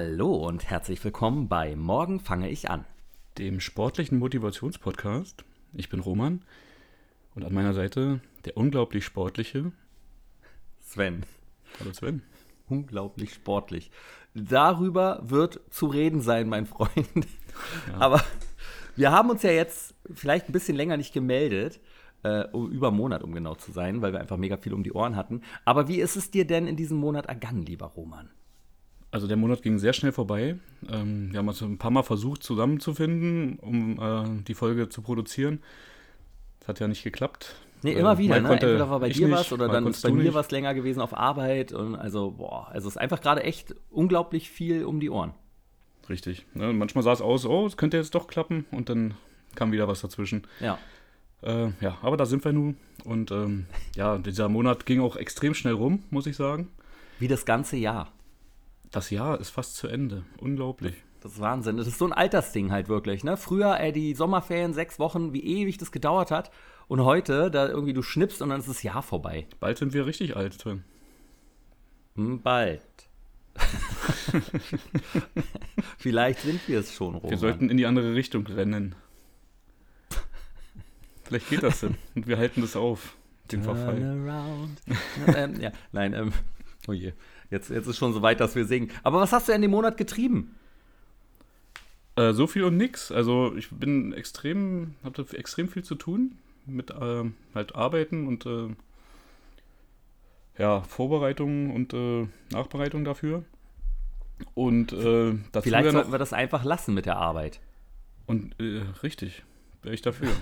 Hallo und herzlich willkommen bei Morgen fange ich an. dem sportlichen Motivationspodcast. Ich bin Roman und an meiner Seite der unglaublich sportliche Sven. Hallo Sven. Unglaublich sportlich. Darüber wird zu reden sein, mein Freund. Aber wir haben uns ja jetzt vielleicht ein bisschen länger nicht gemeldet. Äh, über einen Monat, um genau zu sein, weil wir einfach mega viel um die Ohren hatten. Aber wie ist es dir denn in diesem Monat ergangen, lieber Roman? Also der Monat ging sehr schnell vorbei. Ähm, wir haben uns ein paar Mal versucht zusammenzufinden, um äh, die Folge zu produzieren. Das hat ja nicht geklappt. Nee, immer wieder, mal ne? konnte Entweder war bei dir nicht, was oder dann ist bei du mir was länger gewesen auf Arbeit. Und also, boah, also es ist einfach gerade echt unglaublich viel um die Ohren. Richtig. Ne? Manchmal sah es aus, oh, es könnte jetzt doch klappen und dann kam wieder was dazwischen. Ja. Äh, ja, aber da sind wir nun. Und ähm, ja, dieser Monat ging auch extrem schnell rum, muss ich sagen. Wie das ganze Jahr. Das Jahr ist fast zu Ende. Unglaublich. Das ist Wahnsinn. Das ist so ein Altersding halt wirklich, ne? Früher, ey, die Sommerferien, sechs Wochen, wie ewig das gedauert hat. Und heute, da irgendwie du schnippst und dann ist das Jahr vorbei. Bald sind wir richtig alt, Sven. Hm, bald. Vielleicht sind wir es schon, Roman. Wir sollten in die andere Richtung rennen. Vielleicht geht das denn. Und wir halten das auf. Den Verfall. Turn around. ähm, ja, nein, ähm, oh je. Jetzt, jetzt ist schon so weit, dass wir singen. Aber was hast du in dem Monat getrieben? Äh, so viel und nix. Also ich bin extrem, hatte extrem viel zu tun mit ähm, halt Arbeiten und äh, ja, Vorbereitungen und äh, Nachbereitung dafür. Und äh, Vielleicht sollten wir das einfach lassen mit der Arbeit. und äh, richtig, wäre ich dafür.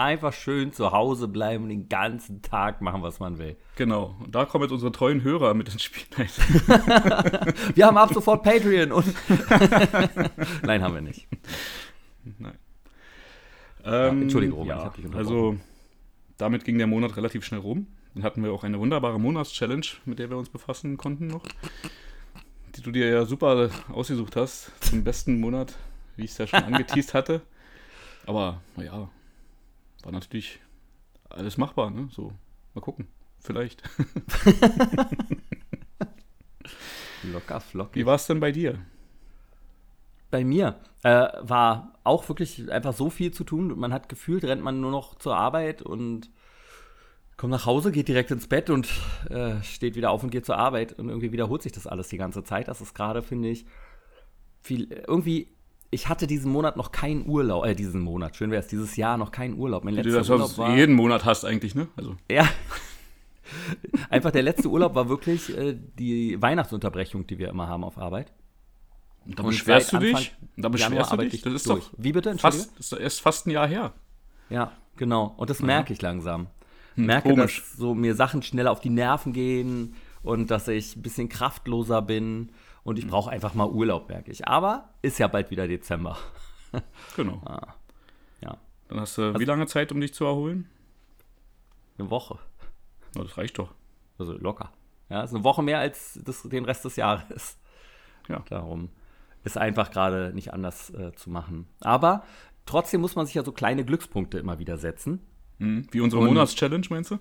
Einfach schön zu Hause bleiben und den ganzen Tag machen, was man will. genau. Und da kommen jetzt unsere treuen Hörer mit ins Spiel. Wir haben ab sofort Patreon und. Nein, haben wir nicht. Nein. Ähm, Entschuldige, Roman, ja, ich hab dich unterbrochen. Also, damit ging der Monat relativ schnell rum. Dann hatten wir auch eine wunderbare Monatschallenge, mit der wir uns befassen konnten noch. Die du dir ja super ausgesucht hast. Zum besten Monat, wie ich es ja schon angeteased hatte. Aber, naja, war natürlich alles machbar, ne? So, mal gucken. Vielleicht. Locker, flockig. Wie war es denn bei dir? Bei mir äh, war auch wirklich einfach so viel zu tun. Man hat gefühlt, rennt man nur noch zur Arbeit und kommt nach Hause, geht direkt ins Bett und äh, steht wieder auf und geht zur Arbeit. Und irgendwie wiederholt sich das alles die ganze Zeit. Das ist gerade, finde ich, viel. Irgendwie, ich hatte diesen Monat noch keinen Urlaub. Äh, diesen Monat, schön wäre es, dieses Jahr noch keinen Urlaub. Mein Du letzter das Urlaub war. jeden Monat hast eigentlich, ne? Also, Ja. Einfach der letzte Urlaub war wirklich äh, die Weihnachtsunterbrechung, die wir immer haben auf Arbeit. und da beschwerst du dich? Da beschwerst du dich? ich Das ist durch. doch Wie bitte? Fast, das ist erst fast ein Jahr her. Ja, genau. Und das merke ich langsam. merke, komisch. dass so mir Sachen schneller auf die Nerven gehen und dass ich ein bisschen kraftloser bin und ich brauche einfach mal Urlaub, merke ich. Aber ist ja bald wieder Dezember. Genau. Ja, Dann hast du wie lange Zeit, um dich zu erholen? eine Woche. Na, das reicht doch. Also locker. Ja, ist eine Woche mehr als das, den Rest des Jahres. Ja. Darum ist einfach gerade nicht anders äh, zu machen. Aber trotzdem muss man sich ja so kleine Glückspunkte immer wieder setzen. Mhm. Wie unsere Monatschallenge, meinst du?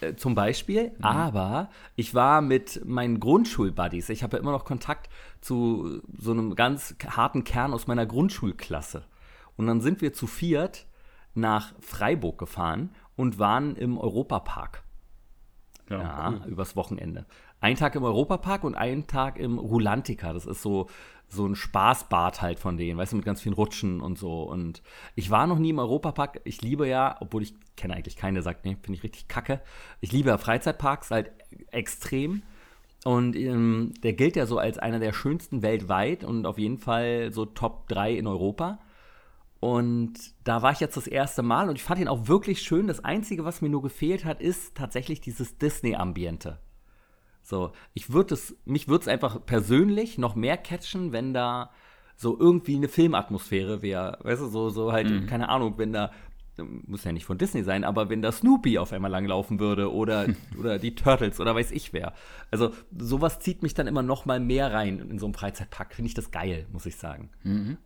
Äh, zum Beispiel, Mhm. aber ich war mit meinen Grundschulbuddies, ich habe ja immer noch Kontakt zu so einem ganz harten Kern aus meiner Grundschulklasse. Und dann sind wir zu viert nach Freiburg gefahren und waren im Europapark. Ja, übers Wochenende. Ein Tag im Europapark und einen Tag im Rulantica. Das ist so, so ein Spaßbad halt von denen, weißt du, mit ganz vielen Rutschen und so. Und ich war noch nie im Europapark. Ich liebe ja, obwohl ich kenne eigentlich keine, der sagt, nee, finde ich richtig kacke. Ich liebe ja Freizeitparks halt extrem. Und ähm, der gilt ja so als einer der schönsten weltweit und auf jeden Fall so Top 3 in Europa. Und da war ich jetzt das erste Mal und ich fand ihn auch wirklich schön. Das Einzige, was mir nur gefehlt hat, ist tatsächlich dieses Disney-Ambiente. So, ich würde es, mich würde es einfach persönlich noch mehr catchen, wenn da so irgendwie eine Filmatmosphäre wäre. Weißt du, so, so halt, keine Ahnung, wenn da, muss ja nicht von Disney sein, aber wenn da Snoopy auf einmal langlaufen würde oder, oder die Turtles oder weiß ich wer. Also sowas zieht mich dann immer noch mal mehr rein in so einem Freizeitpark. Finde ich das geil, muss ich sagen.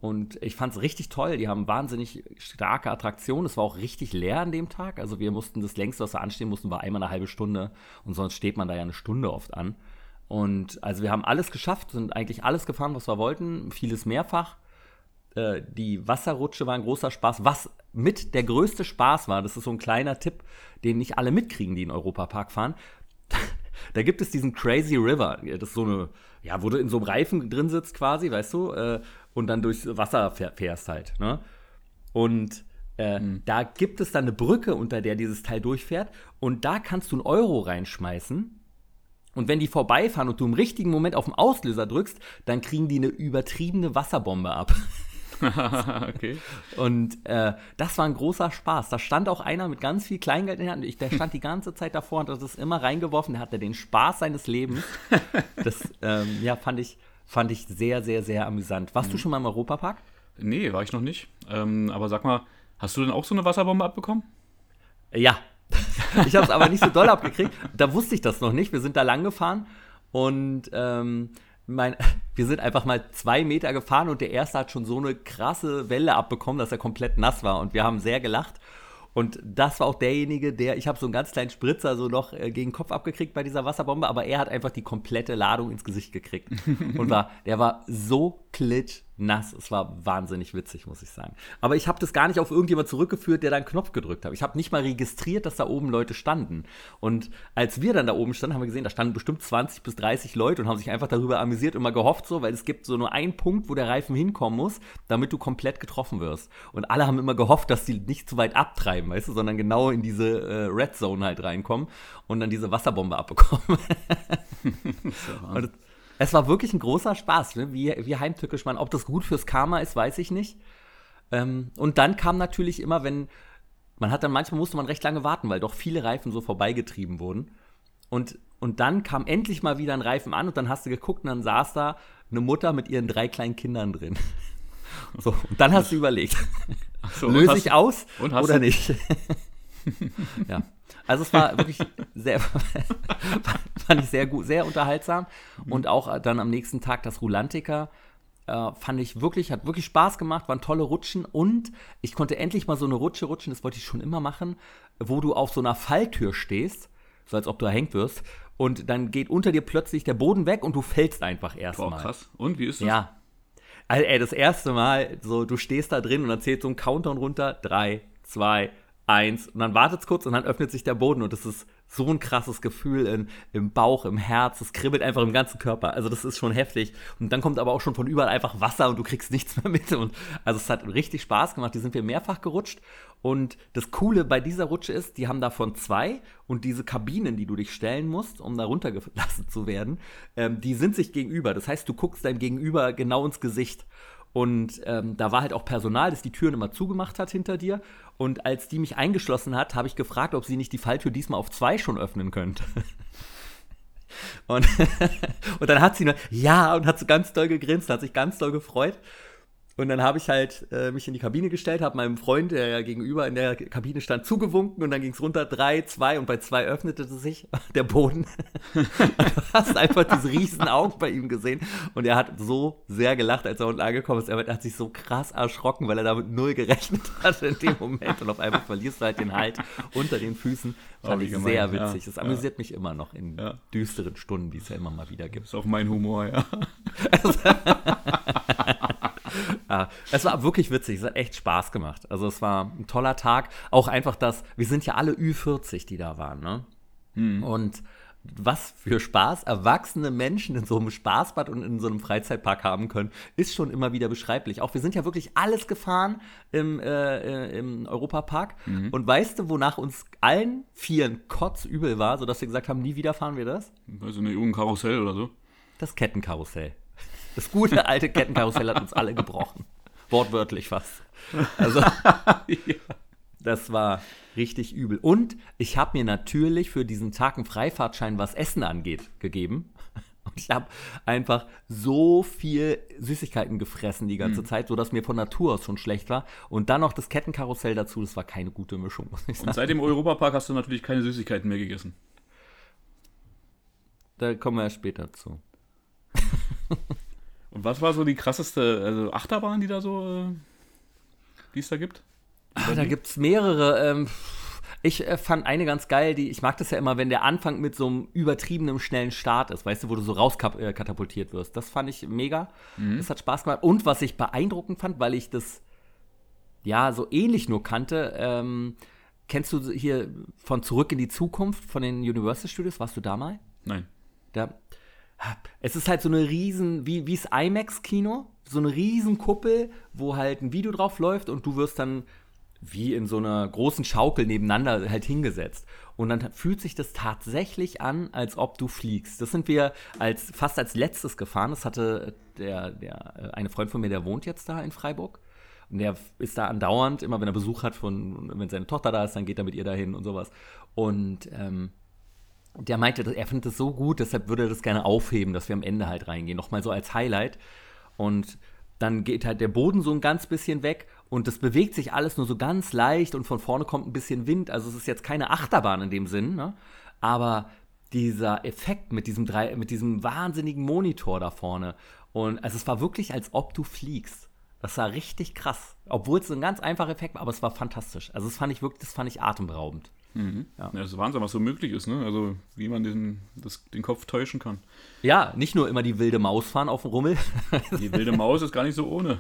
Und ich fand es richtig toll. Die haben wahnsinnig starke Attraktionen. Es war auch richtig leer an dem Tag. Also wir mussten das längste, was wir anstehen mussten, war einmal eine halbe Stunde. Und sonst steht man da ja eine Stunde oft an. Und also wir haben alles geschafft, sind eigentlich alles gefahren, was wir wollten, vieles mehrfach. Äh, die Wasserrutsche war ein großer Spaß. Was mit der größte Spaß war, das ist so ein kleiner Tipp, den nicht alle mitkriegen, die in Europapark fahren. da gibt es diesen Crazy River. Das ist so eine, ja, wo du in so einem Reifen drin sitzt quasi, weißt du, äh, und dann durchs Wasser fährst halt. Ne? Und äh, mhm. da gibt es dann eine Brücke, unter der dieses Teil durchfährt. Und da kannst du einen Euro reinschmeißen. Und wenn die vorbeifahren und du im richtigen Moment auf den Auslöser drückst, dann kriegen die eine übertriebene Wasserbombe ab. okay. Und äh, das war ein großer Spaß. Da stand auch einer mit ganz viel Kleingeld in der Hand. Ich, der stand die ganze Zeit davor und hat das immer reingeworfen. Der hatte den Spaß seines Lebens. Das ähm, ja, fand ich, fand ich sehr, sehr, sehr amüsant. Warst mhm. du schon mal im Europapark? Nee, war ich noch nicht. Ähm, aber sag mal, hast du denn auch so eine Wasserbombe abbekommen? Ja. ich habe es aber nicht so doll abgekriegt. Da wusste ich das noch nicht. Wir sind da lang gefahren und ähm, mein, wir sind einfach mal zwei Meter gefahren und der erste hat schon so eine krasse Welle abbekommen, dass er komplett nass war. Und wir haben sehr gelacht. Und das war auch derjenige, der, ich habe so einen ganz kleinen Spritzer so noch äh, gegen den Kopf abgekriegt bei dieser Wasserbombe, aber er hat einfach die komplette Ladung ins Gesicht gekriegt. und war, der war so klitsch nass. Es war wahnsinnig witzig, muss ich sagen. Aber ich habe das gar nicht auf irgendjemand zurückgeführt, der da einen Knopf gedrückt hat. Ich habe nicht mal registriert, dass da oben Leute standen. Und als wir dann da oben standen, haben wir gesehen, da standen bestimmt 20 bis 30 Leute und haben sich einfach darüber amüsiert und mal gehofft so, weil es gibt so nur einen Punkt, wo der Reifen hinkommen muss, damit du komplett getroffen wirst. Und alle haben immer gehofft, dass die nicht zu weit abtreiben, weißt du, sondern genau in diese äh, Red Zone halt reinkommen und dann diese Wasserbombe abbekommen. und es war wirklich ein großer Spaß, ne? wie, wie heimtückisch man. Ob das gut fürs Karma ist, weiß ich nicht. Ähm, und dann kam natürlich immer, wenn man hat dann manchmal musste man recht lange warten, weil doch viele Reifen so vorbeigetrieben wurden. Und, und dann kam endlich mal wieder ein Reifen an und dann hast du geguckt und dann saß da eine Mutter mit ihren drei kleinen Kindern drin. So, und dann hast du überlegt, so, löse ich aus oder nicht? ja. Also es war wirklich sehr, fand ich sehr gut, sehr unterhaltsam. Mhm. Und auch dann am nächsten Tag das Rulantica. Äh, fand ich wirklich, hat wirklich Spaß gemacht, waren tolle Rutschen und ich konnte endlich mal so eine Rutsche rutschen, das wollte ich schon immer machen, wo du auf so einer Falltür stehst, so als ob du erhängt wirst, und dann geht unter dir plötzlich der Boden weg und du fällst einfach erstmal. Krass. Und wie ist das? Ja. Also, ey, das erste Mal, so, du stehst da drin und dann zählt so ein Countdown runter, drei, zwei, eins und dann wartet es kurz und dann öffnet sich der Boden und das ist so ein krasses Gefühl in, im Bauch, im Herz, es kribbelt einfach im ganzen Körper. Also das ist schon heftig. Und dann kommt aber auch schon von überall einfach Wasser und du kriegst nichts mehr mit. Und also es hat richtig Spaß gemacht. Die sind wir mehrfach gerutscht. Und das Coole bei dieser Rutsche ist, die haben davon zwei und diese Kabinen, die du dich stellen musst, um da runtergelassen zu werden, ähm, die sind sich gegenüber. Das heißt, du guckst deinem Gegenüber genau ins Gesicht. Und ähm, da war halt auch Personal, das die Türen immer zugemacht hat hinter dir. Und als die mich eingeschlossen hat, habe ich gefragt, ob sie nicht die Falltür diesmal auf zwei schon öffnen könnte. und, und dann hat sie nur, ja, und hat so ganz doll gegrinst, hat sich ganz doll gefreut. Und dann habe ich halt äh, mich in die Kabine gestellt, habe meinem Freund, der ja gegenüber in der Kabine stand, zugewunken und dann ging es runter, drei, zwei und bei zwei öffnete sich der Boden. du hast einfach diese riesen Augen bei ihm gesehen und er hat so sehr gelacht, als er unten angekommen ist. Er hat sich so krass erschrocken, weil er damit null gerechnet hatte in dem Moment und auf einmal verlierst du halt den Halt unter den Füßen. Fand oh, ich gemein, sehr witzig. Ja, das amüsiert ja. mich immer noch in ja. düsteren Stunden, die es ja immer mal wieder gibt. Das ist auch mein Humor, ja. Ja, es war wirklich witzig, es hat echt Spaß gemacht. Also es war ein toller Tag. Auch einfach das, wir sind ja alle Ü40, die da waren, ne? Hm. Und was für Spaß erwachsene Menschen in so einem Spaßbad und in so einem Freizeitpark haben können, ist schon immer wieder beschreiblich. Auch wir sind ja wirklich alles gefahren im, äh, äh im Europapark. Mhm. Und weißt du, wonach uns allen vieren kotzübel war, sodass wir gesagt haben, nie wieder fahren wir das? Also eine Jugendkarussell oder so? Das Kettenkarussell. Das gute alte Kettenkarussell hat uns alle gebrochen. Wortwörtlich fast. Also, das war richtig übel. Und ich habe mir natürlich für diesen Tag einen Freifahrtschein, was Essen angeht, gegeben. Und ich habe einfach so viel Süßigkeiten gefressen die ganze mhm. Zeit, sodass mir von Natur aus schon schlecht war. Und dann noch das Kettenkarussell dazu, das war keine gute Mischung, muss ich sagen. Und seit dem Europapark hast du natürlich keine Süßigkeiten mehr gegessen. Da kommen wir ja später zu. Und was war so die krasseste also Achterbahn, die da so, äh, die es da gibt? Ach, da gibt es mehrere. Ähm, Ich äh, fand eine ganz geil, die, ich mag das ja immer, wenn der Anfang mit so einem übertriebenen schnellen Start ist, weißt du, wo du so rauskatapultiert äh, wirst. Das fand ich mega. Mhm. Das hat Spaß gemacht. Und was ich beeindruckend fand, weil ich das ja so ähnlich nur kannte, ähm, kennst du hier von Zurück in die Zukunft von den Universal Studios? Warst du da mal? Nein. Da, es ist halt so eine riesen, wie es IMAX-Kino, so eine riesen Kuppel, wo halt ein Video drauf läuft und du wirst dann wie in so einer großen Schaukel nebeneinander halt hingesetzt. Und dann fühlt sich das tatsächlich an, als ob du fliegst. Das sind wir als, fast als letztes gefahren. Das hatte der, der, äh, eine Freund von mir, der wohnt jetzt da in Freiburg. Und der ist da andauernd, immer wenn er Besuch hat von, wenn seine Tochter da ist, dann geht er mit ihr dahin und sowas. Und ähm, der meinte, er findet das so gut, deshalb würde er das gerne aufheben, dass wir am Ende halt reingehen. Nochmal so als Highlight. Und dann geht halt der Boden so ein ganz bisschen weg und das bewegt sich alles nur so ganz leicht und von vorne kommt ein bisschen Wind. Also es ist jetzt keine Achterbahn in dem Sinn, ne? aber dieser Effekt mit diesem, drei, mit diesem wahnsinnigen Monitor da vorne. Und also es war wirklich, als ob du fliegst. Das war richtig krass. Obwohl es ein ganz einfacher Effekt war, aber es war fantastisch. Also das fand ich wirklich, das fand ich atemberaubend. Mhm. Ja. ja, das ist Wahnsinn, was so möglich ist, ne? Also wie man den, das, den Kopf täuschen kann. Ja, nicht nur immer die wilde Maus fahren auf dem Rummel. Die wilde Maus ist gar nicht so ohne.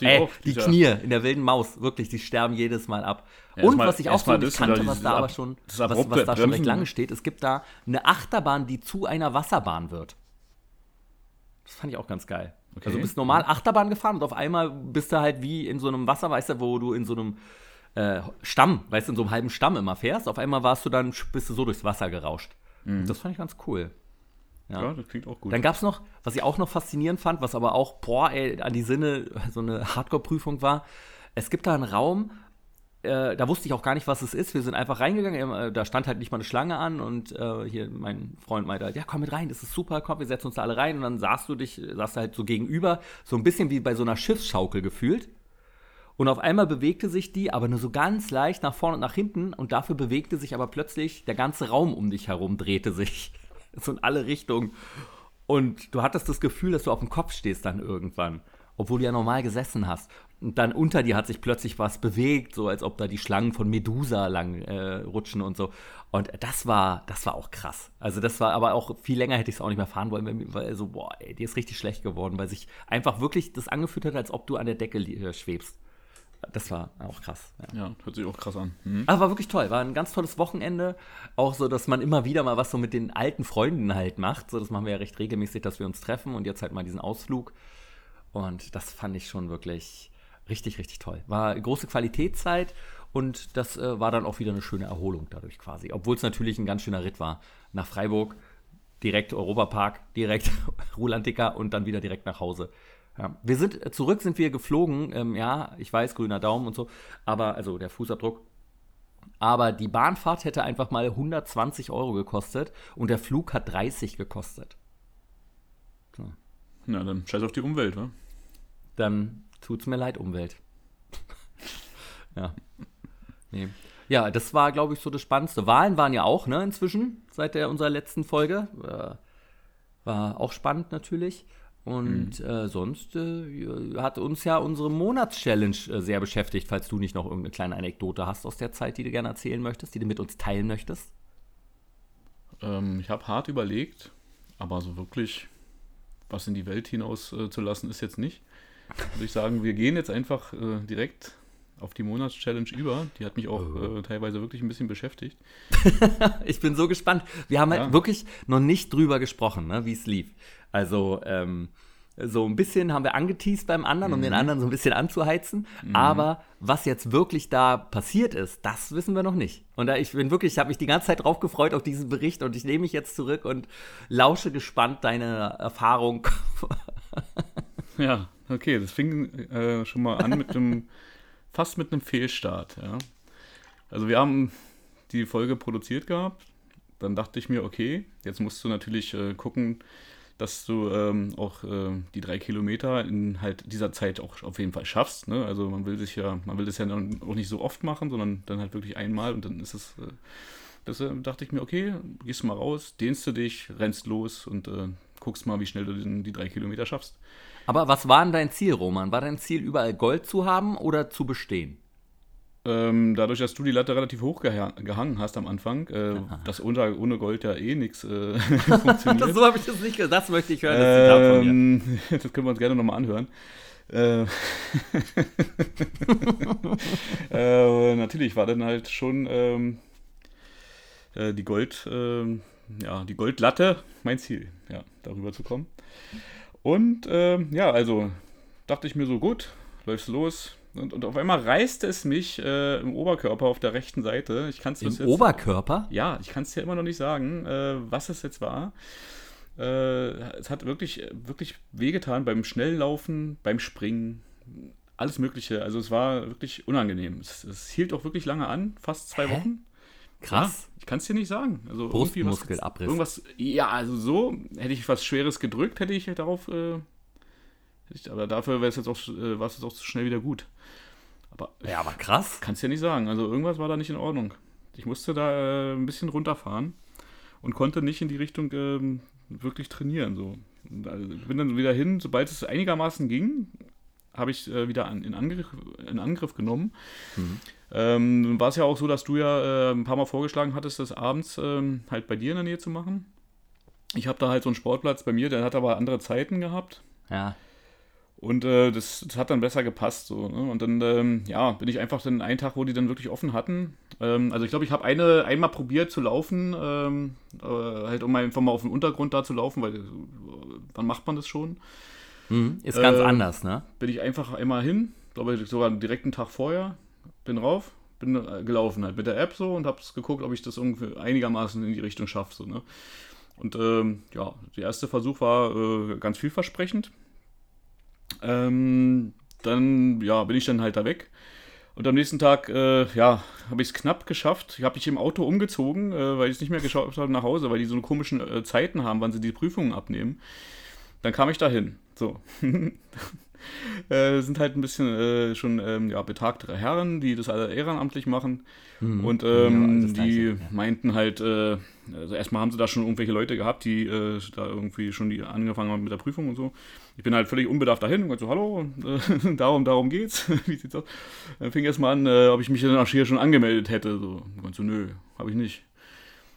Ey, auch, die Knie in der wilden Maus, wirklich, die sterben jedes Mal ab. Ja, und mal, was ich auch so nicht kannte, was da aber schon, was, was da schon recht lange steht, es gibt da eine Achterbahn, die zu einer Wasserbahn wird. Das fand ich auch ganz geil. Okay. Also du bist normal Achterbahn gefahren und auf einmal bist du halt wie in so einem Wasser, weißt du, wo du in so einem äh, Stamm, weißt du, in so einem halben Stamm immer fährst. Auf einmal warst du dann, bist du so durchs Wasser gerauscht. Mhm. Das fand ich ganz cool. Ja. ja, das klingt auch gut. Dann gab es noch, was ich auch noch faszinierend fand, was aber auch, boah, ey, an die Sinne so eine Hardcore-Prüfung war. Es gibt da einen Raum, äh, da wusste ich auch gar nicht, was es ist. Wir sind einfach reingegangen, äh, da stand halt nicht mal eine Schlange an und äh, hier mein Freund meinte halt, ja, komm mit rein, das ist super, komm, wir setzen uns da alle rein und dann saßt du dich, saßt halt so gegenüber, so ein bisschen wie bei so einer Schiffsschaukel gefühlt. Und auf einmal bewegte sich die, aber nur so ganz leicht nach vorne und nach hinten. Und dafür bewegte sich aber plötzlich der ganze Raum um dich herum, drehte sich. so in alle Richtungen. Und du hattest das Gefühl, dass du auf dem Kopf stehst dann irgendwann. Obwohl du ja normal gesessen hast. Und dann unter dir hat sich plötzlich was bewegt, so als ob da die Schlangen von Medusa lang äh, rutschen und so. Und das war, das war auch krass. Also das war, aber auch viel länger hätte ich es auch nicht mehr fahren wollen, weil so, boah, ey, die ist richtig schlecht geworden, weil sich einfach wirklich das angefühlt hat, als ob du an der Decke äh, schwebst. Das war auch krass. Ja, ja hört sich auch krass an. Mhm. Aber war wirklich toll. War ein ganz tolles Wochenende. Auch so, dass man immer wieder mal was so mit den alten Freunden halt macht. So, das machen wir ja recht regelmäßig, dass wir uns treffen und jetzt halt mal diesen Ausflug. Und das fand ich schon wirklich richtig, richtig toll. War große Qualitätszeit und das äh, war dann auch wieder eine schöne Erholung dadurch quasi. Obwohl es natürlich ein ganz schöner Ritt war. Nach Freiburg, direkt Europapark, direkt Rulantica und dann wieder direkt nach Hause. Ja. Wir sind äh, zurück, sind wir geflogen. Ähm, ja, ich weiß, grüner Daumen und so, aber also der Fußabdruck. Aber die Bahnfahrt hätte einfach mal 120 Euro gekostet und der Flug hat 30 gekostet. So. Na, dann scheiß auf die Umwelt, wa? Dann tut's mir leid, Umwelt. ja. Nee. Ja, das war, glaube ich, so das Spannendste. Wahlen waren ja auch, ne, inzwischen, seit der unserer letzten Folge. Äh, war auch spannend natürlich. Und mhm. äh, sonst äh, hat uns ja unsere Monatschallenge äh, sehr beschäftigt, falls du nicht noch irgendeine kleine Anekdote hast aus der Zeit, die du gerne erzählen möchtest, die du mit uns teilen möchtest. Ähm, ich habe hart überlegt, aber so wirklich was in die Welt hinaus äh, zu lassen, ist jetzt nicht. Würde ich sagen, wir gehen jetzt einfach äh, direkt auf die Monatschallenge über. Die hat mich auch oh. äh, teilweise wirklich ein bisschen beschäftigt. ich bin so gespannt. Wir haben halt ja. halt wirklich noch nicht drüber gesprochen, ne, wie es lief. Also, ähm, so ein bisschen haben wir angeteased beim anderen, um den mhm. anderen so ein bisschen anzuheizen. Mhm. Aber was jetzt wirklich da passiert ist, das wissen wir noch nicht. Und da, ich bin wirklich, ich habe mich die ganze Zeit drauf gefreut auf diesen Bericht und ich nehme mich jetzt zurück und lausche gespannt deine Erfahrung. ja, okay, das fing äh, schon mal an mit einem, fast mit einem Fehlstart. Ja. Also wir haben die Folge produziert gehabt. Dann dachte ich mir, okay, jetzt musst du natürlich äh, gucken, dass du ähm, auch äh, die drei Kilometer in halt dieser Zeit auch auf jeden Fall schaffst. Ne? Also man will sich ja, man will das ja auch nicht so oft machen, sondern dann halt wirklich einmal und dann ist es. Äh, das äh, dachte ich mir, okay, gehst mal raus, dehnst du dich, rennst los und äh, guckst mal, wie schnell du die drei Kilometer schaffst. Aber was war denn dein Ziel, Roman? War dein Ziel, überall Gold zu haben oder zu bestehen? Ähm, dadurch, dass du die Latte relativ hoch geha gehangen hast am Anfang, äh, das unter, ohne Gold ja eh nichts äh, funktioniert. so habe ich das nicht gesagt. Das möchte ich hören. Das, ähm, das können wir uns gerne nochmal anhören. Äh, äh, natürlich war dann halt schon ähm, äh, die Gold, ähm, ja, die Goldlatte mein Ziel, ja, darüber zu kommen. Und ähm, ja, also dachte ich mir so, gut, läufst los. Und, und auf einmal reißt es mich äh, im Oberkörper auf der rechten Seite. Ich kann's Im jetzt, Oberkörper? Ja, ich kann es dir immer noch nicht sagen, äh, was es jetzt war. Äh, es hat wirklich, wirklich wehgetan beim Schnelllaufen, beim Springen, alles Mögliche. Also es war wirklich unangenehm. Es, es hielt auch wirklich lange an, fast zwei Hä? Wochen. Krass. Ja, ich kann es dir nicht sagen. Also Brustmuskelabriss. Irgendwas, ja, also so hätte ich was Schweres gedrückt, hätte ich darauf. Äh, aber dafür wäre es jetzt auch, äh, war es jetzt auch so schnell wieder gut. Aber ja, aber krass. Kannst ja nicht sagen. Also irgendwas war da nicht in Ordnung. Ich musste da äh, ein bisschen runterfahren und konnte nicht in die Richtung ähm, wirklich trainieren. So. Also bin dann wieder hin, sobald es einigermaßen ging, habe ich äh, wieder an, in, Angriff, in Angriff genommen. Mhm. Ähm, war es ja auch so, dass du ja äh, ein paar Mal vorgeschlagen hattest, das abends ähm, halt bei dir in der Nähe zu machen. Ich habe da halt so einen Sportplatz bei mir, der hat aber andere Zeiten gehabt. Ja. Und äh, das, das, hat dann besser gepasst. So, ne? Und dann, ähm, ja, bin ich einfach dann einen Tag, wo die dann wirklich offen hatten. Ähm, also ich glaube, ich habe eine einmal probiert zu laufen, ähm, äh, halt um einfach mal auf dem Untergrund da zu laufen, weil äh, wann macht man das schon? Mhm, ist ganz ähm, anders, ne? Bin ich einfach einmal hin, glaube ich sogar direkt einen Tag vorher, bin rauf, bin äh, gelaufen halt mit der App so und habe geguckt, ob ich das irgendwie einigermaßen in die Richtung schaffe. So, ne? Und ähm, ja, der erste Versuch war äh, ganz vielversprechend. Ähm, dann ja, bin ich dann halt da weg. Und am nächsten Tag, äh, ja, habe ich es knapp geschafft. Ich habe mich im Auto umgezogen, äh, weil ich es nicht mehr geschafft habe nach Hause, weil die so eine komischen äh, Zeiten haben, wann sie die Prüfungen abnehmen. Dann kam ich da hin. So. äh, sind halt ein bisschen äh, schon ähm, ja, betagtere Herren, die das alle ehrenamtlich machen. Mhm. Und ähm, ja, die ja. meinten halt, äh, also erstmal haben sie da schon irgendwelche Leute gehabt, die äh, da irgendwie schon die angefangen haben mit der Prüfung und so. Ich bin halt völlig unbedarft dahin und so, hallo, äh, darum, darum geht's. Wie sieht's aus? Dann fing erstmal an, äh, ob ich mich dann hier schon angemeldet hätte. So, und so nö, habe ich nicht.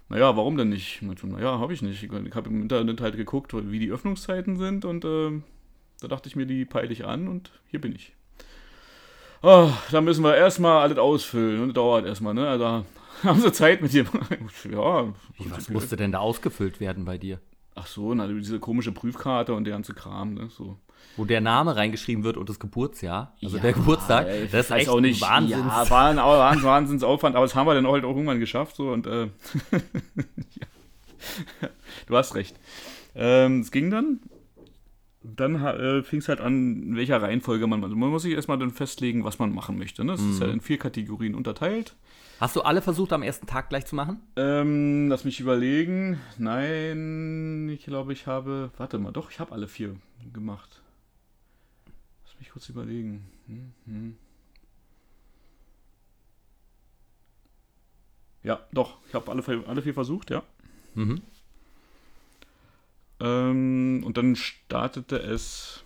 Naja, warum denn nicht? Ich naja, habe ich nicht. Ich habe im Internet halt geguckt, wie die Öffnungszeiten sind und äh, da dachte ich mir, die peile ich an und hier bin ich. Oh, da müssen wir erstmal alles ausfüllen und das dauert erstmal, ne? Also haben sie Zeit mit dir. ja. Wie, was musste denn da ausgefüllt werden bei dir? Ach so, na, diese komische Prüfkarte und der ganze Kram, ne? So. Wo der Name reingeschrieben wird und das Geburtsjahr. Also ja, der Geburtstag. Ey, das ist echt auch nicht, Wahnsinn. Ja, war ein Wahnsinns, Wahnsinnsaufwand, aber das haben wir dann halt auch irgendwann geschafft. So, und äh, du hast recht. Ähm, es ging dann dann äh, fing es halt an, in welcher Reihenfolge man. Also man muss sich erstmal dann festlegen, was man machen möchte. Ne? Das mhm. ist ja in vier Kategorien unterteilt. Hast du alle versucht, am ersten Tag gleich zu machen? Ähm, lass mich überlegen. Nein, ich glaube, ich habe. Warte mal, doch, ich habe alle vier gemacht. Lass mich kurz überlegen. Hm, hm. Ja, doch, ich habe alle, alle vier versucht, ja. Mhm. Ähm, und dann startete es.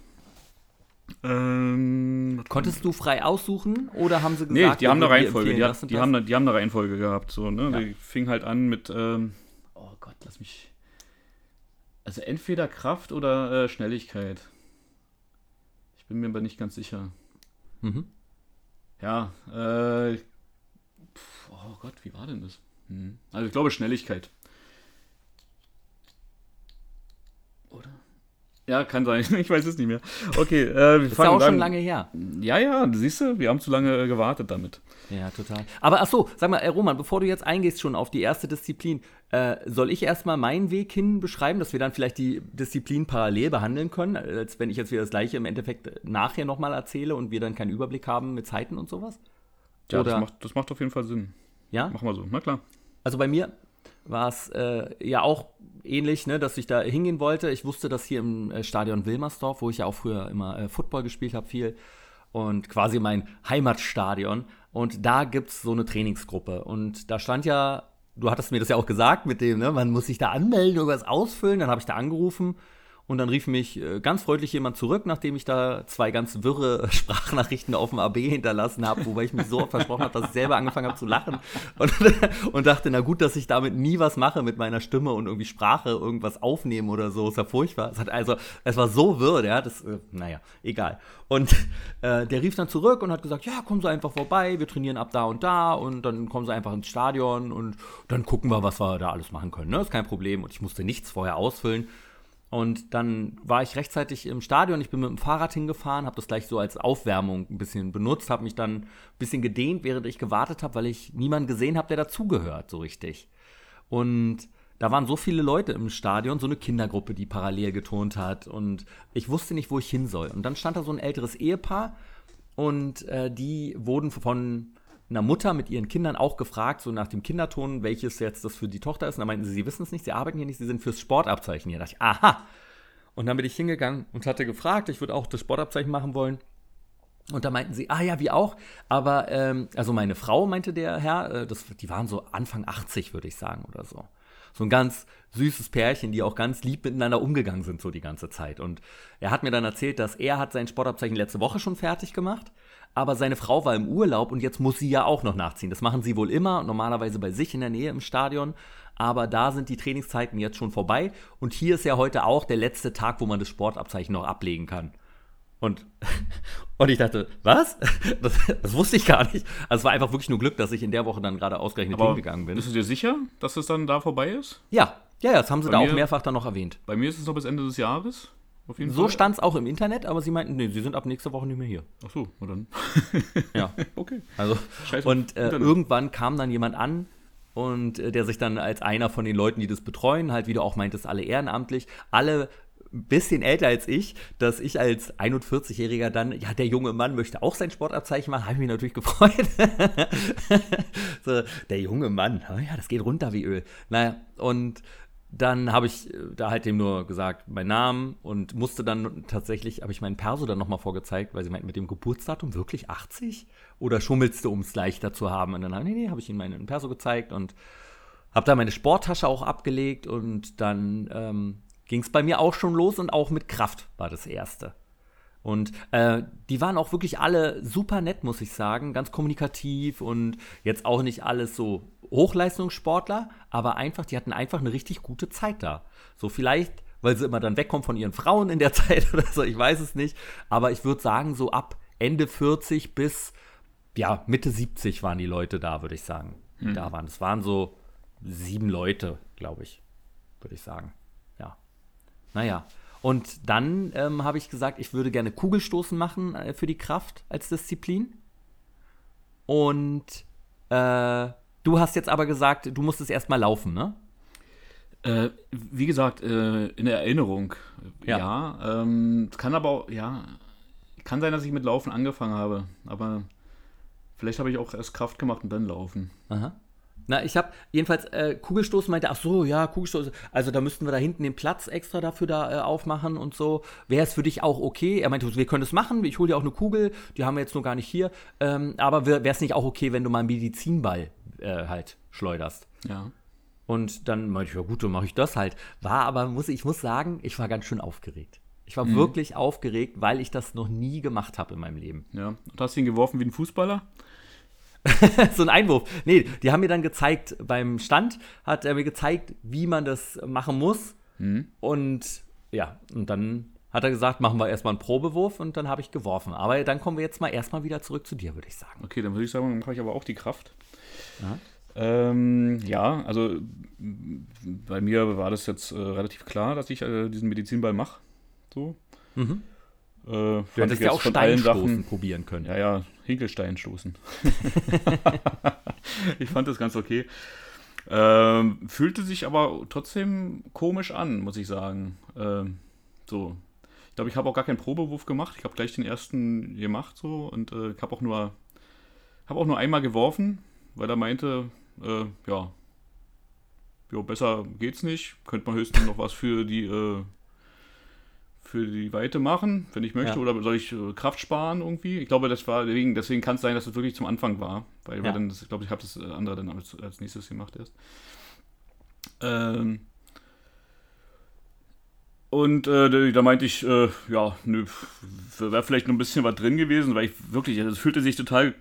Ähm, Konntest du frei aussuchen oder haben sie gesagt? Nee, die haben eine Reihenfolge. Die, hat, die, haben, die haben eine Reihenfolge gehabt. So, ne? Ja. Die fing halt an mit. Ähm, oh Gott, lass mich. Also entweder Kraft oder äh, Schnelligkeit. Ich bin mir aber nicht ganz sicher. Mhm. Ja, äh, pf, oh Gott, wie war denn das? Hm. Also ich glaube Schnelligkeit. Ja, kann sein. Ich weiß es nicht mehr. Okay, äh, wir das ist ja auch schon lange her. Ja, ja, siehst du, wir haben zu lange äh, gewartet damit. Ja, total. Aber ach so, sag mal, äh, Roman, bevor du jetzt eingehst schon auf die erste Disziplin, äh, soll ich erstmal meinen Weg hin beschreiben, dass wir dann vielleicht die Disziplin parallel behandeln können, als wenn ich jetzt wieder das gleiche im Endeffekt nachher nochmal erzähle und wir dann keinen Überblick haben mit Zeiten und sowas? Ja, das macht, das macht auf jeden Fall Sinn. Ja? Mach mal so, na klar. Also bei mir war es äh, ja auch ähnlich, ne, dass ich da hingehen wollte. Ich wusste, dass hier im äh, Stadion Wilmersdorf, wo ich ja auch früher immer äh, Football gespielt habe, viel und quasi mein Heimatstadion. Und da gibt es so eine Trainingsgruppe. Und da stand ja, du hattest mir das ja auch gesagt, mit dem, ne, man muss sich da anmelden, irgendwas ausfüllen. Dann habe ich da angerufen Und dann rief mich äh, ganz freundlich jemand zurück, nachdem ich da zwei ganz wirre Sprachnachrichten auf dem AB hinterlassen habe, wobei ich mich so versprochen habe, dass ich selber angefangen habe zu lachen und, und, dachte, na gut, dass ich damit nie was mache mit meiner Stimme und irgendwie Sprache, irgendwas aufnehmen oder so. Ist ja furchtbar. Es hat also, es war so wirr, ja, das, äh, naja, egal. Und äh, der rief dann zurück und hat gesagt, ja, kommen Sie einfach vorbei, wir trainieren ab da und da und dann kommen Sie einfach ins Stadion und dann gucken wir, was wir da alles machen können. Ne? Ist kein Problem. Und ich musste nichts vorher ausfüllen. Und dann war ich rechtzeitig im Stadion. Ich bin mit dem Fahrrad hingefahren, habe das gleich so als Aufwärmung ein bisschen benutzt, habe mich dann ein bisschen gedehnt, während ich gewartet habe, weil ich niemanden gesehen habe, der dazugehört, so richtig. Und da waren so viele Leute im Stadion, so eine Kindergruppe, die parallel geturnt hat. Und ich wusste nicht, wo ich hin soll. Und dann stand da so ein älteres Ehepaar und äh, die wurden von einer Mutter mit ihren Kindern auch gefragt, so nach dem Kinderton, welches jetzt das für die Tochter ist. Und da meinten sie, sie wissen es nicht, sie arbeiten hier nicht, sie sind fürs Sportabzeichen hier. Da dachte ich, aha. Und dann bin ich hingegangen und hatte gefragt, ich würde auch das Sportabzeichen machen wollen. Und da meinten sie, ah ja, wie auch. Aber, ähm, also meine Frau, meinte der Herr, äh, das, die waren so Anfang 80, würde ich sagen, oder so. So ein ganz süßes Pärchen, die auch ganz lieb miteinander umgegangen sind, so die ganze Zeit. Und er hat mir dann erzählt, dass er hat sein Sportabzeichen letzte Woche schon fertig gemacht aber seine Frau war im Urlaub und jetzt muss sie ja auch noch nachziehen. Das machen sie wohl immer, normalerweise bei sich in der Nähe im Stadion. Aber da sind die Trainingszeiten jetzt schon vorbei. Und hier ist ja heute auch der letzte Tag, wo man das Sportabzeichen noch ablegen kann. Und, und ich dachte, was? Das, das, wusste ich gar nicht. Also es war einfach wirklich nur Glück, dass ich in der Woche dann gerade ausgerechnet Aber hingegangen bin. Bist du dir sicher, dass es dann da vorbei ist? Ja, ja, ja das haben sie bei da mir, auch mehrfach dann noch erwähnt. Bei mir ist es noch bis Ende des Jahres so stand es auch im Internet, aber sie meinten, nee, sie sind ab nächster Woche nicht mehr hier. Ach so, na dann. ja. Okay. Also, und äh, irgendwann kam dann jemand an und äh, der sich dann als einer von den Leuten, die das betreuen, halt, wie du auch meintest, alle ehrenamtlich, alle ein bisschen älter als ich, dass ich als 41-Jähriger dann, ja, der junge Mann möchte auch sein Sportabzeichen machen, habe ich mich natürlich gefreut. so, der junge Mann, ja, das geht runter wie Öl. Naja, und dann habe ich äh, da halt dem nur gesagt, meinen Namen und musste dann tatsächlich, habe ich meinen Perso dann nochmal vorgezeigt, weil sie meinten, mit dem Geburtsdatum wirklich 80? Oder schummelst du, um es leichter zu haben? Und dann habe nee, nee, habe ich ihnen meinen Perso gezeigt und habe da meine Sporttasche auch abgelegt und dann ähm, ging es bei mir auch schon los und auch mit Kraft war das erste. Und äh, die waren auch wirklich alle super nett, muss ich sagen, ganz kommunikativ und jetzt auch nicht alles so Hochleistungssportler, aber einfach, die hatten einfach eine richtig gute Zeit da. So vielleicht, weil sie immer dann wegkommen von ihren Frauen in der Zeit oder so, ich weiß es nicht. Aber ich würde sagen, so ab Ende 40 bis ja, Mitte 70 waren die Leute da, würde ich sagen. Hm. Da waren. Es waren so sieben Leute, glaube ich, würde ich sagen. Ja. Naja. Und dann ähm, habe ich gesagt, ich würde gerne Kugelstoßen machen äh, für die Kraft als Disziplin. Und äh, Du hast jetzt aber gesagt, du musstest erstmal laufen, ne? Äh, wie gesagt, äh, in der Erinnerung, ja. ja ähm, kann aber auch, ja, kann sein, dass ich mit Laufen angefangen habe, aber vielleicht habe ich auch erst Kraft gemacht und dann Laufen. Aha. Na, ich habe jedenfalls äh, Kugelstoßen meinte, ach so, ja, Kugelstoßen, also da müssten wir da hinten den Platz extra dafür da äh, aufmachen und so. Wäre es für dich auch okay? Er meinte, wir können es machen, ich hole dir auch eine Kugel, die haben wir jetzt nur gar nicht hier. Ähm, aber wäre es nicht auch okay, wenn du mal einen Medizinball äh, halt schleuderst? Ja. Und dann meinte ich, ja gut, dann mache ich das halt. War aber, muss ich muss sagen, ich war ganz schön aufgeregt. Ich war mhm. wirklich aufgeregt, weil ich das noch nie gemacht habe in meinem Leben. Ja. Und hast ihn geworfen wie ein Fußballer? so ein Einwurf. Nee, die haben mir dann gezeigt, beim Stand hat er mir gezeigt, wie man das machen muss. Mhm. Und ja, und dann hat er gesagt, machen wir erstmal einen Probewurf und dann habe ich geworfen. Aber dann kommen wir jetzt mal erstmal wieder zurück zu dir, würde ich sagen. Okay, dann würde ich sagen, dann mache ich aber auch die Kraft. Ja, ähm, ja also bei mir war das jetzt äh, relativ klar, dass ich äh, diesen Medizinball mache. So. Mhm. Äh, du hättest ja auch Steinstoßen probieren können. Ja, ja, Hinkelstein stoßen. ich fand das ganz okay. Ähm, fühlte sich aber trotzdem komisch an, muss ich sagen. Ähm, so. Ich glaube, ich habe auch gar keinen Probewurf gemacht. Ich habe gleich den ersten gemacht so und äh, ich habe auch nur habe auch nur einmal geworfen, weil er meinte, äh, ja, jo, besser geht's nicht. Könnte man höchstens noch was für die äh, für die Weite machen, wenn ich möchte, ja. oder soll ich äh, Kraft sparen irgendwie? Ich glaube, das war deswegen, deswegen kann es sein, dass es wirklich zum Anfang war, weil, ja. dann, ich glaube, ich habe das äh, andere dann als, als nächstes gemacht erst. Ähm, Und äh, da meinte ich, äh, ja, nö, wäre vielleicht noch ein bisschen was drin gewesen, weil ich wirklich, also es fühlte sich total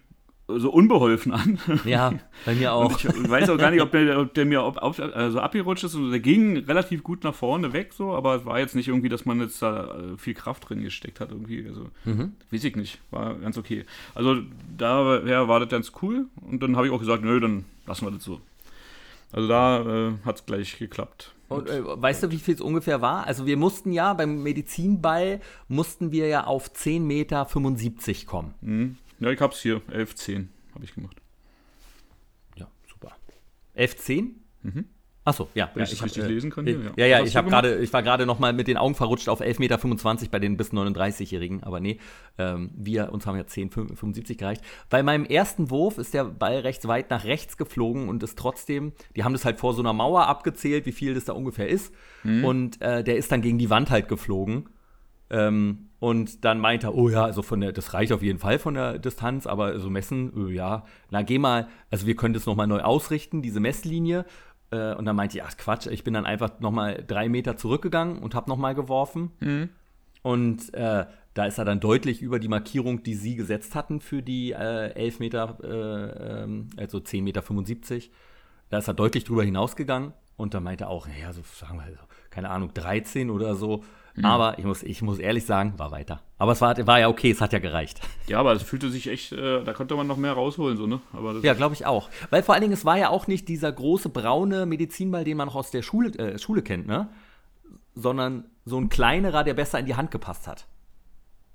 so unbeholfen an. Ja, bei mir auch. Und ich weiß auch gar nicht, ob der, ob der mir ob, ob, also abgerutscht ist. Also der ging relativ gut nach vorne weg, so, aber es war jetzt nicht irgendwie, dass man jetzt da äh, viel Kraft drin gesteckt hat. Irgendwie. Also, mhm. weiß ich nicht. War ganz okay. Also daher war das ganz cool. Und dann habe ich auch gesagt, nö, dann lassen wir das so. Also da äh, hat es gleich geklappt. Und äh, weißt du, wie viel es ungefähr war? Also wir mussten ja beim Medizinball mussten wir ja auf 10 Meter 75 kommen. Mhm. Ja, ich hab's hier. 11,10 habe ich gemacht. Ja, super. 11,10? Mhm. Achso, ja. Wenn ja, ich, richtig hab, äh, lesen kann. Äh, ja, ja, ja ich, grade, ich war gerade noch mal mit den Augen verrutscht auf 11,25 Meter bei den bis 39-Jährigen. Aber nee, ähm, wir, uns haben ja 10,75 gereicht. Bei meinem ersten Wurf ist der Ball rechts weit nach rechts geflogen und ist trotzdem, die haben das halt vor so einer Mauer abgezählt, wie viel das da ungefähr ist. Mhm. Und äh, der ist dann gegen die Wand halt geflogen. Ähm, und dann meint er, oh ja, also von der, das reicht auf jeden Fall von der Distanz, aber so messen, oh ja, na geh mal, also wir können das nochmal neu ausrichten, diese Messlinie. Äh, und dann meinte ich, ach Quatsch, ich bin dann einfach nochmal drei Meter zurückgegangen und habe nochmal geworfen. Mhm. Und äh, da ist er dann deutlich über die Markierung, die sie gesetzt hatten für die äh, 11 Meter, äh, ähm, also 10 Meter 75. Da ist er deutlich drüber hinausgegangen und dann meinte er auch, naja, so sagen wir, keine Ahnung, 13 oder so. Mhm. Aber ich muss, ich muss ehrlich sagen, war weiter. Aber es war, war ja okay, es hat ja gereicht. Ja, aber es fühlte sich echt, äh, da konnte man noch mehr rausholen, so, ne? ja, glaube ich auch. Weil vor allen Dingen, es war ja auch nicht dieser große braune Medizinball, den man noch aus der Schule, äh, Schule kennt, ne? Sondern so ein kleinerer, der besser in die Hand gepasst hat.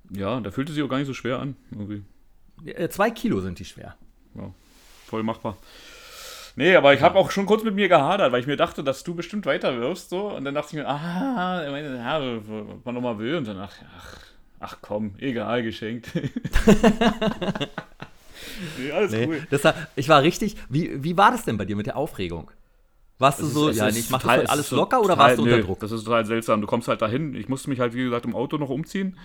Ja, der fühlte sich auch gar nicht so schwer an, irgendwie. Äh, zwei Kilo sind die schwer. Ja, voll machbar. Nee, aber ich habe auch schon kurz mit mir gehadert, weil ich mir dachte, dass du bestimmt weiter wirst. So. Und dann dachte ich mir, ah, ich meine, ja, was man nochmal will. Und dann ach, ach, ach komm, egal, geschenkt. nee, alles nee, cool. Das war, ich war richtig. Wie, wie war das denn bei dir mit der Aufregung? Warst du so, ja, ich mach das alles locker oder warst du unter Druck? Das ist total seltsam. Du kommst halt dahin. Ich musste mich halt, wie gesagt, im Auto noch umziehen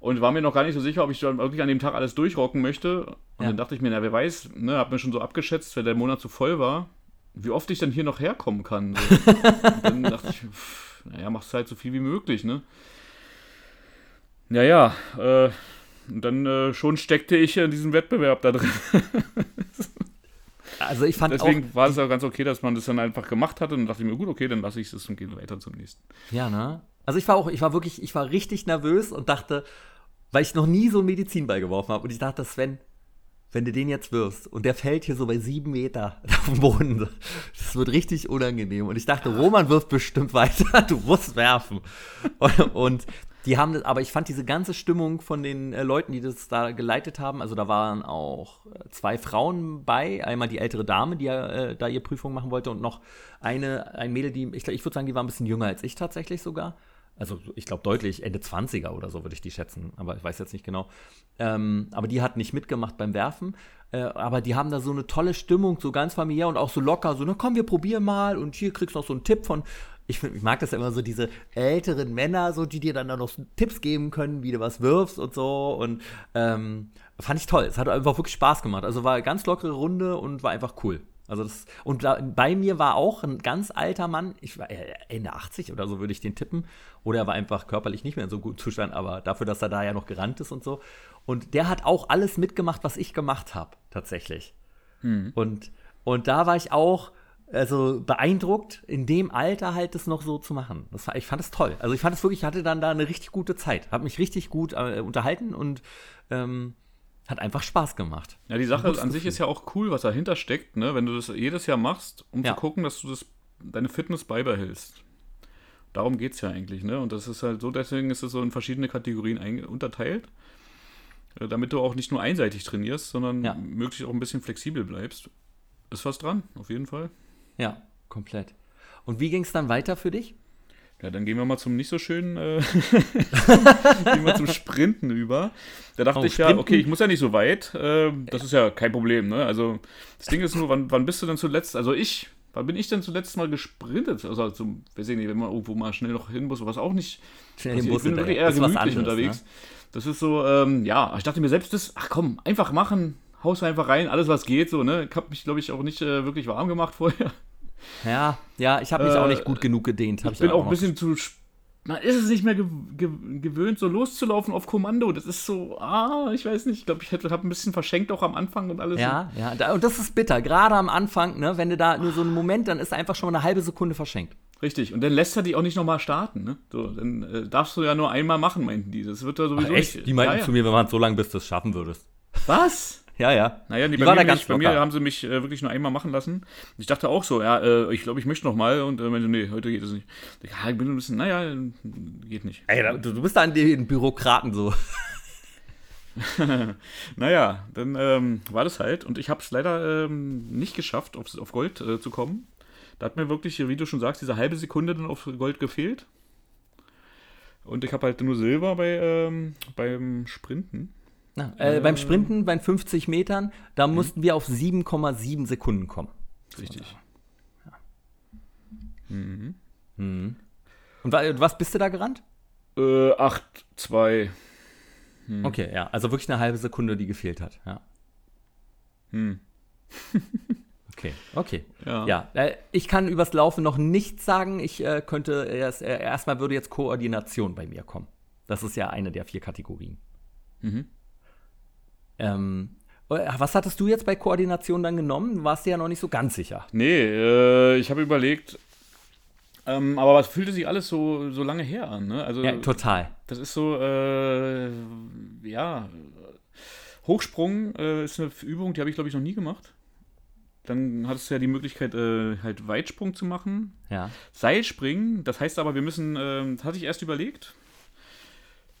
und war mir noch gar nicht so sicher, ob ich dann wirklich an dem Tag alles durchrocken möchte. Und ja. dann dachte ich mir, na, wer weiß, ne, hab mir schon so abgeschätzt, wenn der Monat zu voll war, wie oft ich dann hier noch herkommen kann. So. und dann dachte ich, pff, naja, machst halt so viel wie möglich, ne? Naja, äh, und dann äh, schon steckte ich in diesem Wettbewerb da drin. also ich fand Deswegen auch, war es ja ganz okay, dass man das dann einfach gemacht hatte und dachte ich mir, gut, okay, dann lasse ich es und gehe weiter zum nächsten. Ja, ne? Also ich war auch, ich war wirklich, ich war richtig nervös und dachte, weil ich noch nie so einen Medizinball geworfen habe und ich dachte, Sven, wenn du den jetzt wirst und der fällt hier so bei sieben Meter auf dem Boden, das wird richtig unangenehm. Und ich dachte, Roman wirft bestimmt weiter, du musst werfen. Und, und die haben das, aber ich fand diese ganze Stimmung von den äh, Leuten, die das da geleitet haben, also da waren auch äh, zwei Frauen bei, einmal die ältere Dame, die äh, da ihre Prüfung machen wollte und noch eine, ein Mädel, die, ich, ich würde sagen, die war ein bisschen jünger als ich tatsächlich sogar also ich glaube deutlich Ende 20er oder so würde ich die schätzen, aber ich weiß jetzt nicht genau. Ähm, aber die hat nicht mitgemacht beim Werfen. Äh, aber die haben da so eine tolle Stimmung, so ganz familiär und auch so locker, so, na komm, wir probieren mal und hier kriegst du noch so einen Tipp von. Ich, ich mag das ja immer so, diese älteren Männer, so, die dir dann noch so Tipps geben können, wie du was wirfst und so. Und ähm, fand ich toll. Es hat einfach wirklich Spaß gemacht. Also war eine ganz lockere Runde und war einfach cool. Also das, und da, bei mir war auch ein ganz alter Mann, ich war Ende 80 oder so würde ich den tippen. Oder er war einfach körperlich nicht mehr in so gutem Zustand, aber dafür, dass er da ja noch gerannt ist und so. Und der hat auch alles mitgemacht, was ich gemacht habe, tatsächlich. Mhm. Und, und da war ich auch also beeindruckt, in dem Alter halt das noch so zu machen. Das ich fand es toll. Also ich fand es wirklich, ich hatte dann da eine richtig gute Zeit. Habe mich richtig gut äh, unterhalten und ähm, hat einfach Spaß gemacht. Ja, die Sache an sich ist ja auch cool, was dahinter steckt, ne? wenn du das jedes Jahr machst, um ja. zu gucken, dass du das, deine Fitness beibehältst. Darum geht es ja eigentlich. Ne? Und das ist halt so, deswegen ist es so in verschiedene Kategorien unterteilt, äh, damit du auch nicht nur einseitig trainierst, sondern ja. möglichst auch ein bisschen flexibel bleibst. Ist was dran, auf jeden Fall. Ja, komplett. Und wie ging es dann weiter für dich? Ja, dann gehen wir mal zum nicht so schönen, äh, gehen wir zum Sprinten über. Da dachte oh, ich ja, okay, ich muss ja nicht so weit. Äh, das ist ja kein Problem, ne? Also, das Ding ist nur, wann, wann bist du denn zuletzt? Also, ich, wann bin ich denn zuletzt mal gesprintet? Also, zum, weiß ich nicht, wenn man irgendwo mal schnell noch hin muss, was auch nicht. Schnell hin muss, ich bin wirklich eher gemütlich anderes, unterwegs. Ne? Das ist so, ähm, ja, ich dachte mir selbst, das, ach komm, einfach machen, haust einfach rein, alles was geht, so, ne? Ich habe mich, glaube ich, auch nicht äh, wirklich warm gemacht vorher. Ja, ja, ich habe mich äh, auch nicht gut genug gedehnt. Ich bin auch ein bisschen zu man ist es nicht mehr gew gew gewöhnt, so loszulaufen auf Kommando. Das ist so, ah, ich weiß nicht. Ich glaube, ich hätte habe ein bisschen verschenkt auch am Anfang und alles. Ja, ja. Da, und das ist bitter. Gerade am Anfang, ne, wenn du da nur so einen Moment, dann ist einfach schon mal eine halbe Sekunde verschenkt. Richtig. Und dann lässt er dich auch nicht nochmal starten. Ne? So, dann äh, darfst du ja nur einmal machen, meinten die. Das wird da sowieso Ach, echt? nicht. Die meinten ja, ja. zu mir, wir waren so lange, bis du es schaffen würdest. Was? Ja, ja. Naja, die, Die bei, waren mir nicht. bei mir haben sie mich äh, wirklich nur einmal machen lassen. Ich dachte auch so, ja, äh, ich glaube, ich möchte noch mal. Und äh, meinte, nee, heute geht es nicht. Ich, ja, ich bin ein bisschen, naja, geht nicht. Ey, du bist da an den Bürokraten so. Naja, dann ähm, war das halt. Und ich habe es leider ähm, nicht geschafft, auf, auf Gold äh, zu kommen. Da hat mir wirklich, wie du schon sagst, diese halbe Sekunde dann auf Gold gefehlt. Und ich habe halt nur Silber bei, ähm, beim Sprinten. Ja, äh, beim Sprinten, bei 50 Metern, da mussten wir auf 7,7 Sekunden kommen. Richtig. Und wa- was bist du da gerannt? Äh, 8, 2. Okay, ja, also wirklich eine halbe Sekunde, die gefehlt hat. Ja. Hm. Okay, okay. Ja. Ja, äh, ich kann übers Laufen noch nichts sagen. Ich äh, könnte erst, äh, erstmal würde jetzt Koordination bei mir kommen. Das ist ja eine der vier Kategorien. Mhm. Ähm, äh, was hattest du jetzt bei Koordination dann genommen? Du warst dir ja noch nicht so ganz sicher. Nee, äh, ich habe überlegt. Ähm, aber was fühlte sich alles so, so lange her an, ne? Also, Ja, total. das ist so, äh, ja. Hochsprung äh, ist eine Übung, die habe ich, glaube ich, noch nie gemacht. Dann hattest du ja die Möglichkeit, äh, halt Weitsprung zu machen. Ja. Seilspringen, das heißt aber, wir müssen, ähm, das hatte ich erst überlegt.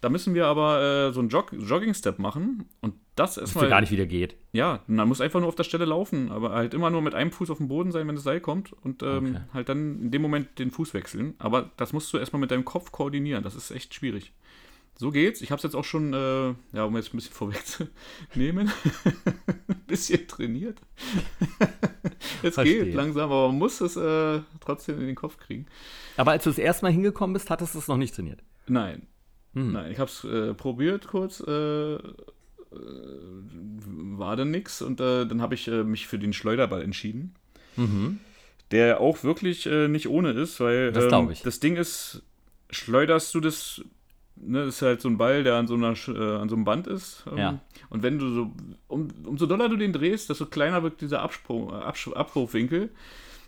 Da müssen wir aber äh, so einen Jog Jogging-Step machen. Und das erstmal. wusste gar nicht, wie der geht. Ja, man muss einfach nur auf der Stelle laufen, aber halt immer nur mit einem Fuß auf dem Boden sein, wenn das Seil kommt und ähm, Okay. halt dann in dem Moment den Fuß wechseln. Aber das musst du erstmal mit deinem Kopf koordinieren, das ist echt schwierig. So geht's. Ich habe es jetzt auch schon, äh, ja, um jetzt ein bisschen vorwegzunehmen, ein bisschen trainiert. es Verstehe. geht langsam, aber man muss es äh, trotzdem in den Kopf kriegen. Aber als du das erste Mal hingekommen bist, hattest du es noch nicht trainiert. Nein. Hm. Nein, ich habe es äh, probiert kurz, äh, äh, war dann nix und äh, dann habe ich äh, mich für den Schleuderball entschieden. Mhm. Der auch wirklich nicht ohne ist, weil Das ähm, das Ding ist, schleuderst du das, ne, ist halt so ein Ball, der an so, einer, äh, an so einem Band ist. ähm, Ja. Und wenn du so, um, umso doller du den drehst, desto kleiner wird dieser Absprung, Absch Abwurfwinkel.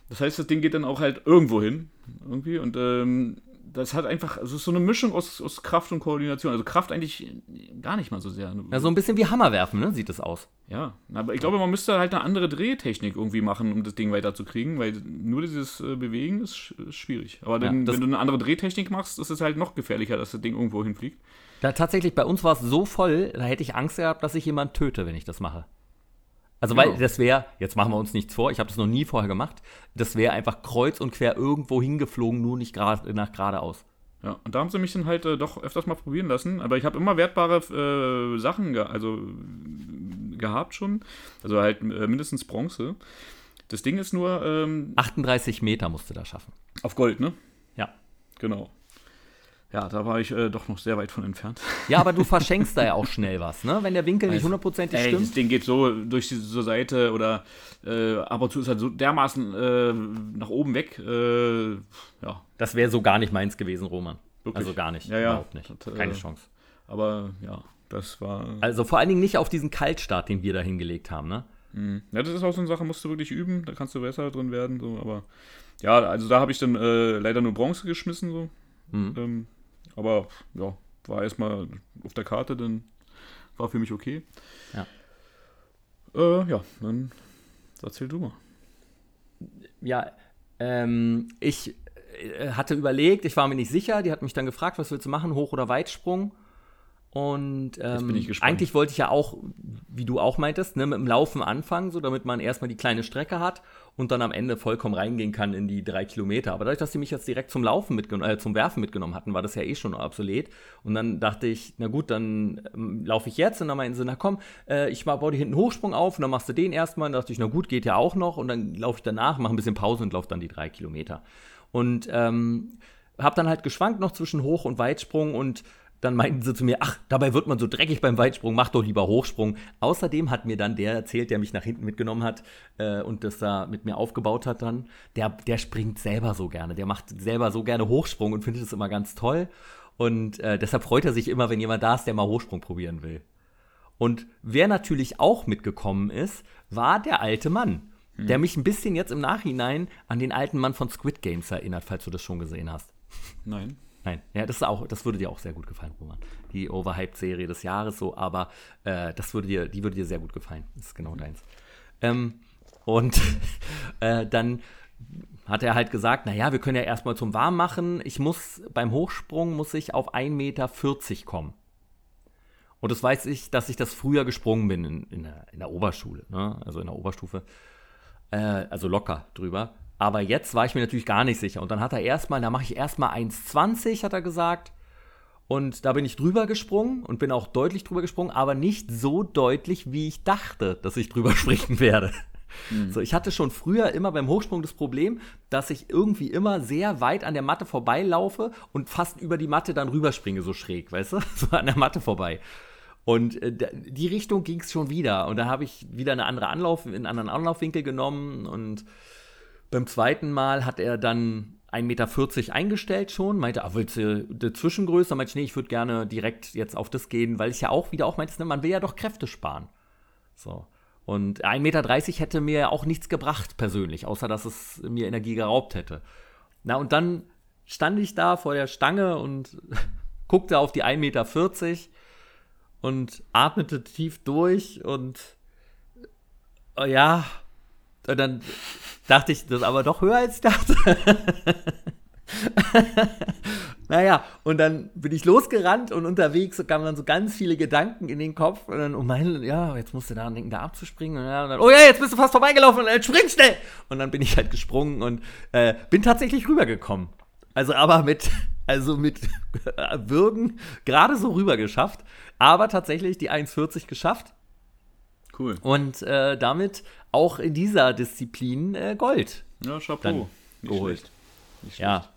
Das heißt, das Ding geht dann auch halt irgendwo hin, irgendwie. Und ähm, das hat einfach, also es ist so eine Mischung aus, aus Kraft und Koordination. Also Kraft eigentlich gar nicht mal so sehr. Ja, so ein bisschen wie Hammerwerfen, ne? Sieht es aus. Ja, aber ich glaube, man müsste halt eine andere Drehtechnik irgendwie machen, um das Ding weiterzukriegen, weil nur dieses äh, Bewegen ist, sch ist schwierig. Aber dann, Ja, das- wenn du eine andere Drehtechnik machst, ist es halt noch gefährlicher, dass das Ding irgendwo hinfliegt. Da tatsächlich, bei uns war es so voll, da hätte ich Angst gehabt, dass ich jemanden töte, wenn ich das mache. Also, weil Ja. das wäre, jetzt machen wir uns nichts vor, ich habe das noch nie vorher gemacht, das wäre einfach kreuz und quer irgendwo hingeflogen, nur nicht grad, nach geradeaus. Ja, und da haben sie mich dann halt äh, doch öfters mal probieren lassen. Aber ich habe immer wertbare äh, Sachen ge also, gehabt schon. Also halt äh, mindestens Bronze. Das Ding ist nur ähm, 38 Meter musste da schaffen. auf Gold, ne? Ja. Genau. Ja, da war ich äh, doch noch sehr weit von entfernt. Ja, aber du verschenkst da ja auch schnell was, ne? Wenn der Winkel nicht hundertprozentig Ey, das stimmt. Ding geht so durch die so Seite oder äh, ab und zu ist halt so dermaßen äh, nach oben weg. Äh, ja, Das wäre so gar nicht meins gewesen, Roman. Wirklich? Also gar nicht. Ja, ja. Überhaupt nicht. Das, äh, Keine Chance. aber ja, das war. Also vor allen Dingen nicht auf diesen Kaltstart, den wir da hingelegt haben, ne? Mhm. Ja, das ist auch so eine Sache, musst du wirklich üben, da kannst du besser drin werden. So, aber ja, also da habe ich dann äh, leider nur Bronze geschmissen. So. Mhm. Ähm, aber ja, war erstmal auf der Karte, dann war für mich okay. Ja. Äh, ja, dann erzähl du mal. Ja, ähm, ich äh, hatte überlegt, ich war mir nicht sicher, die hat mich dann gefragt, was willst du machen, Hoch- oder Weitsprung? Und ähm, bin ich gespannt. eigentlich wollte ich ja auch, wie du auch meintest, ne, mit dem Laufen anfangen, so damit man erstmal die kleine Strecke hat und dann am Ende vollkommen reingehen kann in die drei Kilometer. Aber dadurch, dass die mich jetzt direkt zum Laufen mitgenommen, äh, zum Werfen mitgenommen hatten, war das ja eh schon obsolet. Und dann dachte ich, na gut, dann ähm, laufe ich jetzt und dann meinten sie, na komm, äh, ich baue dir hinten Hochsprung auf und dann machst du den erstmal. Und dann dachte ich, na gut, geht ja auch noch. Und dann laufe ich danach, mache ein bisschen Pause und laufe dann die drei Kilometer. Und ähm, habe dann halt geschwankt noch zwischen Hoch- und Weitsprung und dann meinten sie zu mir, ach, dabei wird man so dreckig beim Weitsprung, mach doch lieber Hochsprung. Außerdem hat mir dann der erzählt, der mich nach hinten mitgenommen hat äh, und das da mit mir aufgebaut hat dann, der, der springt selber so gerne, der macht selber so gerne Hochsprung und findet es immer ganz toll. Und äh, deshalb freut er sich immer, wenn jemand da ist, der mal Hochsprung probieren will. Und wer natürlich auch mitgekommen ist, war der alte Mann, hm. der mich ein bisschen jetzt im Nachhinein an den alten Mann von Squid Games erinnert, falls du das schon gesehen hast. Nein. Nein, ja, das ist auch, das würde dir auch sehr gut gefallen, Roman. Die Overhyped-Serie des Jahres so, aber äh, das würde dir, die würde dir sehr gut gefallen. Das ist genau mhm. deins. Ähm, und äh, dann hat er halt gesagt, naja, wir können ja erstmal zum Warmmachen. Ich muss, beim Hochsprung muss ich auf 1,40 Meter kommen. Und das weiß ich, dass ich das früher gesprungen bin in, in, der, in der, Oberschule, ne? also in der Oberstufe. Äh, also locker drüber. Aber jetzt war ich mir natürlich gar nicht sicher. Und dann hat er erstmal, da mache ich erstmal 1,20, hat er gesagt. Und da bin ich drüber gesprungen und bin auch deutlich drüber gesprungen, aber nicht so deutlich, wie ich dachte, dass ich drüber springen werde. Mhm. So, ich hatte schon früher immer beim Hochsprung das Problem, dass ich irgendwie immer sehr weit an der Matte vorbeilaufe und fast über die Matte dann rüberspringe, so schräg, weißt du? So an der Matte vorbei. Und äh, die Richtung ging es schon wieder. Und da habe ich wieder eine andere Anlauf, einen anderen Anlaufwinkel genommen und beim zweiten Mal hat er dann 1,40 Meter eingestellt schon, meinte, ah, willst du eine Zwischengröße? Meinte ich, nee, ich würde gerne direkt jetzt auf das gehen, weil ich ja auch wieder auch meinte, ne, man will ja doch Kräfte sparen. So. Und 1,30 Meter hätte mir auch nichts gebracht, persönlich, außer dass es mir Energie geraubt hätte. Na, und dann stand ich da vor der Stange und guckte auf die 1,40 Meter und atmete tief durch und oh ja, und dann dachte ich, das ist aber doch höher als ich dachte. naja, und dann bin ich losgerannt und unterwegs kamen dann so ganz viele Gedanken in den Kopf. Und dann, oh mein, ja, jetzt musst du daran denken, da abzuspringen. Und, dann, oh ja, jetzt bist du fast vorbeigelaufen und dann spring schnell! Und dann bin ich halt gesprungen und äh, bin tatsächlich rübergekommen. Also aber mit, also mit Würgen gerade so rüber geschafft. Aber tatsächlich die 1,40 geschafft. Cool. Und äh, damit auch in dieser Disziplin äh, Gold. Ja, Chapeau. Nicht geholt. schlecht. Nicht schlecht. Ja.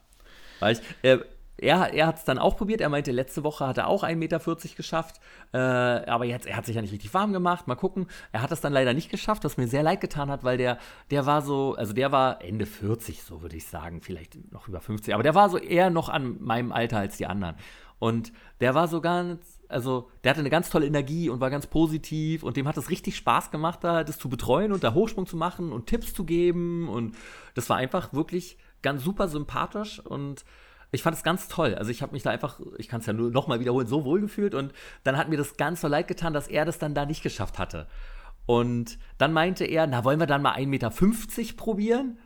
Weil ich, äh, er, er hat es dann auch probiert. Er meinte, letzte Woche hat er auch 1,40 Meter geschafft. Äh, aber jetzt, er hat sich ja nicht richtig warm gemacht. Mal gucken. Er hat es dann leider nicht geschafft, was mir sehr leid getan hat, weil der, der war so, also der war Ende 40, so würde ich sagen. Vielleicht noch über 50. Aber der war so eher noch an meinem Alter als die anderen. Und der war so ganz, also der hatte eine ganz tolle Energie und war ganz positiv und dem hat es richtig Spaß gemacht, da das zu betreuen und da Hochsprung zu machen und Tipps zu geben. Und das war einfach wirklich ganz super sympathisch und ich fand es ganz toll. Also ich habe mich da einfach, ich kann es ja nur nochmal wiederholen, so wohl gefühlt und dann hat mir das ganz so leid getan, dass er das dann da nicht geschafft hatte. Und dann meinte er, na wollen wir dann mal 1,50 Meter probieren?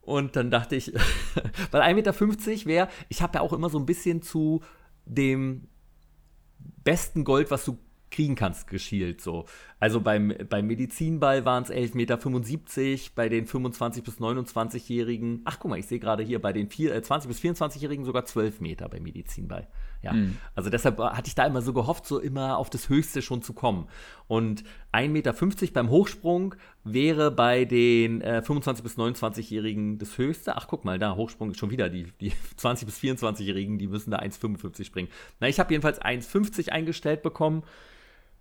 Und dann dachte ich, weil 1,50 Meter wäre, ich habe ja auch immer so ein bisschen zu dem besten Gold, was du kriegen kannst, geschielt. So. Also beim, beim Medizinball waren es 11,75 Meter, bei den 25- bis 29-Jährigen, ach guck mal, ich sehe gerade hier bei den vier, äh, 20- bis 24-Jährigen sogar 12 Meter beim Medizinball. Ja, mhm. also deshalb hatte ich da immer so gehofft, so immer auf das Höchste schon zu kommen. Und 1,50 Meter beim Hochsprung wäre bei den äh, 25- bis 29-Jährigen das Höchste. Ach, guck mal, da, Hochsprung ist schon wieder. Die, die 20- bis 24-Jährigen, die müssen da 1,55 springen. Na, ich habe jedenfalls 1,50 eingestellt bekommen.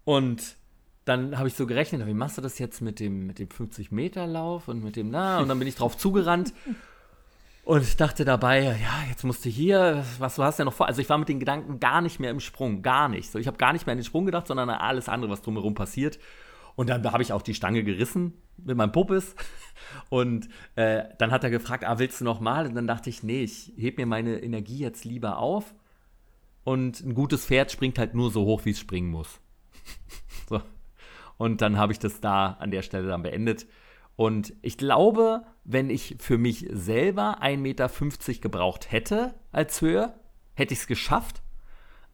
Und dann habe ich so gerechnet, wie machst du das jetzt mit dem, mit dem 50-Meter-Lauf und mit dem, na, und dann bin ich drauf zugerannt. Und dachte dabei, ja, jetzt musst du hier, was du hast ja noch vor. Also ich war mit den Gedanken gar nicht mehr im Sprung, gar nicht. So, ich habe gar nicht mehr an den Sprung gedacht, sondern an alles andere, was drumherum passiert. Und dann habe ich auch die Stange gerissen mit meinem Puppes. Und äh, dann hat er gefragt, ah, willst du noch mal? Und dann dachte ich, nee, ich heb mir meine Energie jetzt lieber auf. Und ein gutes Pferd springt halt nur so hoch, wie es springen muss. so. Und dann habe ich das da an der Stelle dann beendet. Und ich glaube, wenn ich für mich selber 1,50 Meter gebraucht hätte als Höhe, hätte ich es geschafft.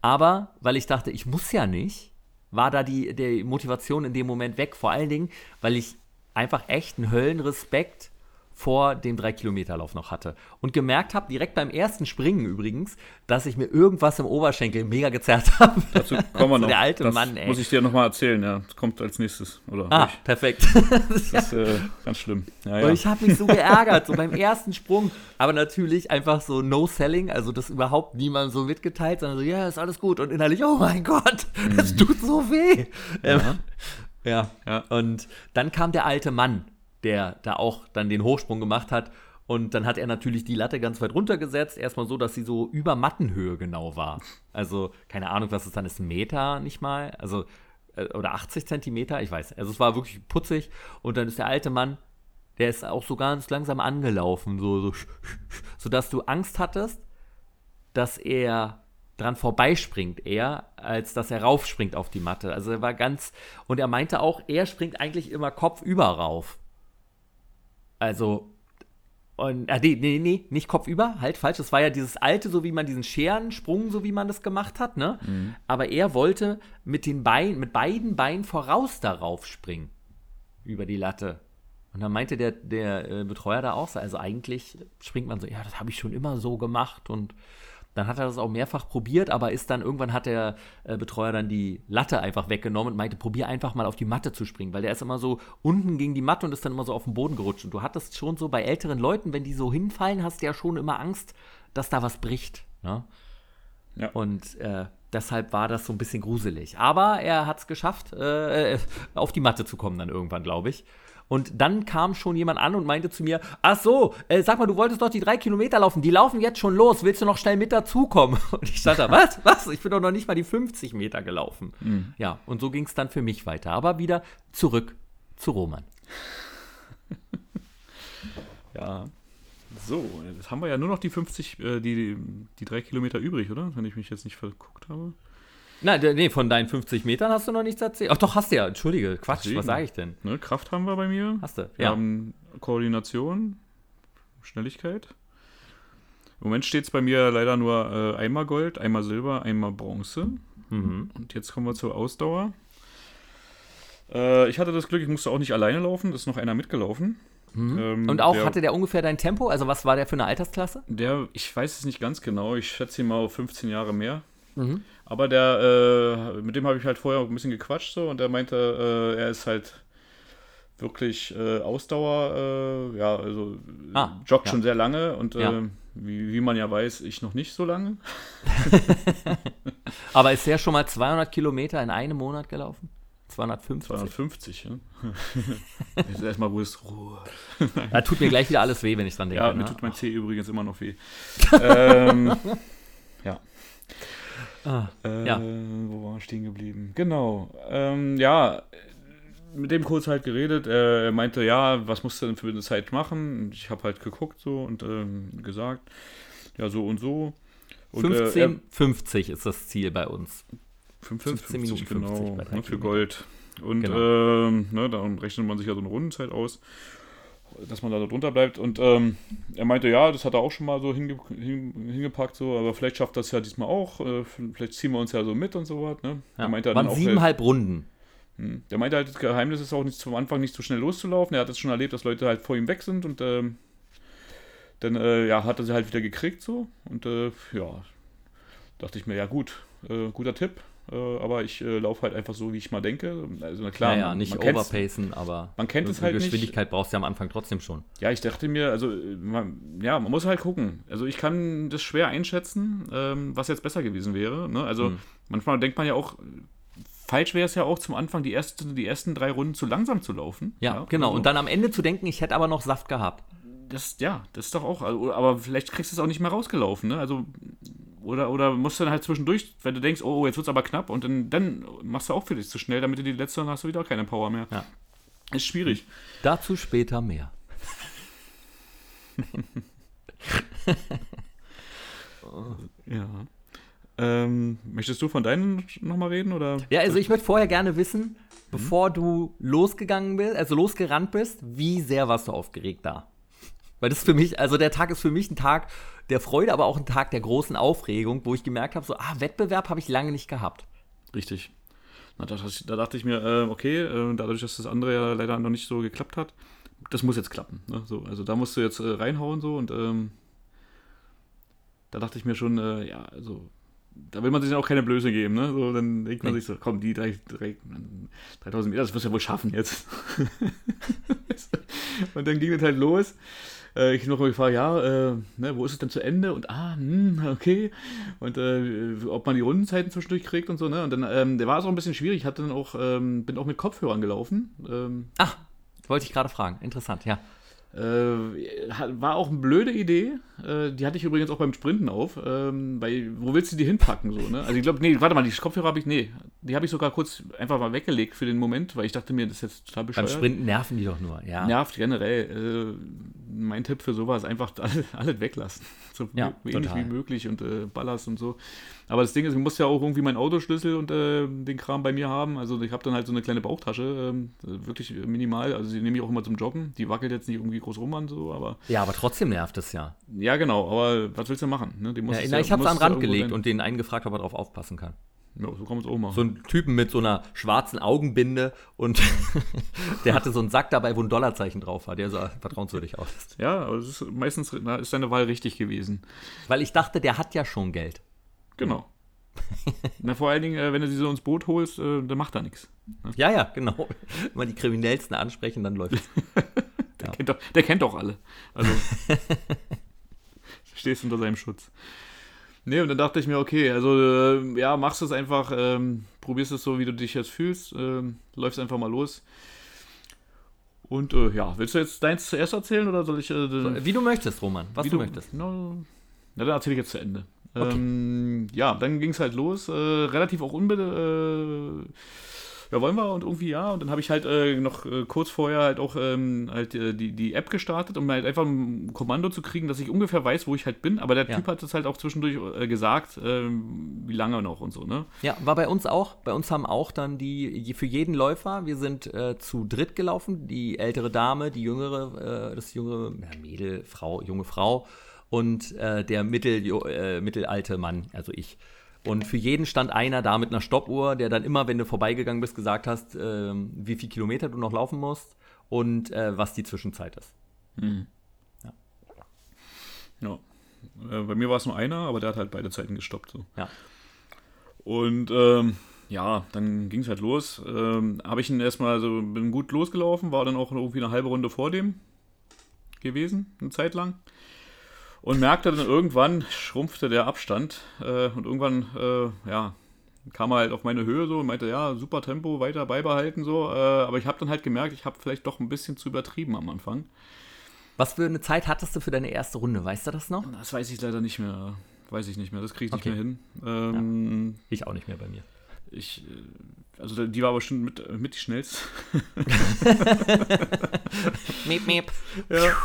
Aber weil ich dachte, ich muss ja nicht, war da die, die Motivation in dem Moment weg. Vor allen Dingen, weil ich einfach echt einen Höllenrespekt vor dem 3-Kilometer-Lauf noch hatte. Und gemerkt habe, direkt beim ersten Springen übrigens, dass ich mir irgendwas im Oberschenkel mega gezerrt habe. Dazu kommen wir noch. Der alte das Mann, ey. Muss ich dir nochmal erzählen, ja. Das kommt als nächstes. Oder Ah, ich. perfekt. Das ist äh, ganz schlimm. Ja, ja. Und ich habe mich so geärgert, so beim ersten Sprung. Aber natürlich einfach so No-Selling, also das überhaupt niemand so mitgeteilt, sondern so, ja, ist alles gut. Und innerlich, oh mein Gott, das tut so weh. Ähm, ja. Ja. Und dann kam der alte Mann, der da auch dann den Hochsprung gemacht hat. Und dann hat er natürlich die Latte ganz weit runtergesetzt. Erstmal so, dass sie so über Mattenhöhe genau war. Also, keine Ahnung, was es dann ist, Meter nicht mal. Also, äh, oder 80 Zentimeter, ich weiß. Also, es war wirklich putzig. Und dann ist der alte Mann, der ist auch so ganz langsam angelaufen, so, so, sodass du Angst hattest, dass er dran vorbeispringt, eher, als dass er raufspringt auf die Matte. Also er war ganz, und er meinte auch, er springt eigentlich immer kopfüber rauf. Also, und, ah, nee, nee, nee, nicht kopfüber, halt falsch. Das war ja dieses alte, so wie man diesen Scherensprung, so wie man das gemacht hat, ne? Aber er wollte mit den Beinen, mit beiden Beinen voraus darauf springen. Über die Latte. Und dann meinte der, der äh, Betreuer da auch so, also eigentlich springt man so, ja, das habe ich schon immer so gemacht und dann hat er das auch mehrfach probiert, aber ist dann irgendwann hat der äh, Betreuer dann die Latte einfach weggenommen und meinte, probier einfach mal auf die Matte zu springen, weil der ist immer so unten gegen die Matte und ist dann immer so auf den Boden gerutscht. Und du hattest schon so bei älteren Leuten, wenn die so hinfallen, hast du ja schon immer Angst, dass da was bricht. Ne? Ja. Und äh, deshalb war das so ein bisschen gruselig. Aber er hat es geschafft, äh, auf die Matte zu kommen dann irgendwann, glaube ich. Und dann kam schon jemand an und meinte zu mir, ach so, äh, sag mal, du wolltest doch die drei Kilometer laufen, die laufen jetzt schon los, willst du noch schnell mit dazukommen? Und ich stand da, was, was, ich bin doch noch nicht mal die 50 Meter gelaufen. Ja, und so ging es dann für mich weiter. Aber wieder zurück zu Roman. Ja. So, jetzt haben wir ja nur noch die 50, äh, die, die drei Kilometer übrig, oder? Wenn ich mich jetzt nicht verguckt habe. D- nee, von deinen 50 Metern hast du noch nichts erzählt. Ach doch, hast du ja. Entschuldige, Quatsch, Deswegen. was sage ich denn? Ne, Kraft haben wir bei mir. Hast du? Wir haben Koordination, Schnelligkeit. Im Moment steht es bei mir leider nur äh, einmal Gold, einmal Silber, einmal Bronze. Mhm. Und jetzt kommen wir zur Ausdauer. Äh, ich hatte das Glück, ich musste auch nicht alleine laufen, da ist noch einer mitgelaufen. Ähm, Und auch der, hatte der ungefähr dein Tempo? Also was war der für eine Altersklasse? Der, ich weiß es nicht ganz genau, ich schätze ihn mal auf 15 Jahre mehr. Mhm. Aber der, äh, mit dem habe ich halt vorher ein bisschen gequatscht so und der meinte, äh, er ist halt wirklich äh, Ausdauer, äh, ja, also Ah, joggt ja. schon sehr lange und Ja. äh, wie, wie man ja weiß, ich noch nicht so lange. Aber ist der schon mal 200 Kilometer in einem Monat gelaufen? 250? 250, ja. Jetzt erstmal, wo ist Ruhe? Da tut mir gleich wieder alles weh, wenn ich dran denke. Ja, ne? mir tut mein Zeh übrigens immer noch weh. ähm. Ah, Äh, Ja. Wo waren wir stehen geblieben? Genau. Ähm, ja, mit dem kurz halt geredet. Äh, er meinte, ja, was musst du denn für eine Zeit machen? Und ich habe halt geguckt so und ähm, gesagt, ja, so und so. Und, äh, 15, er- 50 ist das Ziel bei uns. 15, 15 Minuten 50 genau, bei ne, für. Gold. Und Genau. ähm, ne, dann rechnet man sich ja so eine Rundenzeit aus, dass man da so drunter bleibt. Und ähm, er meinte, ja, das hat er auch schon mal so hinge hin, hingepackt, so, aber vielleicht schafft das ja diesmal auch. Äh, vielleicht ziehen wir uns ja so mit und so was. Ne? Ja. Er meinte dann Waren auch, siebeneinhalb Runden. hm. Der meinte halt, das Geheimnis ist auch nicht zum Anfang nicht so schnell loszulaufen. Er hat es schon erlebt, dass Leute halt vor ihm weg sind und ähm, dann äh, ja, hat er sie halt wieder gekriegt so. Und äh, ja, dachte ich mir, ja gut, äh, guter Tipp. Äh, aber ich äh, laufe halt einfach so, wie ich mal denke. Also klar, Naja, nicht man overpacen, aber man kennt es halt nicht. Geschwindigkeit brauchst du ja am Anfang trotzdem schon. Ja, ich dachte mir, also äh, man, ja, man muss halt gucken. Also ich kann das schwer einschätzen, ähm, was jetzt besser gewesen wäre. Ne? Also Hm. manchmal denkt man ja auch, falsch wäre es ja auch zum Anfang die, erste, die ersten drei Runden zu langsam zu laufen. Ja, genau. also Und dann am Ende zu denken, ich hätte aber noch Saft gehabt. das, ja, das ist doch auch, also, aber vielleicht kriegst du es auch nicht mehr rausgelaufen, ne? Also, oder, oder musst du dann halt zwischendurch, wenn du denkst, oh, jetzt wird es aber knapp und dann, dann machst du auch für dich zu schnell, damit du die letzte, dann hast du wieder keine Power mehr. Ja. Ist schwierig. Dazu später mehr. Ja. Ähm, möchtest du von deinen nochmal reden, oder? Ja, also ich würde vorher gerne wissen, bevor du losgegangen bist, also losgerannt bist, wie sehr warst du aufgeregt da? Weil das ist für mich, also der Tag ist für mich ein Tag der Freude, aber auch ein Tag der großen Aufregung, wo ich gemerkt habe, so, ah, Wettbewerb habe ich lange nicht gehabt. Richtig. Na, da, da dachte ich mir, äh, okay, äh, dadurch, dass das andere ja leider noch nicht so geklappt hat, das muss jetzt klappen. Ne? So, also da musst du jetzt äh, reinhauen so und ähm, da dachte ich mir schon, äh, ja, also da will man sich dann auch keine Blöße geben, ne? So, dann denkt man nee. sich so, komm, die drei, drei, 3000 Meter, das wirst du ja wohl schaffen jetzt. und dann ging es halt los. Äh, ich noch mal gefragt, ja, äh, ne, wo ist es denn zu Ende? Und ah, hm, okay. Und äh, ob man die Rundenzeiten zwischendurch kriegt und so, ne? Und dann, ähm, der war es auch ein bisschen schwierig. Ich hatte dann auch, ähm, bin auch mit Kopfhörern gelaufen. Ähm, Ach, wollte ich gerade fragen. Interessant, ja. Äh, war auch eine blöde Idee. Äh, die hatte ich übrigens auch beim Sprinten auf. Ähm, weil, wo willst du die hinpacken? So, ne? Also ich glaube, nee, warte mal, die Kopfhörer habe ich, nee, die habe ich sogar kurz einfach mal weggelegt für den Moment, weil ich dachte mir, das ist jetzt total bescheuert. Beim Sprinten nerven die doch nur, ja. Nervt generell. Äh, mein Tipp für sowas, einfach alles, alles weglassen. So ja, wenig total. wie möglich und äh, Ballast und so. Aber das Ding ist, ich muss ja auch irgendwie meinen Autoschlüssel und äh, den Kram bei mir haben. Also ich habe dann halt so eine kleine Bauchtasche, ähm, wirklich minimal. Also die nehme ich auch immer zum Joggen. Die wackelt jetzt nicht irgendwie groß rum an so, aber. Ja, aber trotzdem nervt es ja. Ja, genau. Aber was willst du machen? Ne? ja, na, ich habe es an den Rand gelegt und den einen gefragt, ob er drauf aufpassen kann. Ja, so kann man es auch machen. So ein Typen mit so einer schwarzen Augenbinde und der hatte so einen Sack dabei, wo ein Dollarzeichen drauf war, der sah vertrauenswürdig aus. Ja, aber ist meistens na, ist seine Wahl richtig gewesen. Weil ich dachte, der hat ja schon Geld. Genau. Na, vor allen Dingen, äh, wenn du sie so ins Boot holst, äh, dann macht er nichts. Ne? Ja, ja, genau. Wenn man die Kriminellsten ansprechen, dann läuft es. der, ja. kennt doch, der kennt doch alle. Also, stehst unter seinem Schutz. Nee, und dann dachte ich mir, okay, also äh, ja, machst es einfach, ähm, probierst es so, wie du dich jetzt fühlst, ähm, läufst einfach mal los. Und äh, ja, willst du jetzt deins zuerst erzählen oder soll ich. Äh, wie du möchtest, Roman, was du, du, möchtest. No, na, dann erzähle ich jetzt zu Ende. Okay. Ähm, ja, dann ging es halt los. Äh, relativ auch unbe äh, ja, wollen wir und irgendwie ja. Und dann habe ich halt äh, noch äh, kurz vorher halt auch ähm, halt äh, die, die App gestartet, um halt einfach ein Kommando zu kriegen, dass ich ungefähr weiß, wo ich halt bin. Aber der ja. Typ hat es halt auch zwischendurch äh, gesagt, ähm, wie lange noch und so, ne? Ja, war bei uns auch. Bei uns haben auch dann die, für jeden Läufer, wir sind äh, zu dritt gelaufen, die ältere Dame, die jüngere, äh, das jüngere ja, Mädel, Frau, junge Frau und der mittel, mittelalte Mann, also ich. Und für jeden stand einer da mit einer Stoppuhr, der dann immer, wenn du vorbeigegangen bist, gesagt hast, äh, wie viele Kilometer du noch laufen musst und äh, was die Zwischenzeit ist. Mhm. Ja. ja. Äh, bei mir war es nur einer, aber der hat halt beide Zeiten gestoppt. So. Ja. Und ähm, ja, dann ging es halt los. Ähm, Habe ich ihn erstmal, also bin gut losgelaufen, war dann auch irgendwie eine halbe Runde vor dem gewesen, eine Zeit lang und merkte dann irgendwann, schrumpfte der Abstand äh, und irgendwann, äh, ja, kam er halt auf meine Höhe so und meinte, ja, super Tempo, weiter beibehalten so, äh, aber ich habe dann halt gemerkt, ich habe vielleicht doch ein bisschen zu übertrieben am Anfang. Was für eine Zeit hattest du für deine erste Runde, weißt du das noch? Das weiß ich leider nicht mehr, weiß ich nicht mehr, das kriege ich okay. nicht mehr hin. Ähm, ja, ich auch nicht mehr bei mir. Ich, äh, also die war aber schon mit, mit die schnellste. miep, miep. Ja,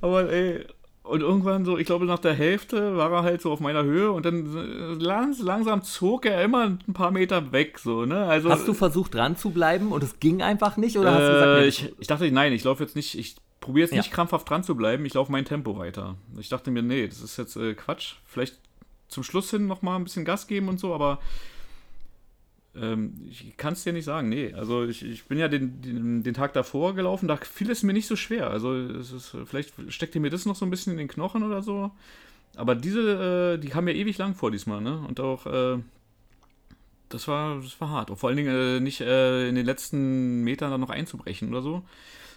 aber ey, und irgendwann so, ich glaube nach der Hälfte war er halt so auf meiner Höhe und dann lang, langsam zog er immer ein paar Meter weg, so, ne? Also, hast du versucht dran zu bleiben und es ging einfach nicht? Oder äh, hast du gesagt, nee, ich, ich dachte, nein, ich laufe jetzt nicht, ich probiere jetzt nicht ja. krampfhaft dran zu bleiben, ich laufe mein Tempo weiter. Ich dachte mir, nee, das ist jetzt äh, Quatsch. Vielleicht zum Schluss hin nochmal ein bisschen Gas geben und so, aber ähm, ich kann es dir nicht sagen, nee. Also ich, ich bin ja den, den, den, Tag davor gelaufen, da fiel es mir nicht so schwer. Also es ist, vielleicht steckte mir das noch so ein bisschen in den Knochen oder so. Aber diese, äh, die kam mir ewig lang vor diesmal, ne? Und auch, äh, das war, das war hart. Und vor allen Dingen äh, nicht äh, in den letzten Metern dann noch einzubrechen oder so.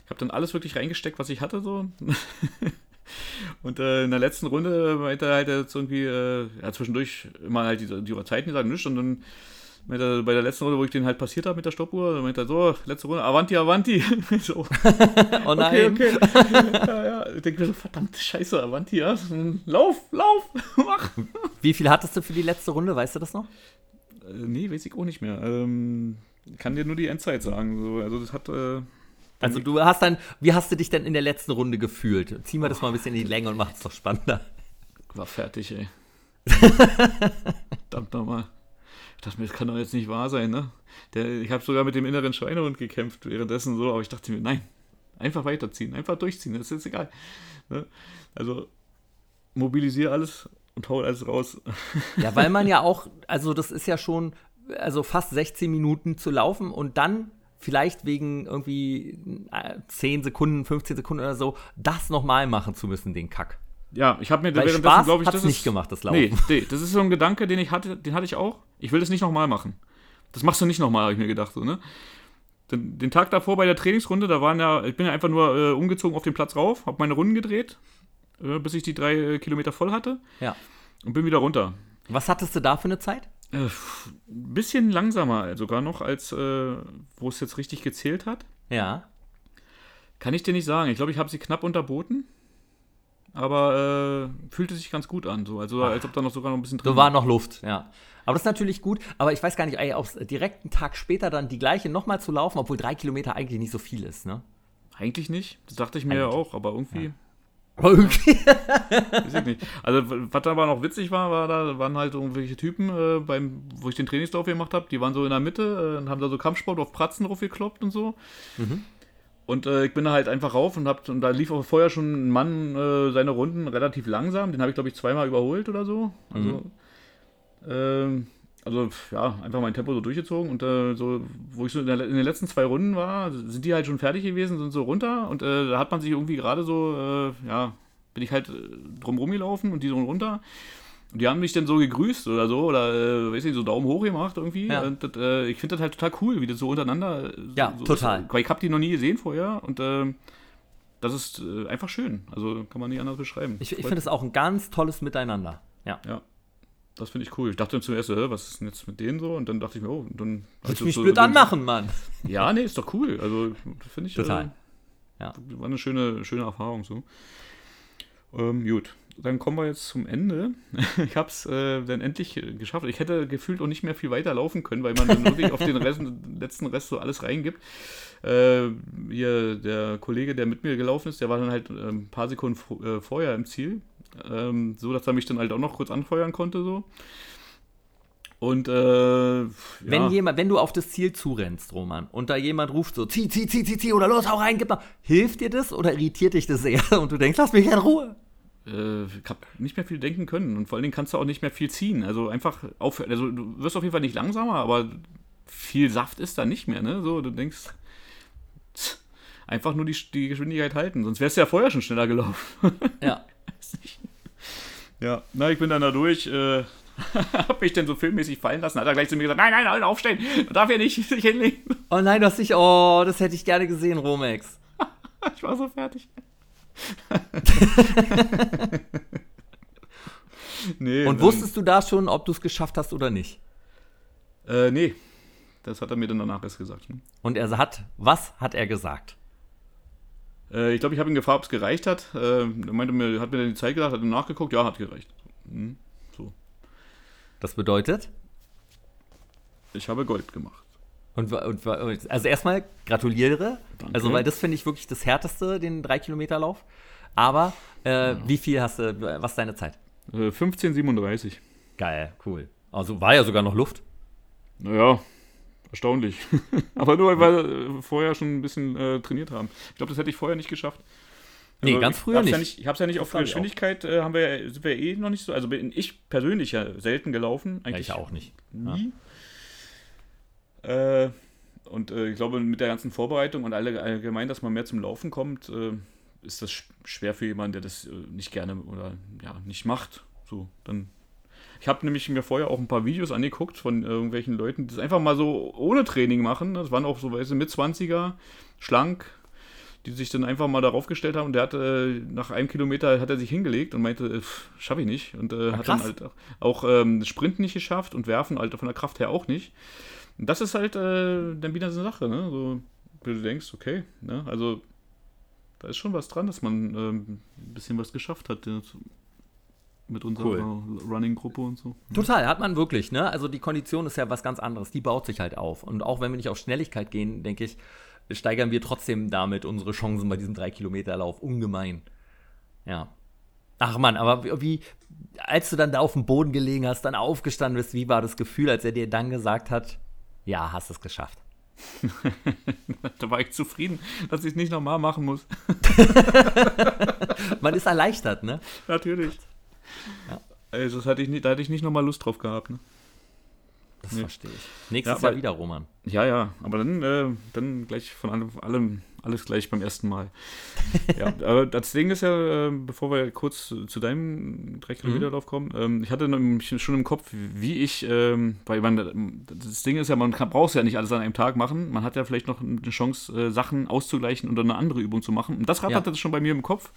Ich habe dann alles wirklich reingesteckt, was ich hatte, so. Und äh, in der letzten Runde meinte er halt jetzt irgendwie, äh, ja, zwischendurch immer halt die, die Zeiten gesagt, nichts. Und dann bei der letzten Runde, wo ich den halt passiert habe mit der Stoppuhr, meinte er so, letzte Runde, Avanti, Avanti. so. oh nein. Okay, okay. ja, ja. Ich denke mir so, verdammt, scheiße, Avanti, ja. Lauf, lauf, mach. Wie viel hattest du für die letzte Runde, weißt du das noch? Äh, nee, weiß ich auch nicht mehr. Ähm, kann dir nur die Endzeit sagen. So. Also das hat... Äh, also du hast dann, wie hast du dich denn in der letzten Runde gefühlt? Ziehen wir das mal ein bisschen in die Länge und machen es doch spannender. War fertig, ey. Verdammt nochmal. Ich dachte mir, das kann doch jetzt nicht wahr sein, ne? Der, ich habe sogar mit dem inneren Schweinehund gekämpft währenddessen so, aber ich dachte mir, nein, einfach weiterziehen, einfach durchziehen, das ist jetzt egal. Ne? Also mobilisiere alles und hau alles raus. Ja, weil man ja auch, also das ist ja schon, also fast 16 Minuten zu laufen und dann vielleicht wegen irgendwie äh, 10 Sekunden, 15 Sekunden oder so, das nochmal machen zu müssen, den Kack. Ja, ich habe mir Weil währenddessen, glaube ich, das nicht ist, gemacht, das Laufen. Nee, nee, das ist so ein Gedanke, den ich hatte, den hatte ich auch. Ich will das nicht nochmal machen. Das machst du nicht nochmal, habe ich mir gedacht, so, ne? Den, den Tag davor bei der Trainingsrunde, da waren ja, ich bin ja einfach nur äh, umgezogen auf den Platz rauf, habe meine Runden gedreht, äh, bis ich die drei äh, Kilometer voll hatte Ja. und bin wieder runter. Was hattest du da für eine Zeit? Äh, ein bisschen langsamer sogar noch, als äh, wo es jetzt richtig gezählt hat. Ja. Kann ich dir nicht sagen. Ich glaube, ich habe sie knapp unterboten. Aber äh, fühlte sich ganz gut an. So. Also als ob da noch sogar noch ein bisschen So war noch Luft, ja. Aber das ist natürlich gut, aber ich weiß gar nicht, ob direkt einen Tag später dann die gleiche nochmal zu laufen, obwohl drei Kilometer eigentlich nicht so viel ist, ne? Eigentlich nicht. Das dachte ich mir ja auch, aber irgendwie. Aber irgendwie. Weiß ich nicht. Also, was aber noch witzig war, war da waren halt irgendwelche Typen, äh, beim, wo ich den Trainingslauf gemacht habe, die waren so in der Mitte äh, und haben da so Kampfsport auf Pratzen draufgekloppt und so. Und äh, ich bin da halt einfach rauf und, hab, und da lief auch vorher schon ein Mann äh, seine Runden relativ langsam. Den habe ich, glaube ich, zweimal überholt oder so. Also, ähm, also ja, einfach mein Tempo so durchgezogen und äh, so, wo ich so in, der, in den letzten zwei Runden war, sind die halt schon fertig gewesen, sind so runter und äh, da hat man sich irgendwie gerade so, äh, ja, bin ich halt äh, drum rumgelaufen und die so runter. Und die haben mich dann so gegrüßt oder so, oder äh, weiß nicht, so Daumen hoch gemacht irgendwie. Ja. Und das, äh, ich finde das halt total cool, wie das so untereinander. äh, Ja, so total. Ist. Ich habe die noch nie gesehen vorher und ähm, das ist äh, einfach schön. Also kann man nicht anders beschreiben. Ich, ich finde es auch ein ganz tolles Miteinander. Ja. Ja. Das finde ich cool. Ich dachte zuerst, so, hä, was ist denn jetzt mit denen so? Und dann dachte ich mir, oh, dann. Willst du mich so- blöd anmachen, Mann? Ja, nee, ist doch cool. Also, finde ich. Total. Äh, Ja. War eine schöne, schöne Erfahrung so. Ähm, gut. Dann kommen wir jetzt zum Ende. Ich habe es äh, dann endlich geschafft. Ich hätte gefühlt auch nicht mehr viel weiter laufen können, weil man dann wirklich auf den Rest, letzten Rest so alles reingibt. Äh, hier der Kollege, der mit mir gelaufen ist, der war dann halt äh, ein paar Sekunden äh, vorher im Ziel. Ähm, so, dass er mich dann halt auch noch kurz anfeuern konnte. so. Und äh, Wenn, jemand, wenn du auf das Ziel zurennst, Roman, und da jemand ruft so, zieh, zieh, zieh, zieh, zieh, oder los, hau rein, gib mal. Hilft dir das oder irritiert dich das eher? Und du denkst, lass mich in Ruhe. Äh, ich habe nicht mehr viel denken können und vor allen Dingen kannst du auch nicht mehr viel ziehen. Also einfach aufhören. Also du wirst auf jeden Fall nicht langsamer, aber viel Saft ist da nicht mehr, ne? So, du denkst einfach nur die, die Geschwindigkeit halten, sonst wärst du ja vorher schon schneller gelaufen. Ja. Ja, na, ich bin dann da durch, äh, hab mich dann so filmmäßig fallen lassen, hat er gleich zu mir gesagt, nein, nein, nein, aufstehen, darf ja nicht sich hinlegen. Oh nein, du hast dich, oh, das hätte ich gerne gesehen, Romex. Ich war so fertig. nee, Und wusstest du da schon, ob du es geschafft hast oder nicht? Äh, nee. Das hat er mir dann danach erst gesagt. Hm. Und er hat, was hat er gesagt? Äh, ich glaube, ich habe ihn gefragt, ob es gereicht hat. Äh, er meinte mir, hat mir dann die Zeit gesagt, hat dann nachgeguckt, ja, hat gereicht. Hm, so. Das bedeutet? Ich habe Gold gemacht. Und, und, wa- also erstmal gratuliere. Danke. Also, weil das finde ich wirklich das härteste, den 3-Kilometer-Lauf. Aber äh, wie viel hast du, was ist deine Zeit? Äh, 15,37. Geil, cool. Also war ja sogar noch Luft. Naja, erstaunlich. Aber nur, weil wir äh, vorher schon ein bisschen äh, trainiert haben. Ich glaube, das hätte ich vorher nicht geschafft. Nee, Also, ganz früher nicht. Ja nicht ich habe es ja nicht auf ich auch. Geschwindigkeit, äh, haben wir, ja- sind wir eh noch nicht so. Also bin ich persönlich ja selten gelaufen. Ja, Eigentlich ich auch nicht. nie. Äh, und äh, ich glaube, mit der ganzen Vorbereitung und alle allgemein, dass man mehr zum Laufen kommt, äh, ist das sch schwer für jemanden, der das äh, nicht gerne oder ja, nicht macht. So, dann. Ich habe nämlich mir vorher auch ein paar Videos angeguckt von irgendwelchen Leuten, die das einfach mal so ohne Training machen. Das waren auch so weißt du, mit 20er, schlank, die sich dann einfach mal darauf gestellt haben. Und der hatte äh, nach einem Kilometer hat er sich hingelegt und meinte, äh, schaffe ich nicht. Und äh, hat dann halt auch, auch ähm, Sprinten nicht geschafft und Werfen halt von der Kraft her auch nicht. Und das ist halt äh, dann wieder so eine Sache, ne? So, wo du denkst, okay, ne? Also da ist schon was dran, dass man ähm, ein bisschen was geschafft hat mit unserer Running-Gruppe und so. Total, hat man wirklich, ne? Also die Kondition ist ja was ganz anderes, die baut sich halt auf. Und auch wenn wir nicht auf Schnelligkeit gehen, denke ich, steigern wir trotzdem damit unsere Chancen bei diesem 3-Kilometer-Lauf ungemein. Ja. Ach man, aber wie- wie, als du dann da auf dem Boden gelegen hast, dann aufgestanden bist, wie war das Gefühl, als er dir dann gesagt hat, ja, hast es geschafft? Da war ich zufrieden, dass ich es nicht nochmal machen muss. Man ist erleichtert, ne? Natürlich. Also das hatte ich nicht, da hatte ich nicht nochmal Lust drauf gehabt. Ne? Das Nee. verstehe ich. Nächstes Ja, Jahr aber- wieder, Roman. Ja, ja, aber dann, äh, dann gleich von allem, allem alles gleich beim ersten Mal. ja, aber das Ding ist ja, äh, bevor wir kurz zu, deinem 3 Kilometerlauf kommen, ähm, ich hatte schon im Kopf, wie ich, ähm, weil man, das Ding ist ja, man kann, braucht ja nicht alles an einem Tag machen. Man hat ja vielleicht noch eine Chance, äh, Sachen auszugleichen und dann eine andere Übung zu machen. Und das Rad Ja. hatte das schon bei mir im Kopf.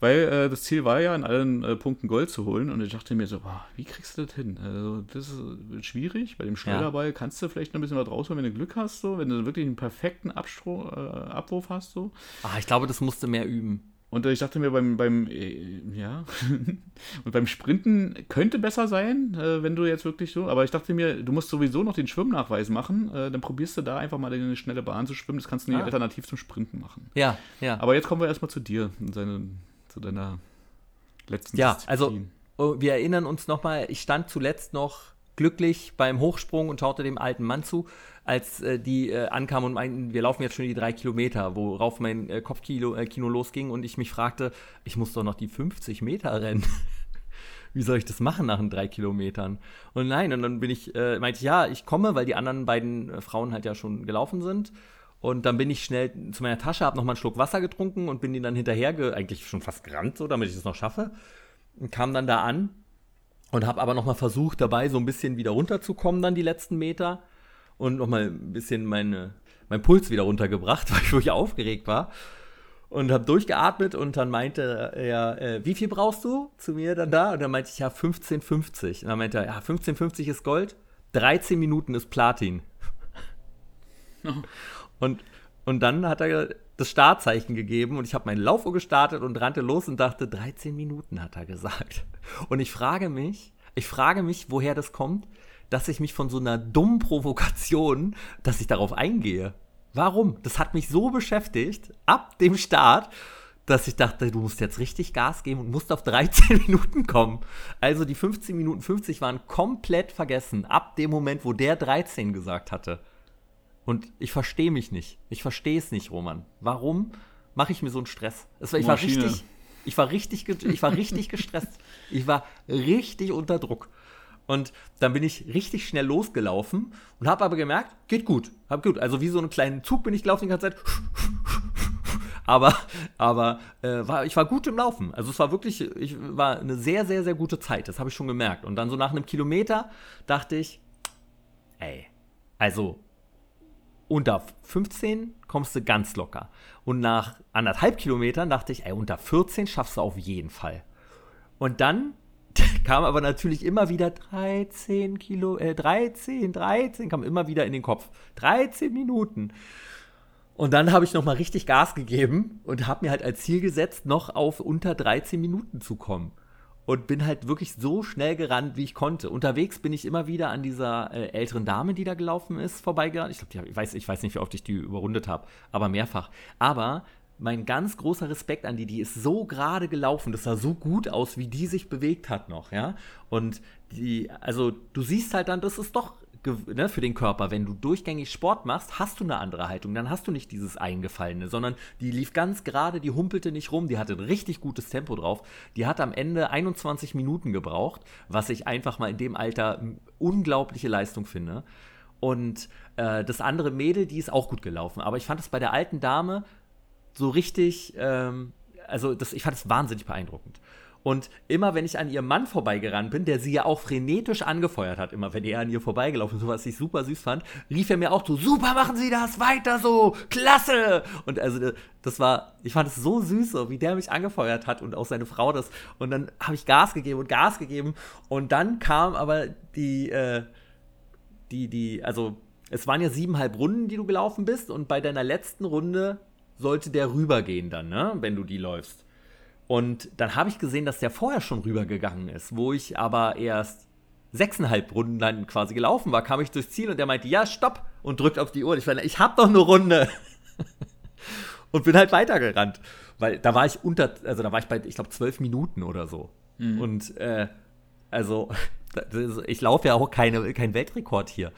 Weil äh, das Ziel war ja, in allen äh, Punkten Gold zu holen. Und ich dachte mir so, boah, wie kriegst du das hin? Also, das ist äh, schwierig. Bei dem Schleuderball kannst du vielleicht noch ein bisschen was rausholen, wenn du Glück hast, so. Wenn du wirklich einen perfekten Abstro äh, Abwurf hast, so. Ah, ich glaube, das musste mehr üben. Und äh, ich dachte mir beim, beim äh, ja, und beim Sprinten könnte besser sein, wenn du jetzt wirklich so, aber ich dachte mir, du musst sowieso noch den Schwimmnachweis machen, dann probierst du da einfach mal eine schnelle Bahn zu schwimmen, das kannst du nicht Ah. alternativ zum Sprinten machen. Ja, ja. Aber jetzt kommen wir erstmal zu dir, und seine, zu deiner letzten Ja, also Disziplin. oh, wir erinnern uns nochmal, ich stand zuletzt noch glücklich beim Hochsprung und schaute dem alten Mann zu, als äh, die äh, ankamen und meinten, wir laufen jetzt schon die drei Kilometer, worauf mein äh, Kopfkino äh, Kino losging und ich mich fragte, ich muss doch noch die 50 Meter rennen. Wie soll ich das machen nach den drei Kilometern? Und nein, und dann bin ich, äh, meinte ich, ja, ich komme, weil die anderen beiden äh, Frauen halt ja schon gelaufen sind. Und dann bin ich schnell zu meiner Tasche, habe nochmal einen Schluck Wasser getrunken und bin ihnen dann hinterher, ge- eigentlich schon fast gerannt, so, damit ich es noch schaffe. Und kam dann da an und habe aber nochmal versucht, dabei so ein bisschen wieder runterzukommen, dann die letzten Meter. Und nochmal ein bisschen meine, mein Puls wieder runtergebracht, weil ich wirklich aufgeregt war. Und habe durchgeatmet und dann meinte er, äh, wie viel brauchst du zu mir dann da? Und dann meinte ich, ja, 15,50. Und dann meinte er, ja, 15,50 ist Gold, 13 Minuten ist Platin. Und, und dann hat er das Startzeichen gegeben und ich habe meine Laufuhr gestartet und rannte los und dachte, 13 Minuten hat er gesagt. Und ich frage mich, ich frage mich, woher das kommt, dass ich mich von so einer dummen Provokation, dass ich darauf eingehe. Warum? Das hat mich so beschäftigt, ab dem Start, dass ich dachte, du musst jetzt richtig Gas geben und musst auf 13 Minuten kommen. Also die 15 Minuten 50 waren komplett vergessen, ab dem Moment, wo der 13 gesagt hatte. Und ich verstehe mich nicht. Ich verstehe es nicht, Roman. Warum mache ich mir so einen Stress? Es war, ich, war richtig, ich, war richtig, ich war richtig gestresst. Ich war richtig unter Druck. Und dann bin ich richtig schnell losgelaufen und habe aber gemerkt, geht gut. Hab gut. Also wie so einen kleinen Zug bin ich gelaufen die ganze Zeit. Aber, aber äh, war, ich war gut im Laufen. Also es war wirklich, ich war eine sehr, sehr, sehr gute Zeit. Das habe ich schon gemerkt. Und dann so nach einem Kilometer dachte ich, ey, also unter 15 kommst du ganz locker. Und nach anderthalb Kilometern dachte ich, ey, unter 14 schaffst du auf jeden Fall. Und dann kam aber natürlich immer wieder 13 Kilo, äh, 13, 13, kam immer wieder in den Kopf. 13 Minuten. Und dann habe ich nochmal richtig Gas gegeben und habe mir halt als Ziel gesetzt, noch auf unter 13 Minuten zu kommen. Und bin halt wirklich so schnell gerannt, wie ich konnte. Unterwegs bin ich immer wieder an dieser äh, älteren Dame, die da gelaufen ist, vorbeigerannt. Ich glaube, ich weiß, ich weiß nicht, wie oft ich die überrundet habe, aber mehrfach. Aber mein ganz großer Respekt an die, die ist so gerade gelaufen, das sah so gut aus, wie die sich bewegt hat noch, ja. Und die, also du siehst halt dann, das ist doch ne, für den Körper, wenn du durchgängig Sport machst, hast du eine andere Haltung, dann hast du nicht dieses Eingefallene, sondern die lief ganz gerade, die humpelte nicht rum, die hatte ein richtig gutes Tempo drauf. Die hat am Ende 21 Minuten gebraucht, was ich einfach mal in dem Alter m, unglaubliche Leistung finde. Und äh, das andere Mädel, die ist auch gut gelaufen. Aber ich fand es bei der alten Dame so richtig, ähm, also das, ich fand es wahnsinnig beeindruckend. Und immer wenn ich an ihrem Mann vorbeigerannt bin, der sie ja auch frenetisch angefeuert hat, immer wenn er an ihr vorbeigelaufen ist, was ich super süß fand, rief er mir auch so, super machen Sie das, weiter so, klasse! Und also äh, das war, ich fand es so süß, so wie der mich angefeuert hat und auch seine Frau das. Und dann habe ich Gas gegeben und Gas gegeben und dann kam aber die, äh, die, die, also es waren ja siebeneinhalb Runden, die du gelaufen bist und bei deiner letzten Runde sollte der rübergehen dann, ne, wenn du die läufst. Und dann habe ich gesehen, dass der vorher schon rübergegangen ist, wo ich aber erst sechseinhalb Runden dann quasi gelaufen war, kam ich durchs Ziel und der meinte, ja, stopp und drückt auf die Uhr. Ich war, ich hab doch eine Runde. und bin halt weitergerannt. Weil da war ich unter, also da war ich bei, ich glaube, zwölf Minuten oder so. Und äh, also, ich laufe ja auch keine, kein Weltrekord hier.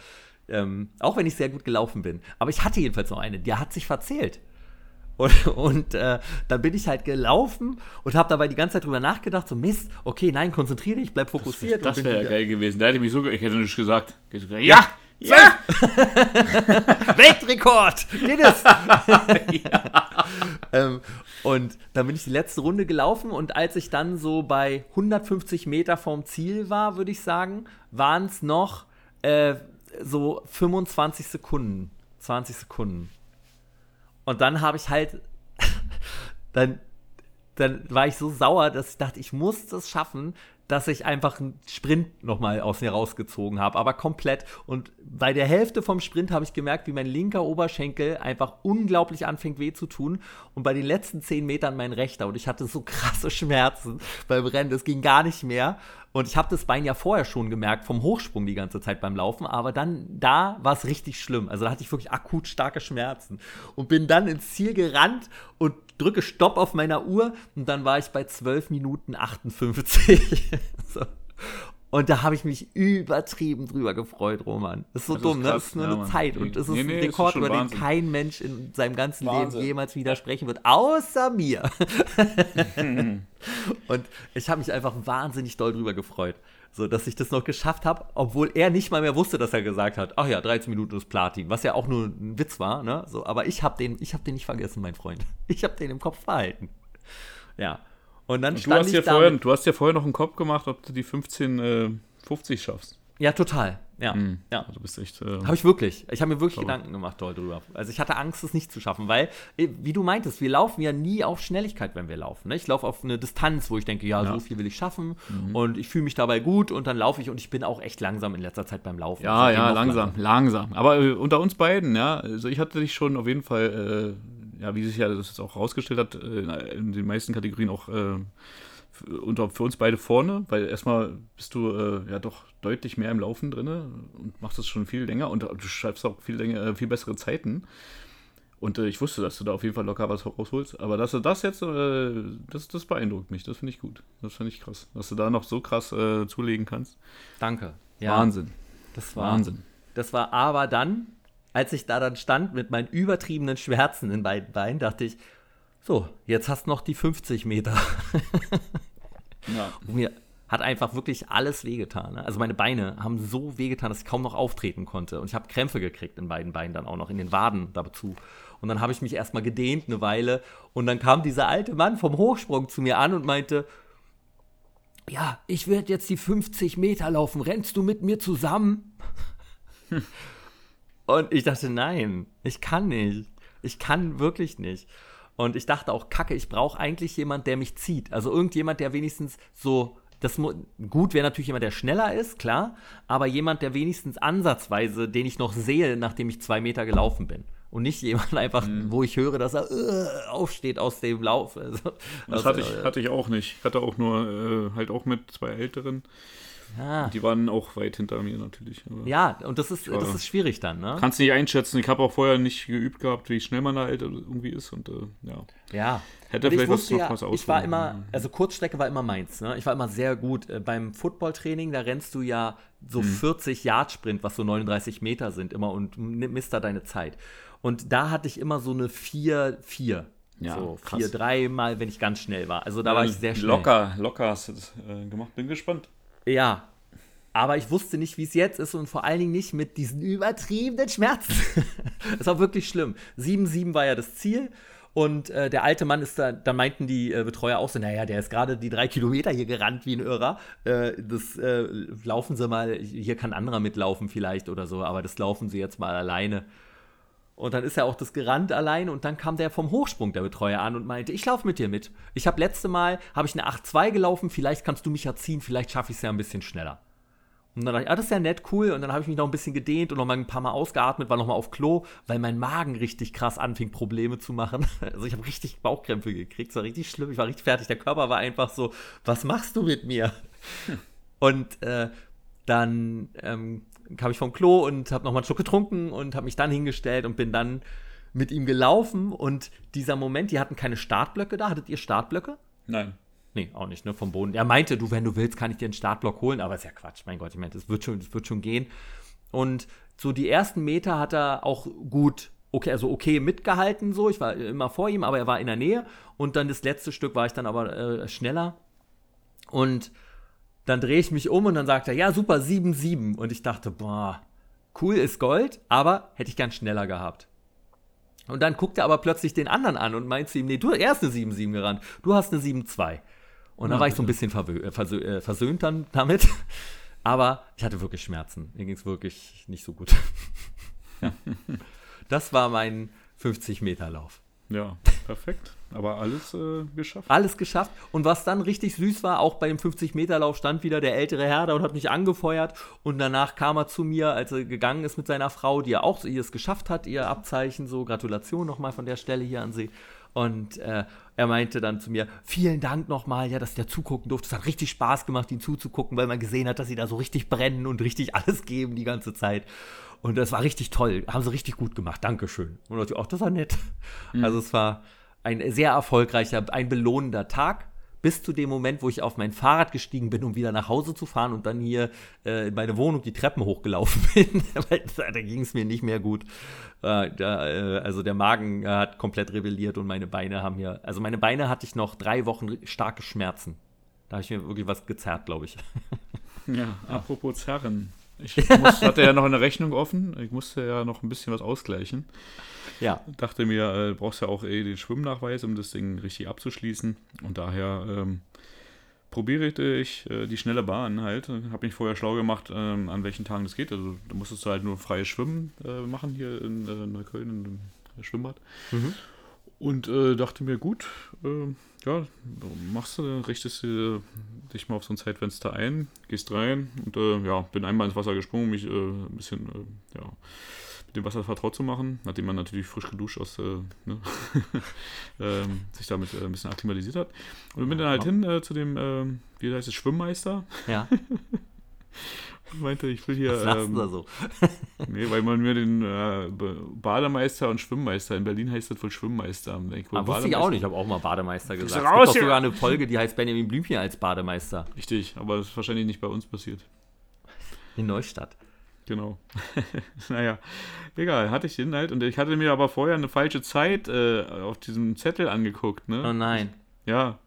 Ähm, auch wenn ich sehr gut gelaufen bin. Aber ich hatte jedenfalls noch eine, die hat sich verzählt. Und, und äh, dann bin ich halt gelaufen und habe dabei die ganze Zeit drüber nachgedacht, so Mist, okay, nein, konzentriere dich, bleib fokussiert. Das bin wäre ja geil gewesen. Da hätte ich mich so, ich hätte nicht gesagt. Gesagt ja! Ja! Weltrekord! Guinness! ähm, und dann bin ich die letzte Runde gelaufen und als ich dann so bei 150 Meter vom Ziel war, würde ich sagen, waren es noch äh, so 25 Sekunden, 20 Sekunden. Und dann habe ich halt, dann, dann war ich so sauer, dass ich dachte, ich muss das schaffen, dass ich einfach einen Sprint nochmal aus mir rausgezogen habe, aber komplett. Und bei der Hälfte vom Sprint habe ich gemerkt, wie mein linker Oberschenkel einfach unglaublich anfängt weh zu tun und bei den letzten zehn Metern mein rechter. Und ich hatte so krasse Schmerzen beim Rennen, das ging gar nicht mehr. Und ich habe das Bein ja vorher schon gemerkt, vom Hochsprung die ganze Zeit beim Laufen, aber dann, da war es richtig schlimm. Also da hatte ich wirklich akut starke Schmerzen. Und bin dann ins Ziel gerannt und drücke Stopp auf meiner Uhr und dann war ich bei 12 Minuten 58. so. Und da habe ich mich übertrieben drüber gefreut, Roman. Das ist so Das ist dumm, ne? krass, Das ist nur ja, eine Mann. Zeit und Nee, es ist nee, ein ist Rekord, über den kein Mensch in seinem ganzen Wahnsinn. Leben jemals widersprechen wird, außer mir. Und ich habe mich einfach wahnsinnig doll drüber gefreut. So, dass ich das noch geschafft habe, obwohl er nicht mal mehr wusste, dass er gesagt hat, ach ja, 13 Minuten ist Platin, was ja auch nur ein Witz war, ne? So, aber ich habe den, ich habe den nicht vergessen, mein Freund. Ich habe den im Kopf behalten. Ja. Und dann Du stand hast, ich ja da. vorher, du hast ja vorher noch einen Kopf gemacht, ob du die 15, äh, 50 schaffst. ja, total. Ja. ja. Also du bist echt. Äh, Habe ich wirklich. Ich habe mir wirklich Schau. Gedanken gemacht doll drüber. Also ich hatte Angst, es nicht zu schaffen, weil, eh, wie du meintest, wir laufen ja nie auf Schnelligkeit, wenn wir laufen. Ne? Ich laufe auf eine Distanz, wo ich denke, ja, Ja. so viel will ich schaffen und ich fühle mich dabei gut und dann laufe ich und ich bin auch echt langsam in letzter Zeit beim Laufen. ja, ja, noch langsam, langsam. Aber äh, unter uns beiden, ja, also ich hatte dich schon auf jeden Fall, äh, ja, wie sich ja das jetzt auch rausgestellt hat, äh, in den meisten Kategorien auch äh, unter, für uns beide vorne, weil erstmal bist du äh, ja doch deutlich mehr im Laufen drin und machst das schon viel länger und du schreibst auch viel länger, äh, viel bessere Zeiten. Und äh, ich wusste, dass du da auf jeden Fall locker was rausholst. Aber dass du das jetzt, äh, das, das beeindruckt mich. Das finde ich gut. Das finde ich krass. Dass du da noch so krass äh, zulegen kannst. Danke. Ja, Wahnsinn. Das war, Wahnsinn. Das war aber dann, als ich da dann stand mit meinen übertriebenen Schmerzen in beiden Beinen, dachte ich, so, jetzt hast du noch die 50 Meter. Ja. Und mir hat einfach wirklich alles wehgetan. Ne? Also meine Beine haben so wehgetan, dass ich kaum noch auftreten konnte. Und ich habe Krämpfe gekriegt in beiden Beinen dann auch noch, in den Waden dazu. Und dann habe ich mich erstmal gedehnt eine Weile. Und dann kam dieser alte Mann vom Hochsprung zu mir an und meinte, ja, ich werde jetzt die 50 Meter laufen. Rennst du mit mir zusammen? Und ich dachte, nein, ich kann nicht. Ich kann wirklich nicht. Und ich dachte auch, kacke, ich brauche eigentlich jemand, der mich zieht. Also irgendjemand, der wenigstens so, das gut wäre natürlich jemand, der schneller ist, klar, aber jemand, der wenigstens ansatzweise, den ich noch sehe, nachdem ich zwei Meter gelaufen bin. Und nicht jemand einfach, wo ich höre, dass er äh, aufsteht aus dem Lauf. Also, Das also, hatte ich, hatte ich auch nicht. Ich hatte auch nur, äh, halt auch mit zwei Älteren. Ja. Die waren auch weit hinter mir natürlich. Ja, und das ist, das Ja. ist schwierig dann, ne? Kannst nicht einschätzen. Ich habe auch vorher nicht geübt gehabt, wie schnell man da halt irgendwie ist. Und äh, ja. Ja. Hätte Und ich vielleicht was wusste noch ja, was ich war immer, also Kurzstrecke war immer meins. Ne? Ich war immer sehr gut. Äh, beim Footballtraining, da rennst du ja so Mhm. 40 Yard Sprint, was so 39 Meter sind, immer und misst da deine Zeit. Und da hatte ich immer so eine 4-4. Ja, so krass. 4-3 mal, wenn ich ganz schnell war. Also da war ich sehr schnell. Locker, locker hast du das äh, gemacht. Bin gespannt. Ja. Aber ich wusste nicht, wie es jetzt ist und vor allen Dingen nicht mit diesen übertriebenen Schmerzen. Es war wirklich schlimm. 7-7 war ja das Ziel. Und äh, der alte Mann ist da, da meinten die äh, Betreuer auch so, naja, der ist gerade die drei Kilometer hier gerannt wie ein Irrer. Äh, das äh, laufen sie mal, hier kann ein anderer mitlaufen vielleicht oder so, aber das laufen sie jetzt mal alleine. Und dann ist er auch das gerannt allein und dann kam der vom Hochsprung, der Betreuer, an und meinte, ich laufe mit dir mit. Ich habe letzte Mal, habe ich eine 8-2 gelaufen, vielleicht kannst du mich ja ziehen, vielleicht schaffe ich es ja ein bisschen schneller. Und dann dachte ich, ah, das ist ja nett, cool. Und dann habe ich mich noch ein bisschen gedehnt und noch mal ein paar Mal ausgeatmet, war noch mal auf Klo, weil mein Magen richtig krass anfing, Probleme zu machen. Also ich habe richtig Bauchkrämpfe gekriegt, es war richtig schlimm, ich war richtig fertig. Der Körper war einfach so, was machst du mit mir? Und äh, dann ähm, kam ich vom Klo und habe noch mal einen Schluck getrunken und habe mich dann hingestellt und bin dann mit ihm gelaufen. Und dieser Moment, die hatten keine Startblöcke da. Hattet ihr Startblöcke? Nein. Nee, auch nicht, ne? Vom Boden. Er meinte, du, wenn du willst, kann ich dir einen Startblock holen, aber ist ja Quatsch, mein Gott, ich meinte, es wird schon, es wird schon gehen. Und so die ersten Meter hat er auch gut okay, also okay mitgehalten so. Ich war immer vor ihm, aber er war in der Nähe. Und dann das letzte Stück war ich dann aber äh, schneller. Und dann drehe ich mich um und dann sagt er, ja, super, 7-7. Und ich dachte, boah, cool ist Gold, aber hätte ich gern schneller gehabt. Und dann guckt er aber plötzlich den anderen an und meint zu ihm, nee, du er ist eine 7-7 gerannt, du hast eine 7-2. Und da war ich so ein bisschen äh, versö äh, versöhnt dann damit. Aber ich hatte wirklich Schmerzen. Mir ging es wirklich nicht so gut. ja. Das war mein 50-Meter-Lauf. Ja, perfekt. Aber alles äh, geschafft. Alles geschafft. Und was dann richtig süß war, auch bei dem 50-Meter-Lauf stand wieder der ältere Herr da und hat mich angefeuert. Und danach kam er zu mir, als er gegangen ist mit seiner Frau, die ja auch ihr es geschafft hat, ihr Abzeichen. So, Gratulation nochmal von der Stelle hier an sie. Und äh, er meinte dann zu mir, vielen Dank nochmal, ja, dass der zugucken durfte. Es hat richtig Spaß gemacht, ihn zuzugucken, weil man gesehen hat, dass sie da so richtig brennen und richtig alles geben die ganze Zeit. Und das war richtig toll. Haben sie richtig gut gemacht. Dankeschön. Und ich, ach, das war nett. Mhm. Also es war ein sehr erfolgreicher, ein belohnender Tag. Bis zu dem Moment, wo ich auf mein Fahrrad gestiegen bin, um wieder nach Hause zu fahren und dann hier äh, in meine Wohnung die Treppen hochgelaufen bin. da ging es mir nicht mehr gut. Äh, da, äh, also der Magen hat komplett rebelliert und meine Beine haben hier. Also meine Beine hatte ich noch drei Wochen starke Schmerzen. Da habe ich mir wirklich was gezerrt, glaube ich. Ja, apropos Zerren. Ich muss, hatte ja noch eine Rechnung offen. Ich musste ja noch ein bisschen was ausgleichen. Ja. Dachte mir, äh, brauchst ja auch eh den Schwimmnachweis, um das Ding richtig abzuschließen. Und daher ähm, probierte ich äh, die schnelle Bahn halt. Habe mich vorher schlau gemacht, ähm, an welchen Tagen das geht. Also da musstest du halt nur freies Schwimmen äh, machen hier in äh, Neukölln, im Schwimmbad. Mhm. Und äh, dachte mir, gut, äh, ja, machst du, richtest du dich mal auf so ein Zeitfenster ein, gehst rein und äh, ja, bin einmal ins Wasser gesprungen, mich äh, ein bisschen äh, ja, mit dem Wasser vertraut zu machen, nachdem man natürlich frisch geduscht aus, ne, ähm, sich damit ein bisschen akklimatisiert hat. Und bin dann halt hin zu dem, wie heißt es, Schwimmmeister. Ja. meinte, ich will hier. Was ähm, da so? nee, weil man mir den äh, Bademeister und Schwimmmeister, in Berlin heißt das wohl Schwimmmeister. Ich wohl wusste ich auch nicht, ich habe auch mal Bademeister gesagt. Es gibt doch sogar eine Folge, die heißt Benjamin Blümchen als Bademeister. Richtig, aber das ist wahrscheinlich nicht bei uns passiert. In Neustadt. Genau. naja, egal, hatte ich den halt. Und ich hatte mir aber vorher eine falsche Zeit äh, auf diesem Zettel angeguckt, ne? Oh nein. Ja.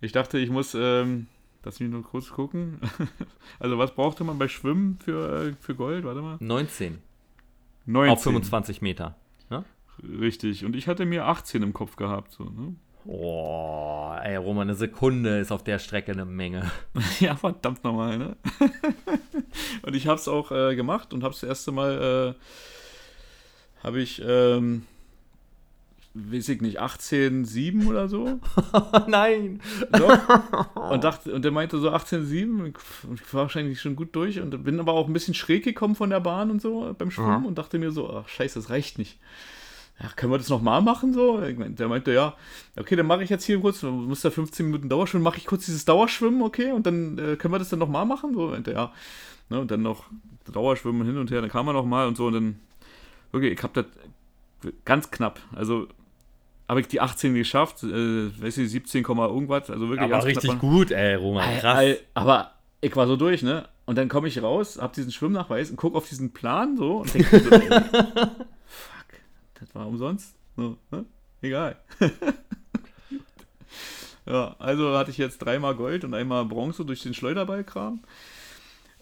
Ich dachte, ich muss. Ähm, Lass mich nur kurz gucken. Also, was brauchte man bei Schwimmen für, äh, für Gold? Warte mal. 19. 19. Auf 25 Meter. Ja? Richtig. Und ich hatte mir 18 im Kopf gehabt. So, ne? Oh, ey, Roman, eine Sekunde ist auf der Strecke eine Menge. ja, verdammt nochmal, ne? und ich hab's auch äh, gemacht und hab's das erste Mal, äh, habe ich ähm, weiß ich nicht, 18,7 oder so. Nein. Doch. Und, dachte, und der meinte so 18,7. Ich war wahrscheinlich schon gut durch und bin aber auch ein bisschen schräg gekommen von der Bahn und so beim Schwimmen mhm. und dachte mir so, ach scheiße, das reicht nicht. Ja, können wir das nochmal machen so? Der meinte, ja, okay, dann mache ich jetzt hier kurz, muss da 15 Minuten Dauerschwimmen, mache ich kurz dieses Dauerschwimmen, okay, und dann äh, können wir das dann nochmal machen? So, meinte ja. Ne, und dann noch Dauerschwimmen hin und her, dann kam er nochmal und so und dann, wirklich, ich habe das ganz knapp, also habe ich die 18 geschafft, äh, weiß ich, 17, irgendwas, also wirklich aber richtig knapp. gut, ey, Roman, krass. aber ich war so durch, ne? Und dann komme ich raus, hab diesen Schwimmnachweis und guck auf diesen Plan so und denke so, ey, fuck, das war umsonst, so, ne? Egal. ja, also hatte ich jetzt dreimal Gold und einmal Bronze durch den Schleuderballkram.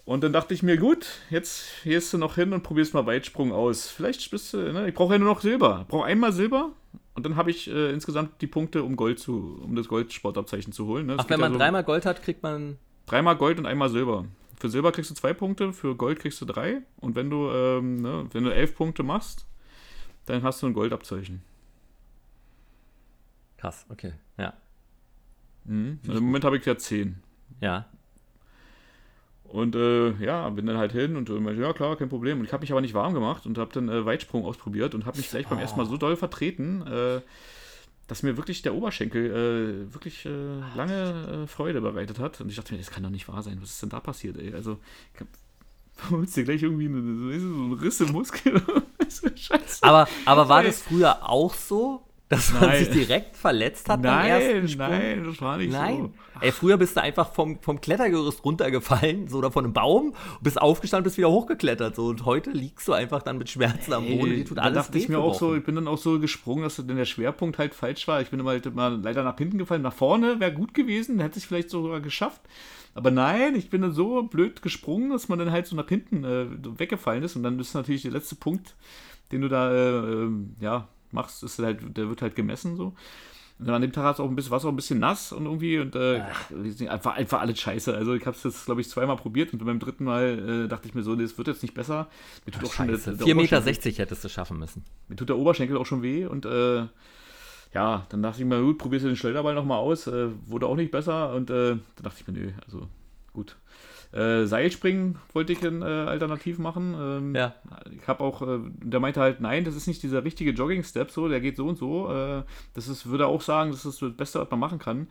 Und dann dachte ich mir, gut, jetzt gehst du noch hin und probierst mal Weitsprung aus. Vielleicht bist du, ne? Ich brauche ja nur noch Silber. Ich brauche einmal Silber und dann habe ich äh, insgesamt die Punkte, um Gold zu, um das Goldsportabzeichen zu holen. Ne? Ach, wenn man also dreimal Gold hat, kriegt man. Dreimal Gold und einmal Silber. Für Silber kriegst du zwei Punkte, für Gold kriegst du drei. Und wenn du, ähm, ne, wenn du elf Punkte machst, dann hast du ein Goldabzeichen. Krass, okay, ja. Mhm. Also Im Moment habe ich ja zehn. Ja. Und äh, ja, bin dann halt hin und äh, ja klar, kein Problem. Und ich habe mich aber nicht warm gemacht und habe dann äh, Weitsprung ausprobiert und habe mich gleich oh. beim ersten Mal so doll vertreten, äh, dass mir wirklich der Oberschenkel äh, wirklich äh, lange Freude bereitet hat. Und ich dachte mir, das kann doch nicht wahr sein. Was ist denn da passiert, ey? Also, ich hab holst dir gleich irgendwie eine, so ein Riss im Muskel. Scheiße. Aber, aber war das früher auch so? Dass man Nein. sich direkt verletzt hat beim Nein, ersten Sprung? nein, das war nicht Nein. so. Ey, früher bist du einfach vom, vom Klettergerüst runtergefallen, so oder von einem Baum, bist aufgestanden, bist wieder hochgeklettert. So. Und heute liegst du einfach dann mit Schmerzen am Boden. Die tut da alles dachte ich mir auch so, ich bin dann auch so gesprungen, dass dann der Schwerpunkt halt falsch war. Ich bin immer halt immer leider nach hinten gefallen. Nach vorne wäre gut gewesen, hätte ich vielleicht sogar geschafft. Aber nein, ich bin dann so blöd gesprungen, dass man dann halt so nach hinten äh, weggefallen ist. Und dann ist natürlich der letzte Punkt, den du da äh, ähm, ja, machst, ist halt, der wird halt gemessen so. Und an dem Tag hat's auch ein bisschen, war es auch ein bisschen nass und irgendwie und äh, ach, einfach, einfach alles scheiße. Also ich habe es jetzt, glaube ich, zweimal probiert und beim dritten Mal äh, dachte ich mir so, nee, das wird jetzt nicht besser. Mir tut auch schon der, der 4,60 Meter hättest du schaffen müssen. mir tut der Oberschenkel auch schon weh und äh, ja, dann dachte ich mir, gut, probierst du den Schleuderball nochmal aus. Äh, wurde auch nicht besser und äh, dann dachte ich mir, nö, also gut. Äh, Seilspringen wollte ich ein äh, alternativ machen. Ähm, Ja. Ich habe auch, äh, der meinte halt, nein, das ist nicht dieser richtige Jogging-Step, so, der geht so und so. Äh, das ist, würde er auch sagen, das ist das Beste, was man machen kann.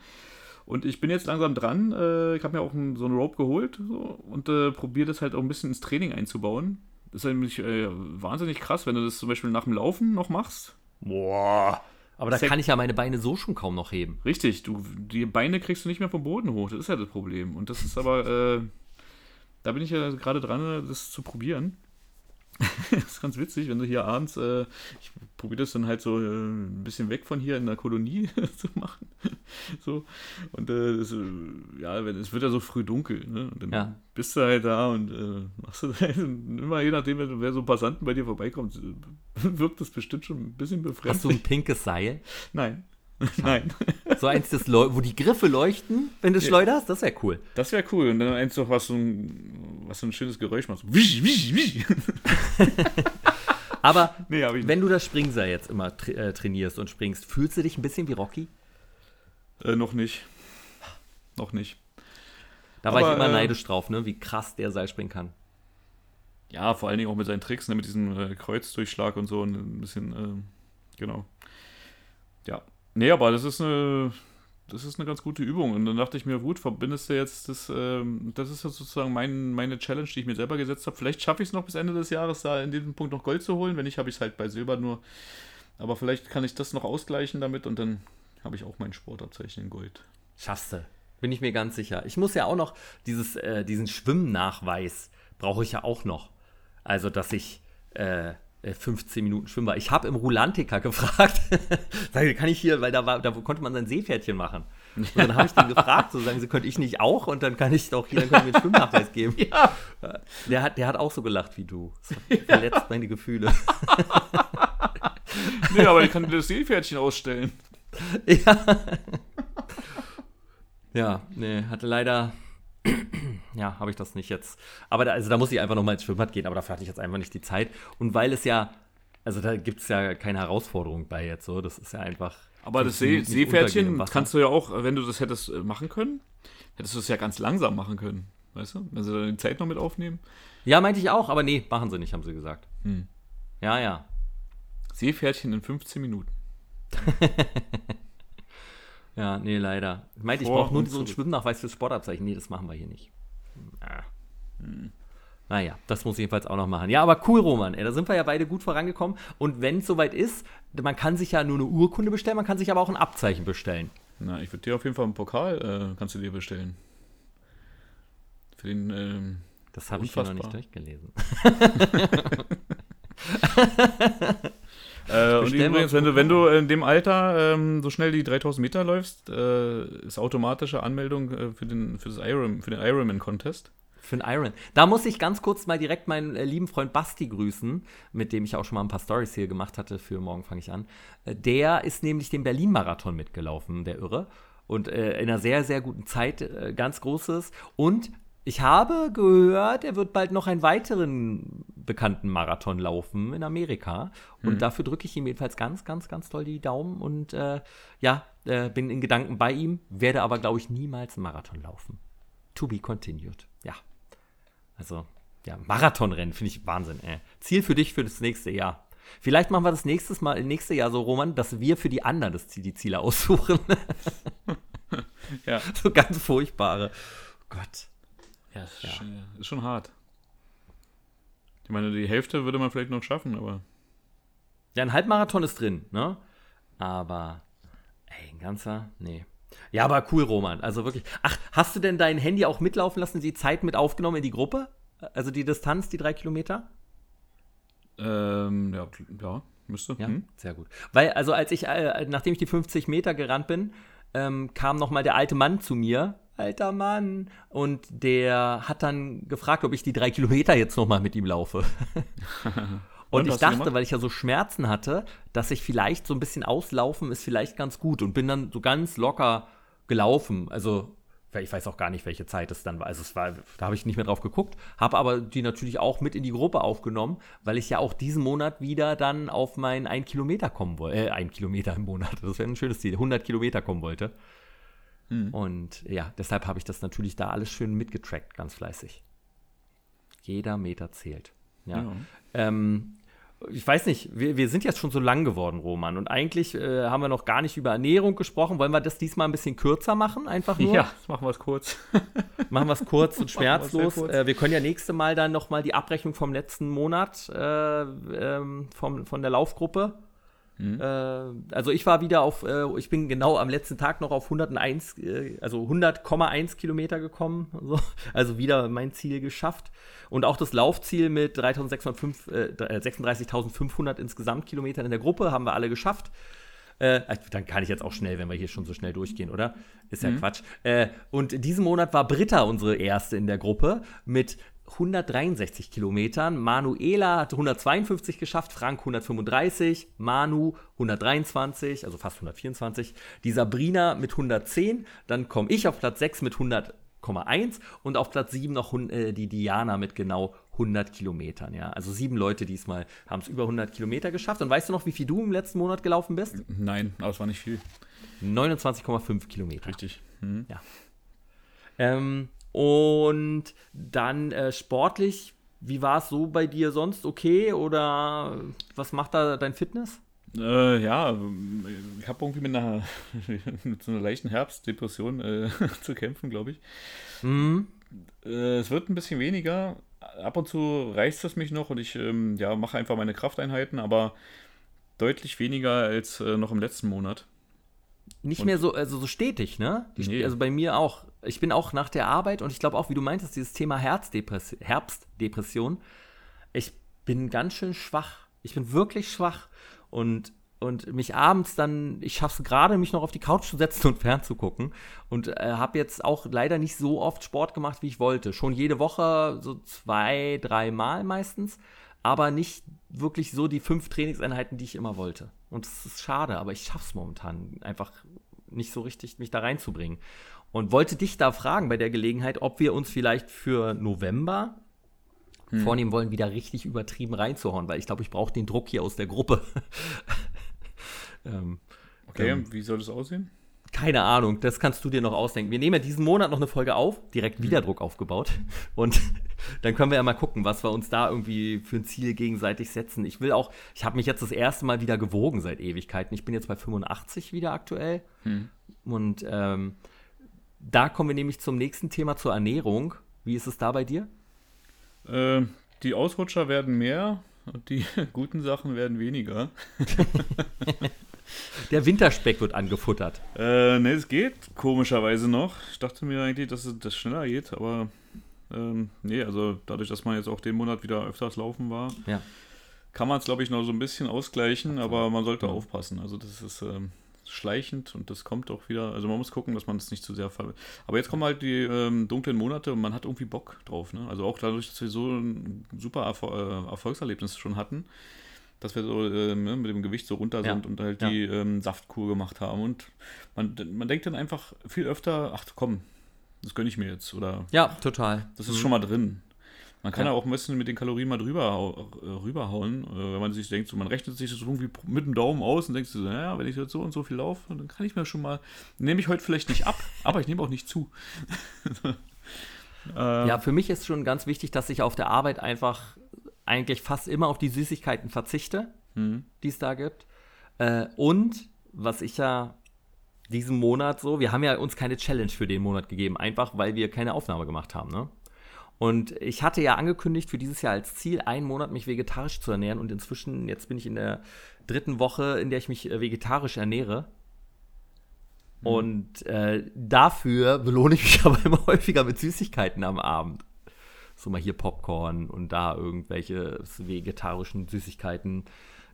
Und ich bin jetzt langsam dran. Äh, ich habe mir auch ein, so einen Rope geholt so, und äh, probiere das halt auch ein bisschen ins Training einzubauen. Das ist nämlich äh, wahnsinnig krass, wenn du das zum Beispiel nach dem Laufen noch machst. Boah. Aber da kann ich ja meine Beine so schon kaum noch heben. Richtig, du, die Beine kriegst du nicht mehr vom Boden hoch. Das ist ja das Problem. Und das ist aber, äh, da bin ich ja gerade dran, das zu probieren. das ist ganz witzig, wenn du hier abends, äh, ich probiere das dann halt so äh, ein bisschen weg von hier in der Kolonie zu machen. so. Und äh, das, äh, ja, wenn, es wird ja so früh dunkel. Ne? Und dann Ja. bist du halt da und äh, machst du halt, immer je nachdem, wer, wer so Passanten bei dir vorbeikommt, wirkt das bestimmt schon ein bisschen Hast du befremdlich. ein pinkes Seil? Nein. Nein. So eins, das leu- wo die Griffe leuchten, wenn du schleuderst? Das wäre cool. Das wäre cool. Und dann eins noch, was so ein, was so ein schönes Geräusch macht. So wisch, wisch, wisch. Aber Nee, wenn du das Springseil jetzt immer tra äh, trainierst und springst, fühlst du dich ein bisschen wie Rocky? Äh, noch nicht. Noch nicht. Da war Aber, ich immer äh, neidisch drauf, ne? wie krass der Seil springen kann. Ja, vor allen Dingen auch mit seinen Tricks, ne, mit diesem äh, Kreuzdurchschlag und so. Und ein bisschen, ähm, genau. Ja. Nee, aber das ist eine. Das ist eine ganz gute Übung. Und dann dachte ich mir, gut, verbindest du jetzt das, ähm, das ist jetzt sozusagen mein, meine Challenge, die ich mir selber gesetzt habe. Vielleicht schaffe ich es noch bis Ende des Jahres, da in diesem Punkt noch Gold zu holen. Wenn nicht, habe ich es halt bei Silber nur. Aber vielleicht kann ich das noch ausgleichen damit und dann habe ich auch mein Sportabzeichen in Gold. Schaffst du. Bin ich mir ganz sicher. Ich muss ja auch noch dieses, äh, diesen Schwimmnachweis brauche ich ja auch noch. Also, dass ich äh, 15 Minuten schwimmen war. Ich habe im Rulantica gefragt, sage, kann ich hier, weil da, war, da konnte man sein Seepferdchen machen. Und dann habe ich den gefragt, so sagen sie, könnte ich nicht auch? Und dann kann ich doch hier, dann können wir einen Schwimmnachweis geben. Ja. Der hat, der hat auch so gelacht wie du. Das verletzt meine Gefühle. Nee, aber ich kann dir das Seepferdchen ausstellen. Ja. ja, nee, hatte leider. Ja, habe ich das nicht jetzt. Aber da, also da muss ich einfach nochmal ins Schwimmbad gehen, aber dafür hatte ich jetzt einfach nicht die Zeit. Und weil es ja, also da gibt es ja keine Herausforderung bei jetzt so. Das ist ja einfach. Aber das 15 See Seepferdchen kannst du ja auch, wenn du das hättest äh, machen können, hättest du es ja ganz langsam machen können. Weißt du? Wenn sie dann die Zeit noch mit aufnehmen. Ja, meinte ich auch, aber nee, machen sie nicht, haben sie gesagt. Hm. Ja, ja. Seepferdchen in 15 Minuten. Ja, nee, leider. Ich meinte, ich brauche nur so einen. Schwimmnachweis fürs Sportabzeichen. Nee, das machen wir hier nicht. Ah. Naja, das muss ich jedenfalls auch noch machen. Ja, aber cool, Roman. Ey, da sind wir ja beide gut vorangekommen. Und wenn es soweit ist, man kann sich ja nur eine Urkunde bestellen, man kann sich aber auch ein Abzeichen bestellen. Na, ich würde dir auf jeden Fall einen Pokal, äh, kannst du dir bestellen. Für den, ähm, Das habe ich hier noch nicht durchgelesen. Äh, und übrigens, wenn du, wenn du in dem Alter ähm, so schnell die 3000 Meter läufst, äh, ist automatische Anmeldung äh, für den, für das Iron, für den Ironman-Contest. Für einen Iron. Da muss ich ganz kurz mal direkt meinen äh, lieben Freund Basti grüßen, mit dem ich auch schon mal ein paar Stories hier gemacht hatte. Für morgen fange ich an. Äh, der ist nämlich den Berlin-Marathon mitgelaufen, der Irre. Und äh, in einer sehr, sehr guten Zeit, äh, ganz großes. Und ich habe gehört, er wird bald noch einen weiteren bekannten Marathon laufen in Amerika. Und dafür drücke ich ihm jedenfalls ganz, ganz, ganz doll die Daumen. Und äh, ja, äh, bin in Gedanken bei ihm, werde aber, glaube ich, niemals einen Marathon laufen. To be continued. Ja. Also, ja, Marathonrennen finde ich Wahnsinn, ey. Ziel für dich für das nächste Jahr. Vielleicht machen wir das nächstes Mal, nächste Jahr so, Roman, dass wir für die anderen das Ziel, die Ziele aussuchen. Ja. so ganz furchtbare. Oh Gott. Ja, ist, Schon, ist schon hart. Ich meine, die Hälfte würde man vielleicht noch schaffen, aber Ja, ein Halbmarathon ist drin, ne? Aber, ey, ein ganzer, nee. Ja, aber cool, Roman. Also wirklich. Ach, hast du denn dein Handy auch mitlaufen lassen, die Zeit mit aufgenommen in die Gruppe? Also die Distanz, die drei Kilometer? Ähm, ja, ja, müsste. Ja, hm? sehr gut. Weil, also als ich, äh, nachdem ich die 50 Meter gerannt bin, ähm, kam nochmal der alte Mann zu mir. Alter Mann. Und der hat dann gefragt, ob ich die drei Kilometer jetzt nochmal mit ihm laufe. Und, und ich dachte, weil ich ja so Schmerzen hatte, dass ich vielleicht so ein bisschen auslaufen ist vielleicht ganz gut und bin dann so ganz locker gelaufen. Also ich weiß auch gar nicht, welche Zeit es dann war. Also es war, da habe ich nicht mehr drauf geguckt, habe aber die natürlich auch mit in die Gruppe aufgenommen, weil ich ja auch diesen Monat wieder dann auf mein 1 Kilometer kommen wollte. Äh, 1 Kilometer im Monat, das wäre ein schönes Ziel, 100 Kilometer kommen wollte. Hm. Und ja, deshalb habe ich das natürlich da alles schön mitgetrackt, ganz fleißig. Jeder Meter zählt. Ja. ja. Ähm, ich weiß nicht, wir, wir sind jetzt schon so lang geworden, Roman. Und eigentlich äh, haben wir noch gar nicht über Ernährung gesprochen. Wollen wir das diesmal ein bisschen kürzer machen? Einfach nur? Ja, machen wir es kurz. machen wir es kurz und schmerzlos. Kurz. Äh, wir können ja nächste Mal dann nochmal die Abrechnung vom letzten Monat äh, ähm, vom, von der Laufgruppe Mhm. Äh, also ich war wieder auf, äh, ich bin genau am letzten Tag noch auf 101, äh, also 100,1 Kilometer gekommen. So. Also wieder mein Ziel geschafft. Und auch das Laufziel mit 36.500 äh, insgesamt Kilometern in der Gruppe haben wir alle geschafft. Äh, dann kann ich jetzt auch schnell, wenn wir hier schon so schnell durchgehen, oder? Ist ja mhm. Quatsch. Äh, und diesen Monat war Britta unsere erste in der Gruppe mit 163 Kilometern. Manuela hat 152 geschafft, Frank 135, Manu 123, also fast 124, die Sabrina mit 110, dann komme ich auf Platz 6 mit 100,1 und auf Platz 7 noch äh, die Diana mit genau 100 Kilometern. Ja? Also sieben Leute diesmal haben es über 100 Kilometer geschafft. Und weißt du noch, wie viel du im letzten Monat gelaufen bist? Nein, aber es war nicht viel. 29,5 Kilometer. Richtig. Mhm. Ja. Ähm, und dann äh, sportlich, wie war es so bei dir sonst? Okay? Oder was macht da dein Fitness? Äh, ja, ich habe irgendwie mit einer, mit so einer leichten Herbstdepression äh, zu kämpfen, glaube ich. Mhm. Äh, es wird ein bisschen weniger. Ab und zu reißt es mich noch und ich ähm, ja, mache einfach meine Krafteinheiten, aber deutlich weniger als äh, noch im letzten Monat nicht und mehr so, also so stetig, ne? Die, nee. Also bei mir auch. Ich bin auch nach der Arbeit und ich glaube auch, wie du meintest, dieses Thema Herzdepression, Herbstdepression. Ich bin ganz schön schwach. Ich bin wirklich schwach und und mich abends dann, ich schaffe es gerade, mich noch auf die Couch zu setzen und fernzugucken. Und äh, habe jetzt auch leider nicht so oft Sport gemacht, wie ich wollte. Schon jede Woche so zwei, dreimal meistens aber nicht wirklich so die fünf Trainingseinheiten, die ich immer wollte. Und das ist schade, aber ich schaffe es momentan einfach nicht so richtig, mich da reinzubringen. Und wollte dich da fragen bei der Gelegenheit, ob wir uns vielleicht für November hm. vornehmen wollen, wieder richtig übertrieben reinzuhauen, weil ich glaube, ich brauche den Druck hier aus der Gruppe. ähm, okay, ähm, wie soll das aussehen? Keine Ahnung, das kannst du dir noch ausdenken. Wir nehmen ja diesen Monat noch eine Folge auf, direkt wieder Druck aufgebaut. Und dann können wir ja mal gucken, was wir uns da irgendwie für ein Ziel gegenseitig setzen. Ich will auch, ich habe mich jetzt das erste Mal wieder gewogen seit Ewigkeiten. Ich bin jetzt bei 85 wieder aktuell. Hm. Und ähm, da kommen wir nämlich zum nächsten Thema, zur Ernährung. Wie ist es da bei dir? Äh, die Ausrutscher werden mehr und die guten Sachen werden weniger. Der Winterspeck wird angefuttert. Äh, ne, es geht komischerweise noch. Ich dachte mir eigentlich, dass es das schneller geht, aber ähm, nee, also dadurch, dass man jetzt auch den Monat wieder öfters laufen war, ja. kann man es, glaube ich, noch so ein bisschen ausgleichen, aber man sollte ja. aufpassen. Also das ist ähm, schleichend und das kommt auch wieder. Also man muss gucken, dass man es nicht zu sehr ver. Aber jetzt kommen halt die ähm, dunklen Monate und man hat irgendwie Bock drauf. Ne? Also auch dadurch, dass wir so ein super Erfol äh, Erfolgserlebnis schon hatten dass wir so äh, mit dem Gewicht so runter sind ja. und halt die ähm, Saftkur gemacht haben. Und man, man denkt dann einfach viel öfter, ach komm, das gönne ich mir jetzt. Oder ja, total. Das ist mhm. schon mal drin. Man kann ja. auch ein bisschen mit den Kalorien mal drüber äh, rüberhauen, äh, wenn man sich denkt, so, man rechnet sich das irgendwie mit dem Daumen aus und denkt so, naja, wenn ich jetzt so und so viel laufe, dann kann ich mir schon mal, nehme ich heute vielleicht nicht ab, aber ich nehme auch nicht zu. ja, für mich ist schon ganz wichtig, dass ich auf der Arbeit einfach eigentlich fast immer auf die Süßigkeiten verzichte, mhm. die es da gibt. Äh, und was ich ja diesen Monat so, wir haben ja uns keine Challenge für den Monat gegeben, einfach weil wir keine Aufnahme gemacht haben, ne? Und ich hatte ja angekündigt für dieses Jahr als Ziel, einen Monat mich vegetarisch zu ernähren. Und inzwischen, jetzt bin ich in der dritten Woche, in der ich mich äh, vegetarisch ernähre. Mhm. Und äh, dafür belohne ich mich aber immer häufiger mit Süßigkeiten am Abend. So mal hier Popcorn und da irgendwelche vegetarischen Süßigkeiten,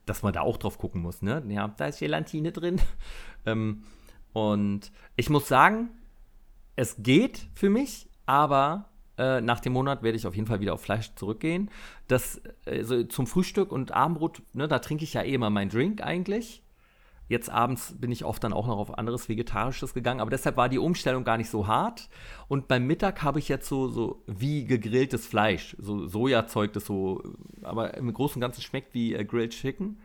dass man da auch drauf gucken muss, ne? Ja, da ist Gelatine drin. ähm, und ich muss sagen, es geht für mich, aber äh, nach dem Monat werde ich auf jeden Fall wieder auf Fleisch zurückgehen. Das also zum Frühstück und Abendbrot, ne, da trinke ich ja eh immer meinen Drink eigentlich. Jetzt abends bin ich oft dann auch noch auf anderes Vegetarisches gegangen, aber deshalb war die Umstellung gar nicht so hart. Und beim Mittag habe ich jetzt so, so wie gegrilltes Fleisch, so Sojazeug, das so, aber im Großen und Ganzen schmeckt wie äh, Grilled Chicken.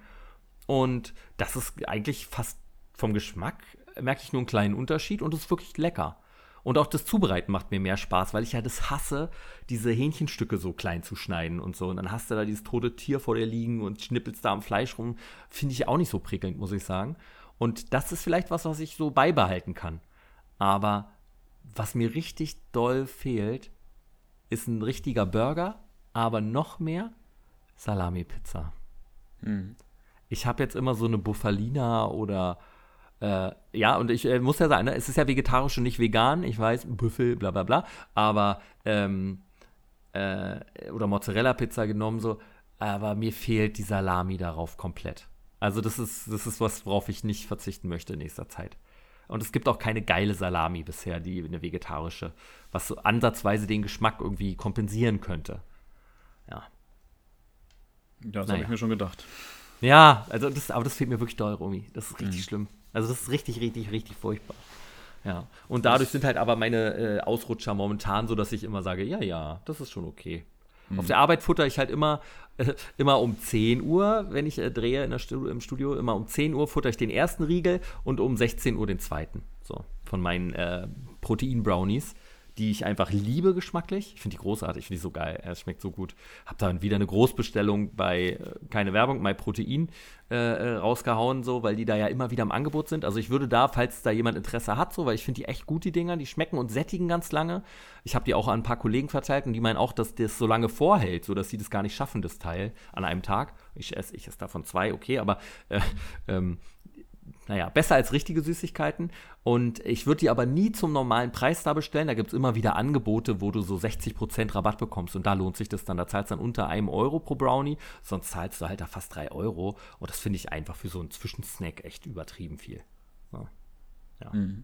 Und das ist eigentlich fast vom Geschmack, merke ich nur einen kleinen Unterschied und es ist wirklich lecker. Und auch das Zubereiten macht mir mehr Spaß, weil ich ja das hasse, diese Hähnchenstücke so klein zu schneiden und so. Und dann hast du da dieses tote Tier vor dir liegen und schnippelst da am Fleisch rum. Finde ich auch nicht so prickelnd, muss ich sagen. Und das ist vielleicht was, was ich so beibehalten kann. Aber was mir richtig doll fehlt, ist ein richtiger Burger, aber noch mehr Salami-Pizza. Mhm. Ich habe jetzt immer so eine Buffalina oder äh, ja, und ich äh, muss ja sagen, ne, es ist ja vegetarisch und nicht vegan, ich weiß, Büffel, bla bla bla, aber, ähm, äh, oder Mozzarella-Pizza genommen so, aber mir fehlt die Salami darauf komplett. Also das ist, das ist was, worauf ich nicht verzichten möchte in nächster Zeit. Und es gibt auch keine geile Salami bisher, die eine vegetarische, was so ansatzweise den Geschmack irgendwie kompensieren könnte. Ja. Das naja. habe ich mir schon gedacht. Ja, also das, aber das fehlt mir wirklich doll, Romy. Das ist richtig mhm. schlimm. Also das ist richtig, richtig, richtig furchtbar. Ja. Und dadurch sind halt aber meine äh, Ausrutscher momentan so, dass ich immer sage, ja, ja, das ist schon okay. Mhm. Auf der Arbeit futter ich halt immer, äh, immer um 10 Uhr, wenn ich äh, drehe in der Stu im Studio, immer um 10 Uhr futter ich den ersten Riegel und um 16 Uhr den zweiten. So, von meinen äh, Protein-Brownies die ich einfach liebe geschmacklich. Ich finde die großartig, ich finde die so geil. Es schmeckt so gut. Hab dann wieder eine Großbestellung bei, äh, keine Werbung, My Protein äh, äh, rausgehauen, so, weil die da ja immer wieder im Angebot sind. Also ich würde da, falls da jemand Interesse hat, so, weil ich finde die echt gut, die Dinger, die schmecken und sättigen ganz lange. Ich habe die auch an ein paar Kollegen verteilt und die meinen auch, dass das so lange vorhält, so dass sie das gar nicht schaffen, das Teil an einem Tag. Ich esse, ich esse davon zwei, okay, aber äh, ähm, naja, besser als richtige Süßigkeiten. Und ich würde die aber nie zum normalen Preis da bestellen. Da gibt es immer wieder Angebote, wo du so 60% Rabatt bekommst. Und da lohnt sich das dann. Da zahlst du dann unter einem Euro pro Brownie. Sonst zahlst du halt da fast 3 Euro. Und das finde ich einfach für so einen Zwischensnack echt übertrieben viel. Ja. Ja. Mhm.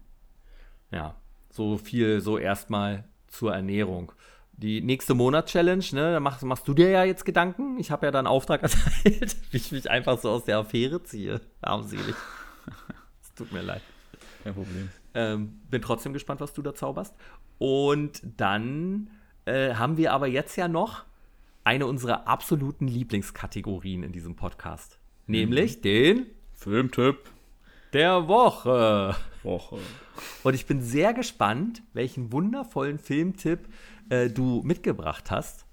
ja. So viel so erstmal zur Ernährung. Die nächste Monat-Challenge, ne, da machst, machst, du dir ja jetzt Gedanken. Ich habe ja da einen Auftrag erteilt, wie ich mich einfach so aus der Affäre ziehe. Armselig. Es tut mir leid. Kein Problem. Ähm, bin trotzdem gespannt, was du da zauberst. Und dann äh, haben wir aber jetzt ja noch eine unserer absoluten Lieblingskategorien in diesem Podcast. Nämlich mhm. den Filmtipp der Woche. Woche. Und ich bin sehr gespannt, welchen wundervollen Filmtipp äh, du mitgebracht hast.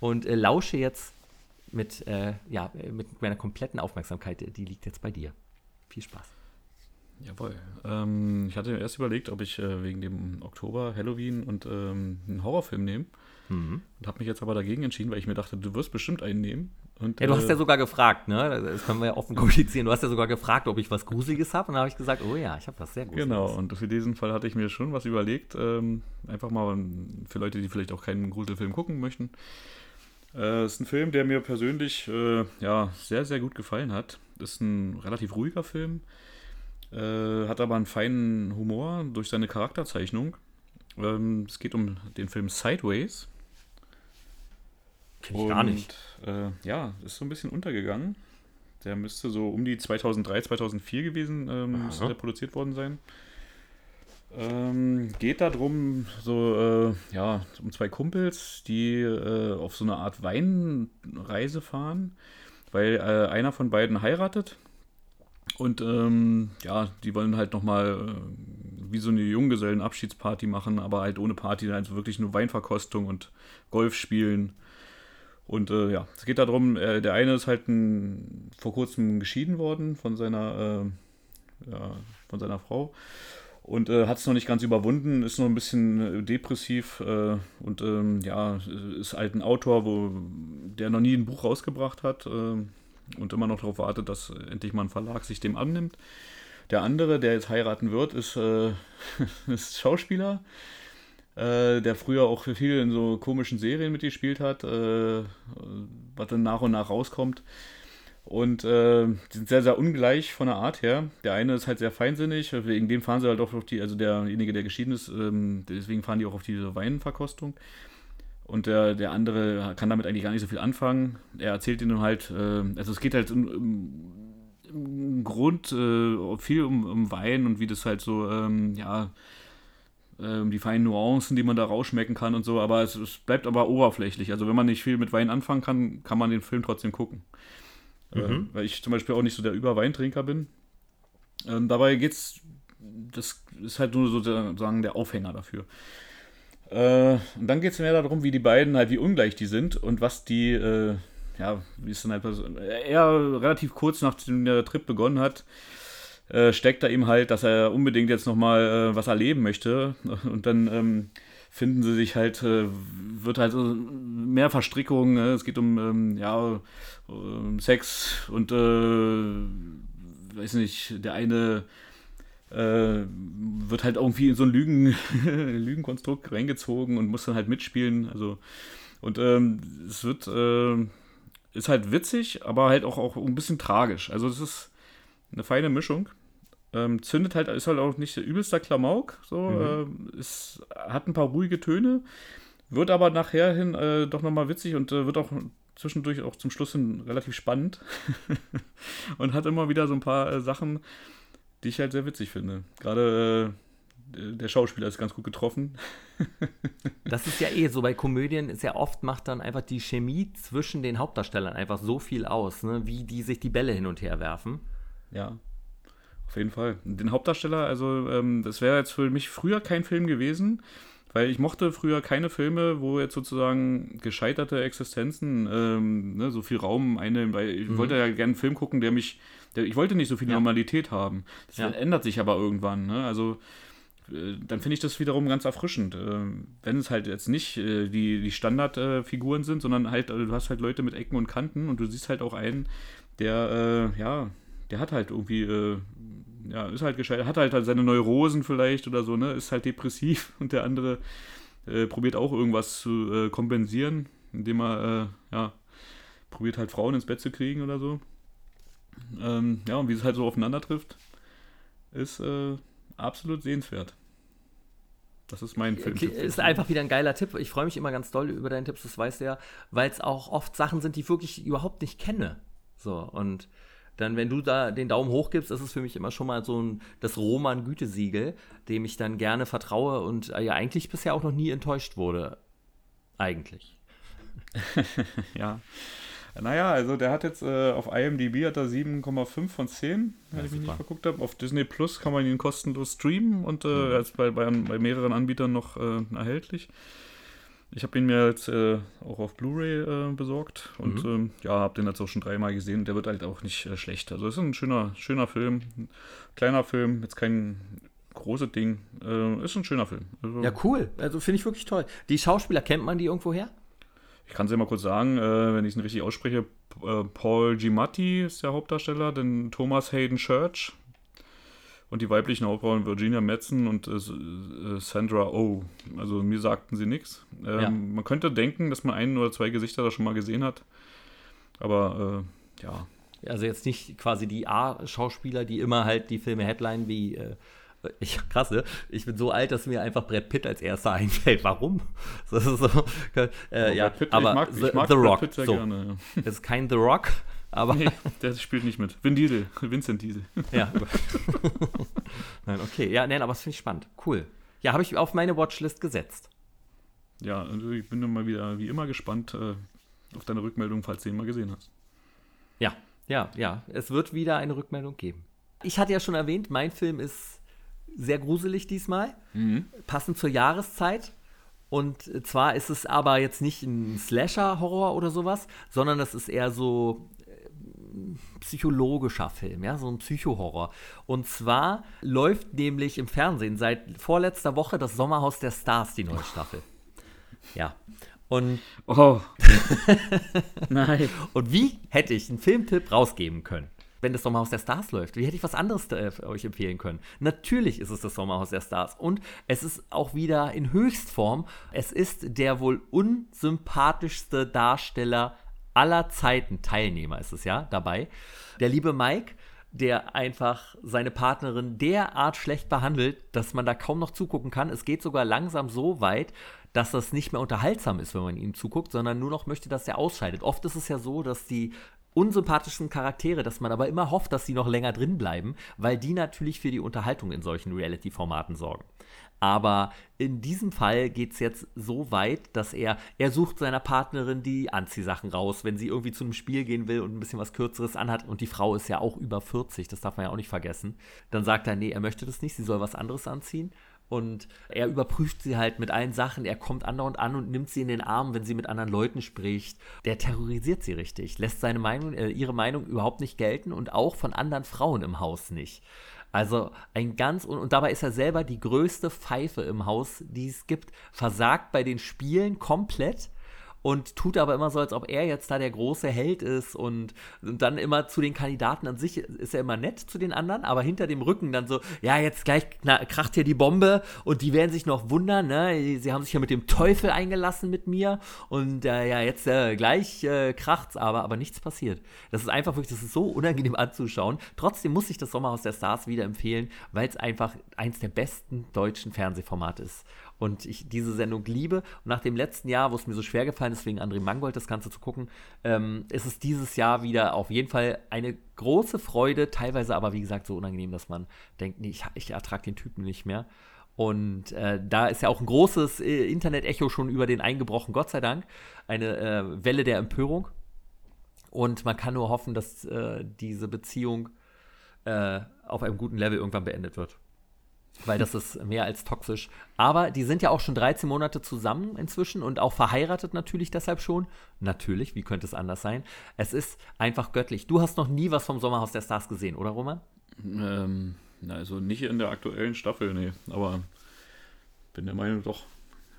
Und äh, lausche jetzt mit, äh, ja, mit meiner kompletten Aufmerksamkeit. Die liegt jetzt bei dir. Viel Spaß. Jawohl. Ähm, ich hatte erst überlegt, ob ich äh, wegen dem Oktober Halloween und ähm, einen Horrorfilm nehme. Mhm. Und habe mich jetzt aber dagegen entschieden, weil ich mir dachte, du wirst bestimmt einen nehmen. Und, ja, du hast ja äh, sogar gefragt, ne? Das können wir ja offen kommunizieren. Du hast ja sogar gefragt, ob ich was Gruseliges habe. Und dann habe ich gesagt, oh ja, ich habe was sehr Gruseliges. Genau, und für diesen Fall hatte ich mir schon was überlegt. Ähm, einfach mal für Leute, die vielleicht auch keinen Gruselfilm gucken möchten. Es äh, ist ein Film, der mir persönlich äh, ja, sehr, sehr gut gefallen hat. Ist ein relativ ruhiger Film, äh, hat aber einen feinen Humor durch seine Charakterzeichnung. Ähm, es geht um den Film Sideways. Kenn ich Und, gar nicht. Äh, ja, ist so ein bisschen untergegangen. Der müsste so um die 2003, 2004 gewesen, ähm, müsste der produziert worden sein. Ähm, geht darum, so, äh, ja, um zwei Kumpels, die äh, auf so eine Art Weinreise fahren, weil äh, einer von beiden heiratet und ähm, ja, die wollen halt nochmal äh, wie so eine Junggesellenabschiedsparty machen, aber halt ohne Party, also wirklich nur Weinverkostung und Golf spielen. Und äh, ja, es geht darum, äh, der eine ist halt ein, vor kurzem geschieden worden von seiner, äh, ja, von seiner Frau und äh, hat es noch nicht ganz überwunden, ist noch ein bisschen äh, depressiv äh, und ähm, ja, ist halt ein Autor, wo, der noch nie ein Buch rausgebracht hat äh, und immer noch darauf wartet, dass endlich mal ein Verlag sich dem annimmt. Der andere, der jetzt heiraten wird, ist, äh, ist Schauspieler, äh, der früher auch viel in so komischen Serien mitgespielt hat, was dann nach und nach rauskommt. Und äh, die sind sehr, sehr ungleich von der Art her. Der eine ist halt sehr feinsinnig, wegen dem fahren sie halt auch auf die, also derjenige, der geschieden ist, ähm, deswegen fahren die auch auf diese Weinverkostung. Und der, der andere kann damit eigentlich gar nicht so viel anfangen. Er erzählt ihnen halt, äh, also es geht halt im, im Grund äh, viel um, um, Wein und wie das halt so, ähm, ja, ähm, die feinen Nuancen, die man da rausschmecken kann und so, aber es, es, bleibt aber oberflächlich. Also wenn man nicht viel mit Wein anfangen kann, kann man den Film trotzdem gucken. Äh, mhm. Äh, weil ich zum Beispiel auch nicht so der Überweintrinker bin. Ähm, dabei geht's, das ist halt nur sozusagen der Aufhänger dafür. Äh, und dann geht es mehr darum, wie die beiden halt, wie ungleich die sind und was die, äh, ja, wie es dann halt, er relativ kurz nachdem der Trip begonnen hat, äh, steckt da ihm halt, dass er unbedingt jetzt nochmal äh, was erleben möchte. Und dann ähm, finden sie sich halt, äh, wird halt mehr Verstrickung, äh, es geht um, ähm, ja, um Sex und, äh, weiß nicht, der eine äh, wird halt irgendwie in so ein Lügen, Lügenkonstrukt reingezogen und muss dann halt mitspielen, also, und ähm, es wird, äh, ist halt witzig, aber halt auch, auch ein bisschen tragisch, also es ist eine feine Mischung. Ähm, zündet halt, ist halt auch nicht der übelste Klamauk. So, mhm. äh, ist, hat ein paar ruhige Töne, wird aber nachher hin äh, doch nochmal witzig und äh, wird auch zwischendurch auch zum Schluss hin relativ spannend. und hat immer wieder so ein paar äh, Sachen, die ich halt sehr witzig finde. Gerade äh, der Schauspieler ist ganz gut getroffen. das ist ja eh so bei Komödien, sehr oft macht dann einfach die Chemie zwischen den Hauptdarstellern einfach so viel aus, ne? wie die sich die Bälle hin und her werfen. Ja. Auf jeden Fall. Den Hauptdarsteller, also ähm, das wäre jetzt für mich früher kein Film gewesen, weil ich mochte früher keine Filme, wo jetzt sozusagen gescheiterte Existenzen ähm, ne, so viel Raum einnehmen, weil ich mhm. wollte ja gerne einen Film gucken, der mich, der, ich wollte nicht so viel ja. Normalität haben. Das ja. ändert sich aber irgendwann. Ne? Also äh, dann finde ich das wiederum ganz erfrischend. Äh, wenn es halt jetzt nicht äh, die, die Standardfiguren sind, sondern halt, also du hast halt Leute mit Ecken und Kanten und du siehst halt auch einen, der, ja, der hat halt irgendwie ja, ist halt gescheitert, hat halt, halt seine Neurosen vielleicht oder so, ne, ist halt depressiv und der andere äh, probiert auch irgendwas zu äh, kompensieren, indem er, äh, ja, probiert halt Frauen ins Bett zu kriegen oder so. Ähm, ja, und wie es halt so aufeinander trifft, ist äh, absolut sehenswert. Das ist mein Film. Ist einfach wieder ein geiler Tipp. Ich freue mich immer ganz doll über deine Tipps, das weißt du ja, weil es auch oft Sachen sind, die ich wirklich überhaupt nicht kenne. So, und dann, wenn du da den Daumen hoch gibst, das ist für mich immer schon mal so ein, das Roman-Gütesiegel, dem ich dann gerne vertraue und äh, ja eigentlich bisher auch noch nie enttäuscht wurde. Eigentlich. ja. Naja, also der hat jetzt äh, auf IMDb hat er 7,5 von 10, wenn ja, ich mich nicht verguckt habe. Auf Disney Plus kann man ihn kostenlos streamen und äh, mhm. er ist bei, bei, bei mehreren Anbietern noch äh, erhältlich. Ich habe ihn mir jetzt äh, auch auf Blu-ray äh, besorgt und mhm. ähm, ja, habe den jetzt auch schon dreimal gesehen. Der wird halt auch nicht äh, schlecht. Also es ist ein schöner, schöner Film, ein kleiner Film, jetzt kein großes Ding. Äh, ist ein schöner Film. Also, ja, cool. Also finde ich wirklich toll. Die Schauspieler kennt man die irgendwo her? Ich kann es ja mal kurz sagen, äh, wenn ich es richtig ausspreche. Äh, Paul Giamatti ist der Hauptdarsteller, dann Thomas Hayden Church, und die weiblichen Hauptrollen Virginia Madsen und äh, äh Sandra Oh. Also mir sagten sie nichts. Ähm, ja. Man könnte denken, dass man ein oder zwei Gesichter da schon mal gesehen hat. Aber äh, ja. Also jetzt nicht quasi die A-Schauspieler, die immer halt die Filme Headline wie äh, ich, krass, ne? Ich bin so alt, dass mir einfach Brad Pitt als erster einfällt. Warum? Das ist so, äh, ja, Pitt, aber ich mag, ich mag The, Rock. Pitt sehr so. gerne. Ja. Das ist kein The Rock, aber. Nee, der spielt nicht mit. Vin Diesel, Vincent Diesel. Ja. nein, okay. Ja, nein, aber das finde ich spannend. Cool. Ja, habe ich auf meine Watchlist gesetzt. Ja, also ich bin mal wieder wie immer gespannt äh, auf deine Rückmeldung, falls du ihn mal gesehen hast. Ja, ja, ja. Es wird wieder eine Rückmeldung geben. Ich hatte ja schon erwähnt, mein Film ist sehr gruselig diesmal, mhm. passend zur Jahreszeit. Und zwar ist es aber jetzt nicht ein Slasher-Horror oder sowas, sondern es ist eher so psychologischer Film, ja, so ein Psychohorror. Und zwar läuft nämlich im Fernsehen seit vorletzter Woche das Sommerhaus der Stars, die neue Staffel. Ja. Und, Oh. Nein. und wie hätte ich einen Filmtipp rausgeben können? Wenn das Sommerhaus der Stars läuft, wie hätte ich was anderes äh, für euch empfehlen können? Natürlich ist es das Sommerhaus der Stars und es ist auch wieder in Höchstform. Es ist der wohl unsympathischste Darsteller aller Zeiten, Teilnehmer ist es ja dabei. Der liebe Mike, der einfach seine Partnerin derart schlecht behandelt, dass man da kaum noch zugucken kann. Es geht sogar langsam so weit, dass das nicht mehr unterhaltsam ist, wenn man ihm zuguckt, sondern nur noch möchte, dass er ausscheidet. Oft ist es ja so, dass die unsympathischen Charaktere, dass man aber immer hofft, dass sie noch länger drin bleiben, weil die natürlich für die Unterhaltung in solchen Reality-Formaten sorgen. Aber in diesem Fall geht es jetzt so weit, dass er, er sucht seiner Partnerin die Anziehsachen raus, wenn sie irgendwie zu einem Spiel gehen will und ein bisschen was Kürzeres anhat. Und die Frau ist ja auch über 40, das darf man ja auch nicht vergessen. Dann sagt er, nee, er möchte das nicht, sie soll was anderes anziehen. Und er überprüft sie halt mit allen Sachen. Er kommt andauernd an und nimmt sie in den Arm, wenn sie mit anderen Leuten spricht. Der terrorisiert sie richtig, lässt seine Meinung, äh, ihre Meinung überhaupt nicht gelten und auch von anderen Frauen im Haus nicht. Also ein ganz, und, und dabei ist er selber die größte Pfeife im Haus, die es gibt, versagt bei den Spielen komplett und tut aber immer so, als ob er jetzt da der große Held ist und, und dann immer zu den Kandidaten an sich ist er immer nett zu den anderen, aber hinter dem Rücken dann so, ja, jetzt gleich kracht hier die Bombe und die werden sich noch wundern, ne? Sie haben sich ja mit dem Teufel eingelassen mit mir und äh, ja, jetzt äh, gleich äh, kracht's aber, aber nichts passiert. Das ist einfach wirklich, das ist so unangenehm anzuschauen. Trotzdem muss ich das Sommerhaus der Stars wieder empfehlen, weil es einfach eins der besten deutschen Fernsehformate ist und ich diese Sendung liebe. Und nach dem letzten Jahr, wo es mir so schwer gefallen ist, wegen André Mangold das Ganze zu gucken, ähm, ist es dieses Jahr wieder auf jeden Fall eine große Freude, teilweise aber, wie gesagt, so unangenehm, dass man denkt, nee, ich, ich ertrage den Typen nicht mehr. Und äh, da ist ja auch ein großes äh, Internet-Echo schon über den eingebrochen, Gott sei Dank. Eine äh, Welle der Empörung. Und man kann nur hoffen, dass äh, diese Beziehung äh, auf einem guten Level irgendwann beendet wird weil das ist mehr als toxisch. Aber die sind ja auch schon 13 Monate zusammen inzwischen und auch verheiratet natürlich deshalb schon. Natürlich, wie könnte es anders sein? Es ist einfach göttlich. Du hast noch nie was vom Sommerhaus der Stars gesehen, oder Roman? Ähm, also nicht in der aktuellen Staffel, nee. Aber bin der Meinung doch.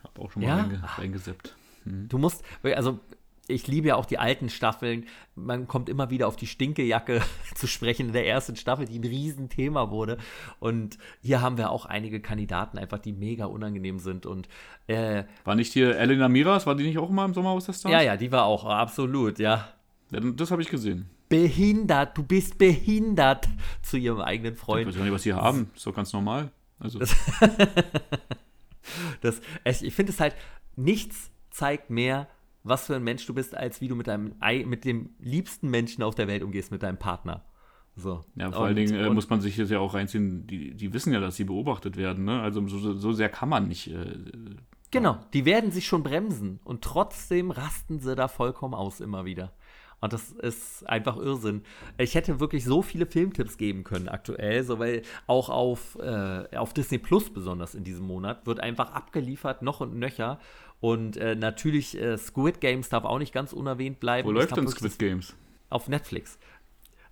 Hab auch schon mal Ja? reinge reingesippt. Du musst, also ich liebe ja auch die alten Staffeln. Man kommt immer wieder auf die Stinkejacke zu sprechen in der ersten Staffel, die ein Riesenthema wurde. Und hier haben wir auch einige Kandidaten einfach, die mega unangenehm sind. Und äh, War nicht hier Elena Miras, war die nicht auch immer im Sommerhaus der Stars? ja, ja, die war auch absolut, ja. ja. Das habe ich gesehen. behindert, du bist behindert zu ihrem eigenen Ich Freund. weiß gar nicht, was die haben. Ist doch ganz normal. Also, Das, ich ich finde es halt, nichts zeigt mehr, was für ein Mensch du bist, als wie du mit deinem Ei- mit dem liebsten Menschen auf der Welt umgehst, mit deinem Partner. So. ja, vor allen Und- Dingen äh, muss man sich das ja auch reinziehen. Die, die wissen ja, dass sie beobachtet werden. Ne? Also so, so sehr kann man nicht. Äh, Genau, die werden sich schon bremsen und trotzdem rasten sie da vollkommen aus immer wieder. Und das ist einfach Irrsinn. Ich hätte wirklich so viele Filmtipps geben können aktuell, so weil auch auf, äh, auf Disney Plus besonders in diesem Monat wird einfach abgeliefert, noch und nöcher. Und äh, natürlich äh, Squid Games darf auch nicht ganz unerwähnt bleiben. wo Ich läuft denn Squid Games? auf Netflix.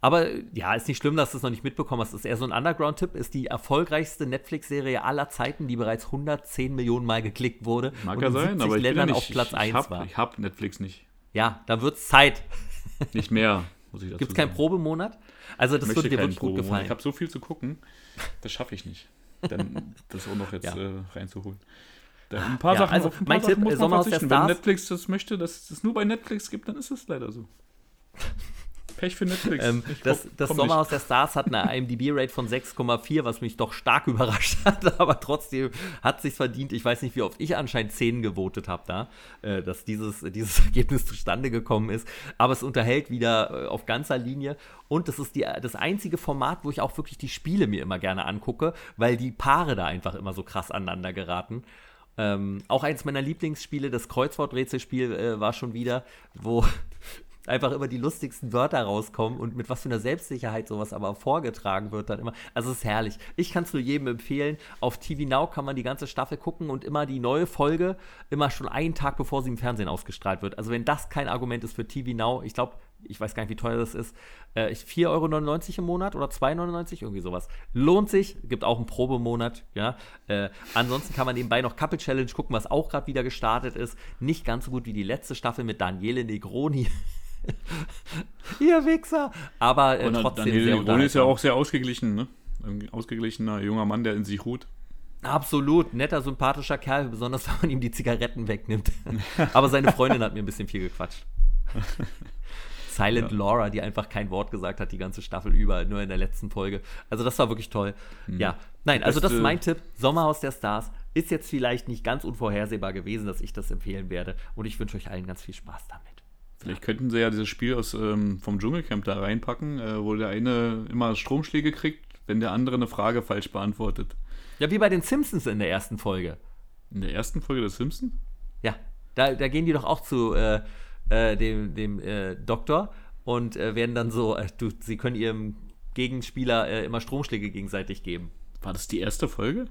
Aber ja, ist nicht schlimm, dass du es noch nicht mitbekommen hast. Das ist eher so ein Underground-Tipp. Ist die erfolgreichste Netflix-Serie aller Zeiten, die bereits 110 Millionen Mal geklickt wurde. Mag und ja in sein, 70 aber ich bin ja Ländern nicht, auf Platz ich, 1 ich hab, war. Ich habe Netflix nicht. Ja, dann wird es Zeit. Nicht mehr, muss ich dazu Gibt es keinen. Probemonat? Also, das würde dir wirklich gut gefallen. Ich habe so viel zu gucken, das schaffe ich nicht. Dann das auch noch jetzt Ja. äh, reinzuholen. Ein paar Ja, Sachen, also auf ein paar mein Sachen Tipp, muss man Sommerhaus der verzichten. Wenn. Netflix das möchte, dass es nur bei Netflix gibt, dann ist es leider so. Pech für Netflix. Ähm, das komm- das komm Sommerhaus der Stars hat eine IMDb-Rate von 6,4, was mich doch stark überrascht hat, aber trotzdem hat sich verdient. Ich weiß nicht, wie oft ich anscheinend 10 gewotet habe da, äh, dass dieses, dieses Ergebnis zustande gekommen ist. Aber es unterhält wieder äh, auf ganzer Linie. Und das ist die, das einzige Format, wo ich auch wirklich die Spiele mir immer gerne angucke, weil die Paare da einfach immer so krass aneinander geraten. Ähm, auch eins meiner Lieblingsspiele, das Kreuzworträtselspiel, äh, war schon wieder, wo einfach immer die lustigsten Wörter rauskommen und mit was für einer Selbstsicherheit sowas aber vorgetragen wird dann immer. Also es ist herrlich. Ich kann es nur jedem empfehlen. Auf TV Now kann man die ganze Staffel gucken und immer die neue Folge immer schon einen Tag bevor sie im Fernsehen ausgestrahlt wird. Also wenn das kein Argument ist für TV Now, ich glaube, ich weiß gar nicht, wie teuer das ist, äh, 4,99 Euro im Monat oder 2,99 Euro, irgendwie sowas. Lohnt sich, gibt auch einen Probemonat, ja. Äh, ansonsten kann man nebenbei noch Couple Challenge gucken, was auch gerade wieder gestartet ist. Nicht ganz so gut wie die letzte Staffel mit Daniele Negroni. Ihr Wichser! Aber äh, trotzdem Daniele Negroni ist ja auch sehr ausgeglichen, ne? Ein ausgeglichener junger Mann, der in sich ruht. Absolut, netter, sympathischer Kerl, besonders wenn man ihm die Zigaretten wegnimmt. Aber seine Freundin hat mir ein bisschen viel gequatscht. Silent Laura, die einfach kein Wort gesagt hat, die ganze Staffel über, nur in der letzten Folge. Also das war wirklich toll. Ja, nein, also das ist mein Tipp. Sommerhaus der Stars ist jetzt vielleicht nicht ganz unvorhersehbar gewesen, dass ich das empfehlen werde. Und ich wünsche euch allen ganz viel Spaß damit. Vielleicht könnten sie ja dieses Spiel aus, ähm, vom Dschungelcamp da reinpacken, äh, wo der eine immer Stromschläge kriegt, wenn der andere eine Frage falsch beantwortet. Ja, wie bei den Simpsons in der ersten Folge. In der ersten Folge des Simpsons? Ja, da, da gehen die doch auch zu äh, äh, dem, dem äh, Doktor und äh, werden dann so, äh, du, sie können ihrem Gegenspieler äh, immer Stromschläge gegenseitig geben. War das die erste Folge?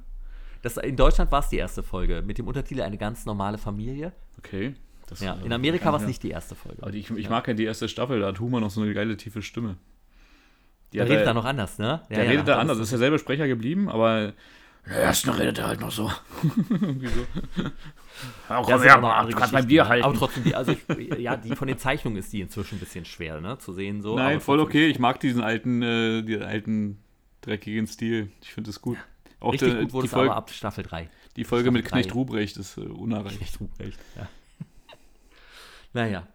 Das, in Deutschland war es die erste Folge mit dem Untertitel Eine ganz normale Familie. Okay. Das, Ja, in Amerika war es ja. nicht die erste Folge. Aber die, ich, ich mag ja die erste Staffel, da hat Humor noch so eine geile tiefe Stimme. Die Der redet da noch anders, ne? Ja, Der ja, redet da anders, ist derselbe Sprecher geblieben, aber in der ersten redet er halt noch so. Irgendwie so. Ja, Ja, auch noch andere du kannst beim Bier ne? halten. Aber trotzdem, die, also ich, ja, die von den Zeichnungen ist die inzwischen ein bisschen schwer, ne? Zu sehen so. Nein, aber voll okay. Ich mag diesen alten, äh, den alten dreckigen Stil. Ich finde das gut. Auch Richtig der- gut wurde die, es aber Folge, ab Staffel 3. die Folge mit Staffel Knecht drei. Ruprecht ist äh, unerreicht. Echt Ruprecht, ja. naja.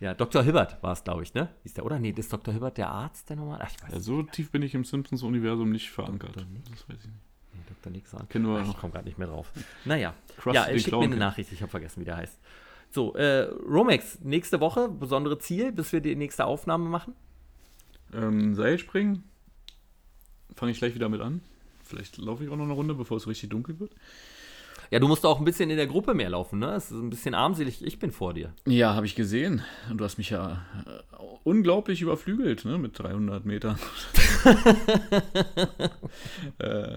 Ja, Dr. Hibbert war es, glaube ich, ne? Hieß der, oder? Nee, ist Dr. Hibbert der Arzt, der nochmal? Ach, ich weiß Ja, nicht. so tief bin ich im Simpsons-Universum nicht verankert. Das weiß ich nicht. Dr. Nix an. Kenn nur Ach, ich noch- komme gerade nicht mehr drauf. Naja. Krusty ja, den äh, schick mir eine. Nachricht, ich habe vergessen, wie der heißt. So, äh, Romex, nächste Woche, besondere Ziel, bis wir die nächste Aufnahme machen. Ähm, Seilspringen fange ich gleich wieder mit an. Vielleicht laufe ich auch noch eine Runde, bevor es richtig dunkel wird. Ja, du musst auch ein bisschen in der Gruppe mehr laufen, ne? Es ist ein bisschen armselig, ich bin vor dir. Ja, habe ich gesehen. Und du hast mich ja äh, unglaublich überflügelt, ne, mit 300 Metern. äh,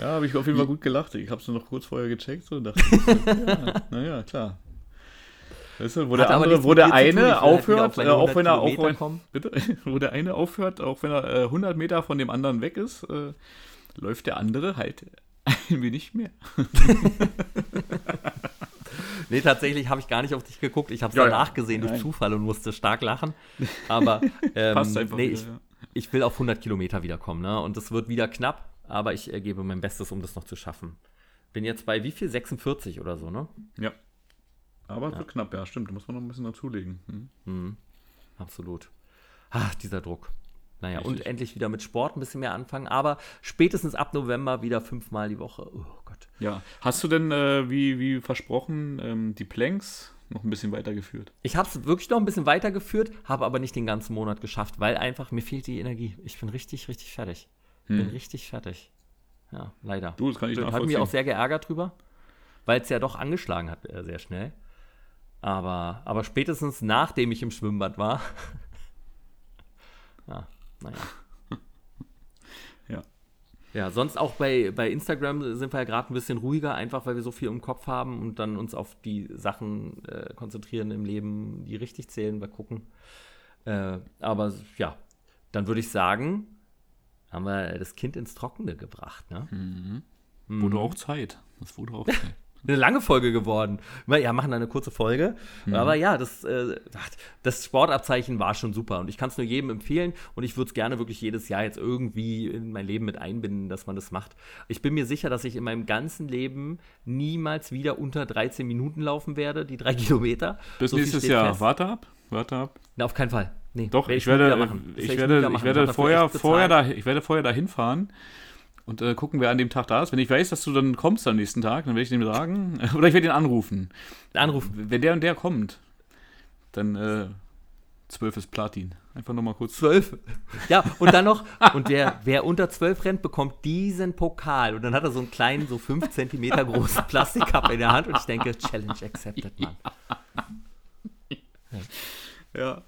ja, habe ich auf jeden Fall gut gelacht. Ich habe es nur noch kurz vorher gecheckt und dachte, ja, naja, klar. Weißt du, wo der Hat andere, wo der zu tun. Eine halt aufhört, äh, auch wenn er, 100 auch wenn, bitte, wo der eine aufhört, auch wenn er äh, 100 Meter von dem anderen weg ist, äh, läuft der andere halt ein wenig mehr. Nee, tatsächlich habe ich gar nicht auf dich geguckt. Ich habe es Ja, ja. danach gesehen durch Nein. Zufall und musste stark lachen. Aber ähm, Passt einfach nee, wieder, ich, ja. ich will auf 100 Kilometer wiederkommen. Ne? Und es wird wieder knapp, aber ich äh, gebe mein Bestes, um das noch zu schaffen. Bin jetzt bei wie viel? 46 oder so, ne? Ja. Aber es wird knapp, ja, stimmt. Da muss man noch ein bisschen dazulegen. Hm. Absolut. Ach, dieser Druck. Naja, und Richtig. endlich wieder mit Sport ein bisschen mehr anfangen. Aber spätestens ab November wieder fünfmal die Woche. Oh Gott. Ja. Hast du denn, äh, wie, wie versprochen, ähm, die Planks noch ein bisschen weitergeführt? Ich habe es wirklich noch ein bisschen weitergeführt, habe aber nicht den ganzen Monat geschafft, weil einfach mir fehlt die Energie. Ich bin richtig, richtig fertig. Bin richtig fertig. Ja, leider. Du, das kann ich Habe mich auch sehr geärgert drüber, weil es ja doch angeschlagen hat äh, sehr schnell. Aber, aber spätestens nachdem ich im Schwimmbad war. ja, naja. Ja. Ja, sonst auch bei, bei Instagram sind wir ja gerade ein bisschen ruhiger, einfach weil wir so viel im Kopf haben und dann uns auf die Sachen äh, konzentrieren im Leben, die richtig zählen, wir gucken. Äh, aber ja, dann würde ich sagen, haben wir das Kind ins Trockene gebracht. Ne? Mhm. Wurde auch Zeit. Das wurde auch Zeit. Eine lange Folge geworden. Ja, machen eine kurze Folge. Aber ja, das, äh, das Sportabzeichen war schon super. Und ich kann es nur jedem empfehlen. Und ich würde es gerne wirklich jedes Jahr jetzt irgendwie in mein Leben mit einbinden, dass man das macht. Ich bin mir sicher, dass ich in meinem ganzen Leben niemals wieder unter 13 Minuten laufen werde, die drei Kilometer. Bis So nächstes Jahr. fest. Warte ab. Warte ab. Na, auf keinen Fall. Nee, Doch, ich werde, ich werd werde, ich werde vorher, vorher, da, ich werde vorher dahin fahren und äh, gucken, wer an dem Tag da ist. Wenn ich weiß, dass du dann kommst am nächsten Tag, dann werde ich dem sagen, oder ich werde ihn anrufen. Anrufen. Wenn der und der kommt, dann äh, 12 ist Platin. Einfach nochmal kurz. Zwölf. Ja, und dann noch, und der, wer unter zwölf rennt, bekommt diesen Pokal. Und dann hat er so einen kleinen, so fünf Zentimeter großen Plastikcup in der Hand und ich denke, Challenge accepted, Mann. Ja,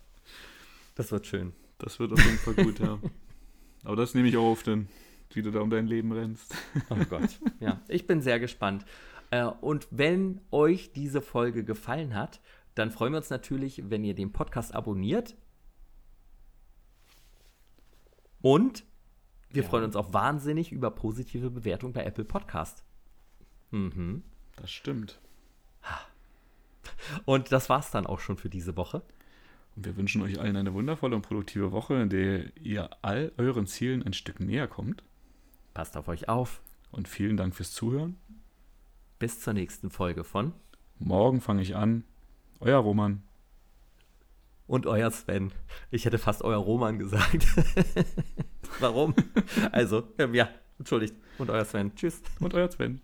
Das wird schön. das wird auf jeden Fall gut, ja. Aber das nehme ich auch auf, denn wie du da um dein Leben rennst. Oh Gott. Ja, ich bin sehr gespannt. Äh, Und wenn euch diese Folge gefallen hat, dann freuen wir uns natürlich, wenn ihr den Podcast abonniert Und wir Ja. freuen uns auch wahnsinnig über positive Bewertung bei Apple Podcast. Mhm. Das stimmt. Und das war's dann auch schon für diese Woche. Und wir wünschen euch allen eine wundervolle und produktive Woche, in der ihr all euren Zielen ein Stück näher kommt. Passt auf euch auf. Und vielen Dank fürs Zuhören. Bis zur nächsten Folge von Morgen fange ich an. Euer Roman. und euer Sven. Ich hätte fast euer Roman gesagt. Warum? Also, ähm, ja, entschuldigt. Und euer Sven. Tschüss. Und euer Sven.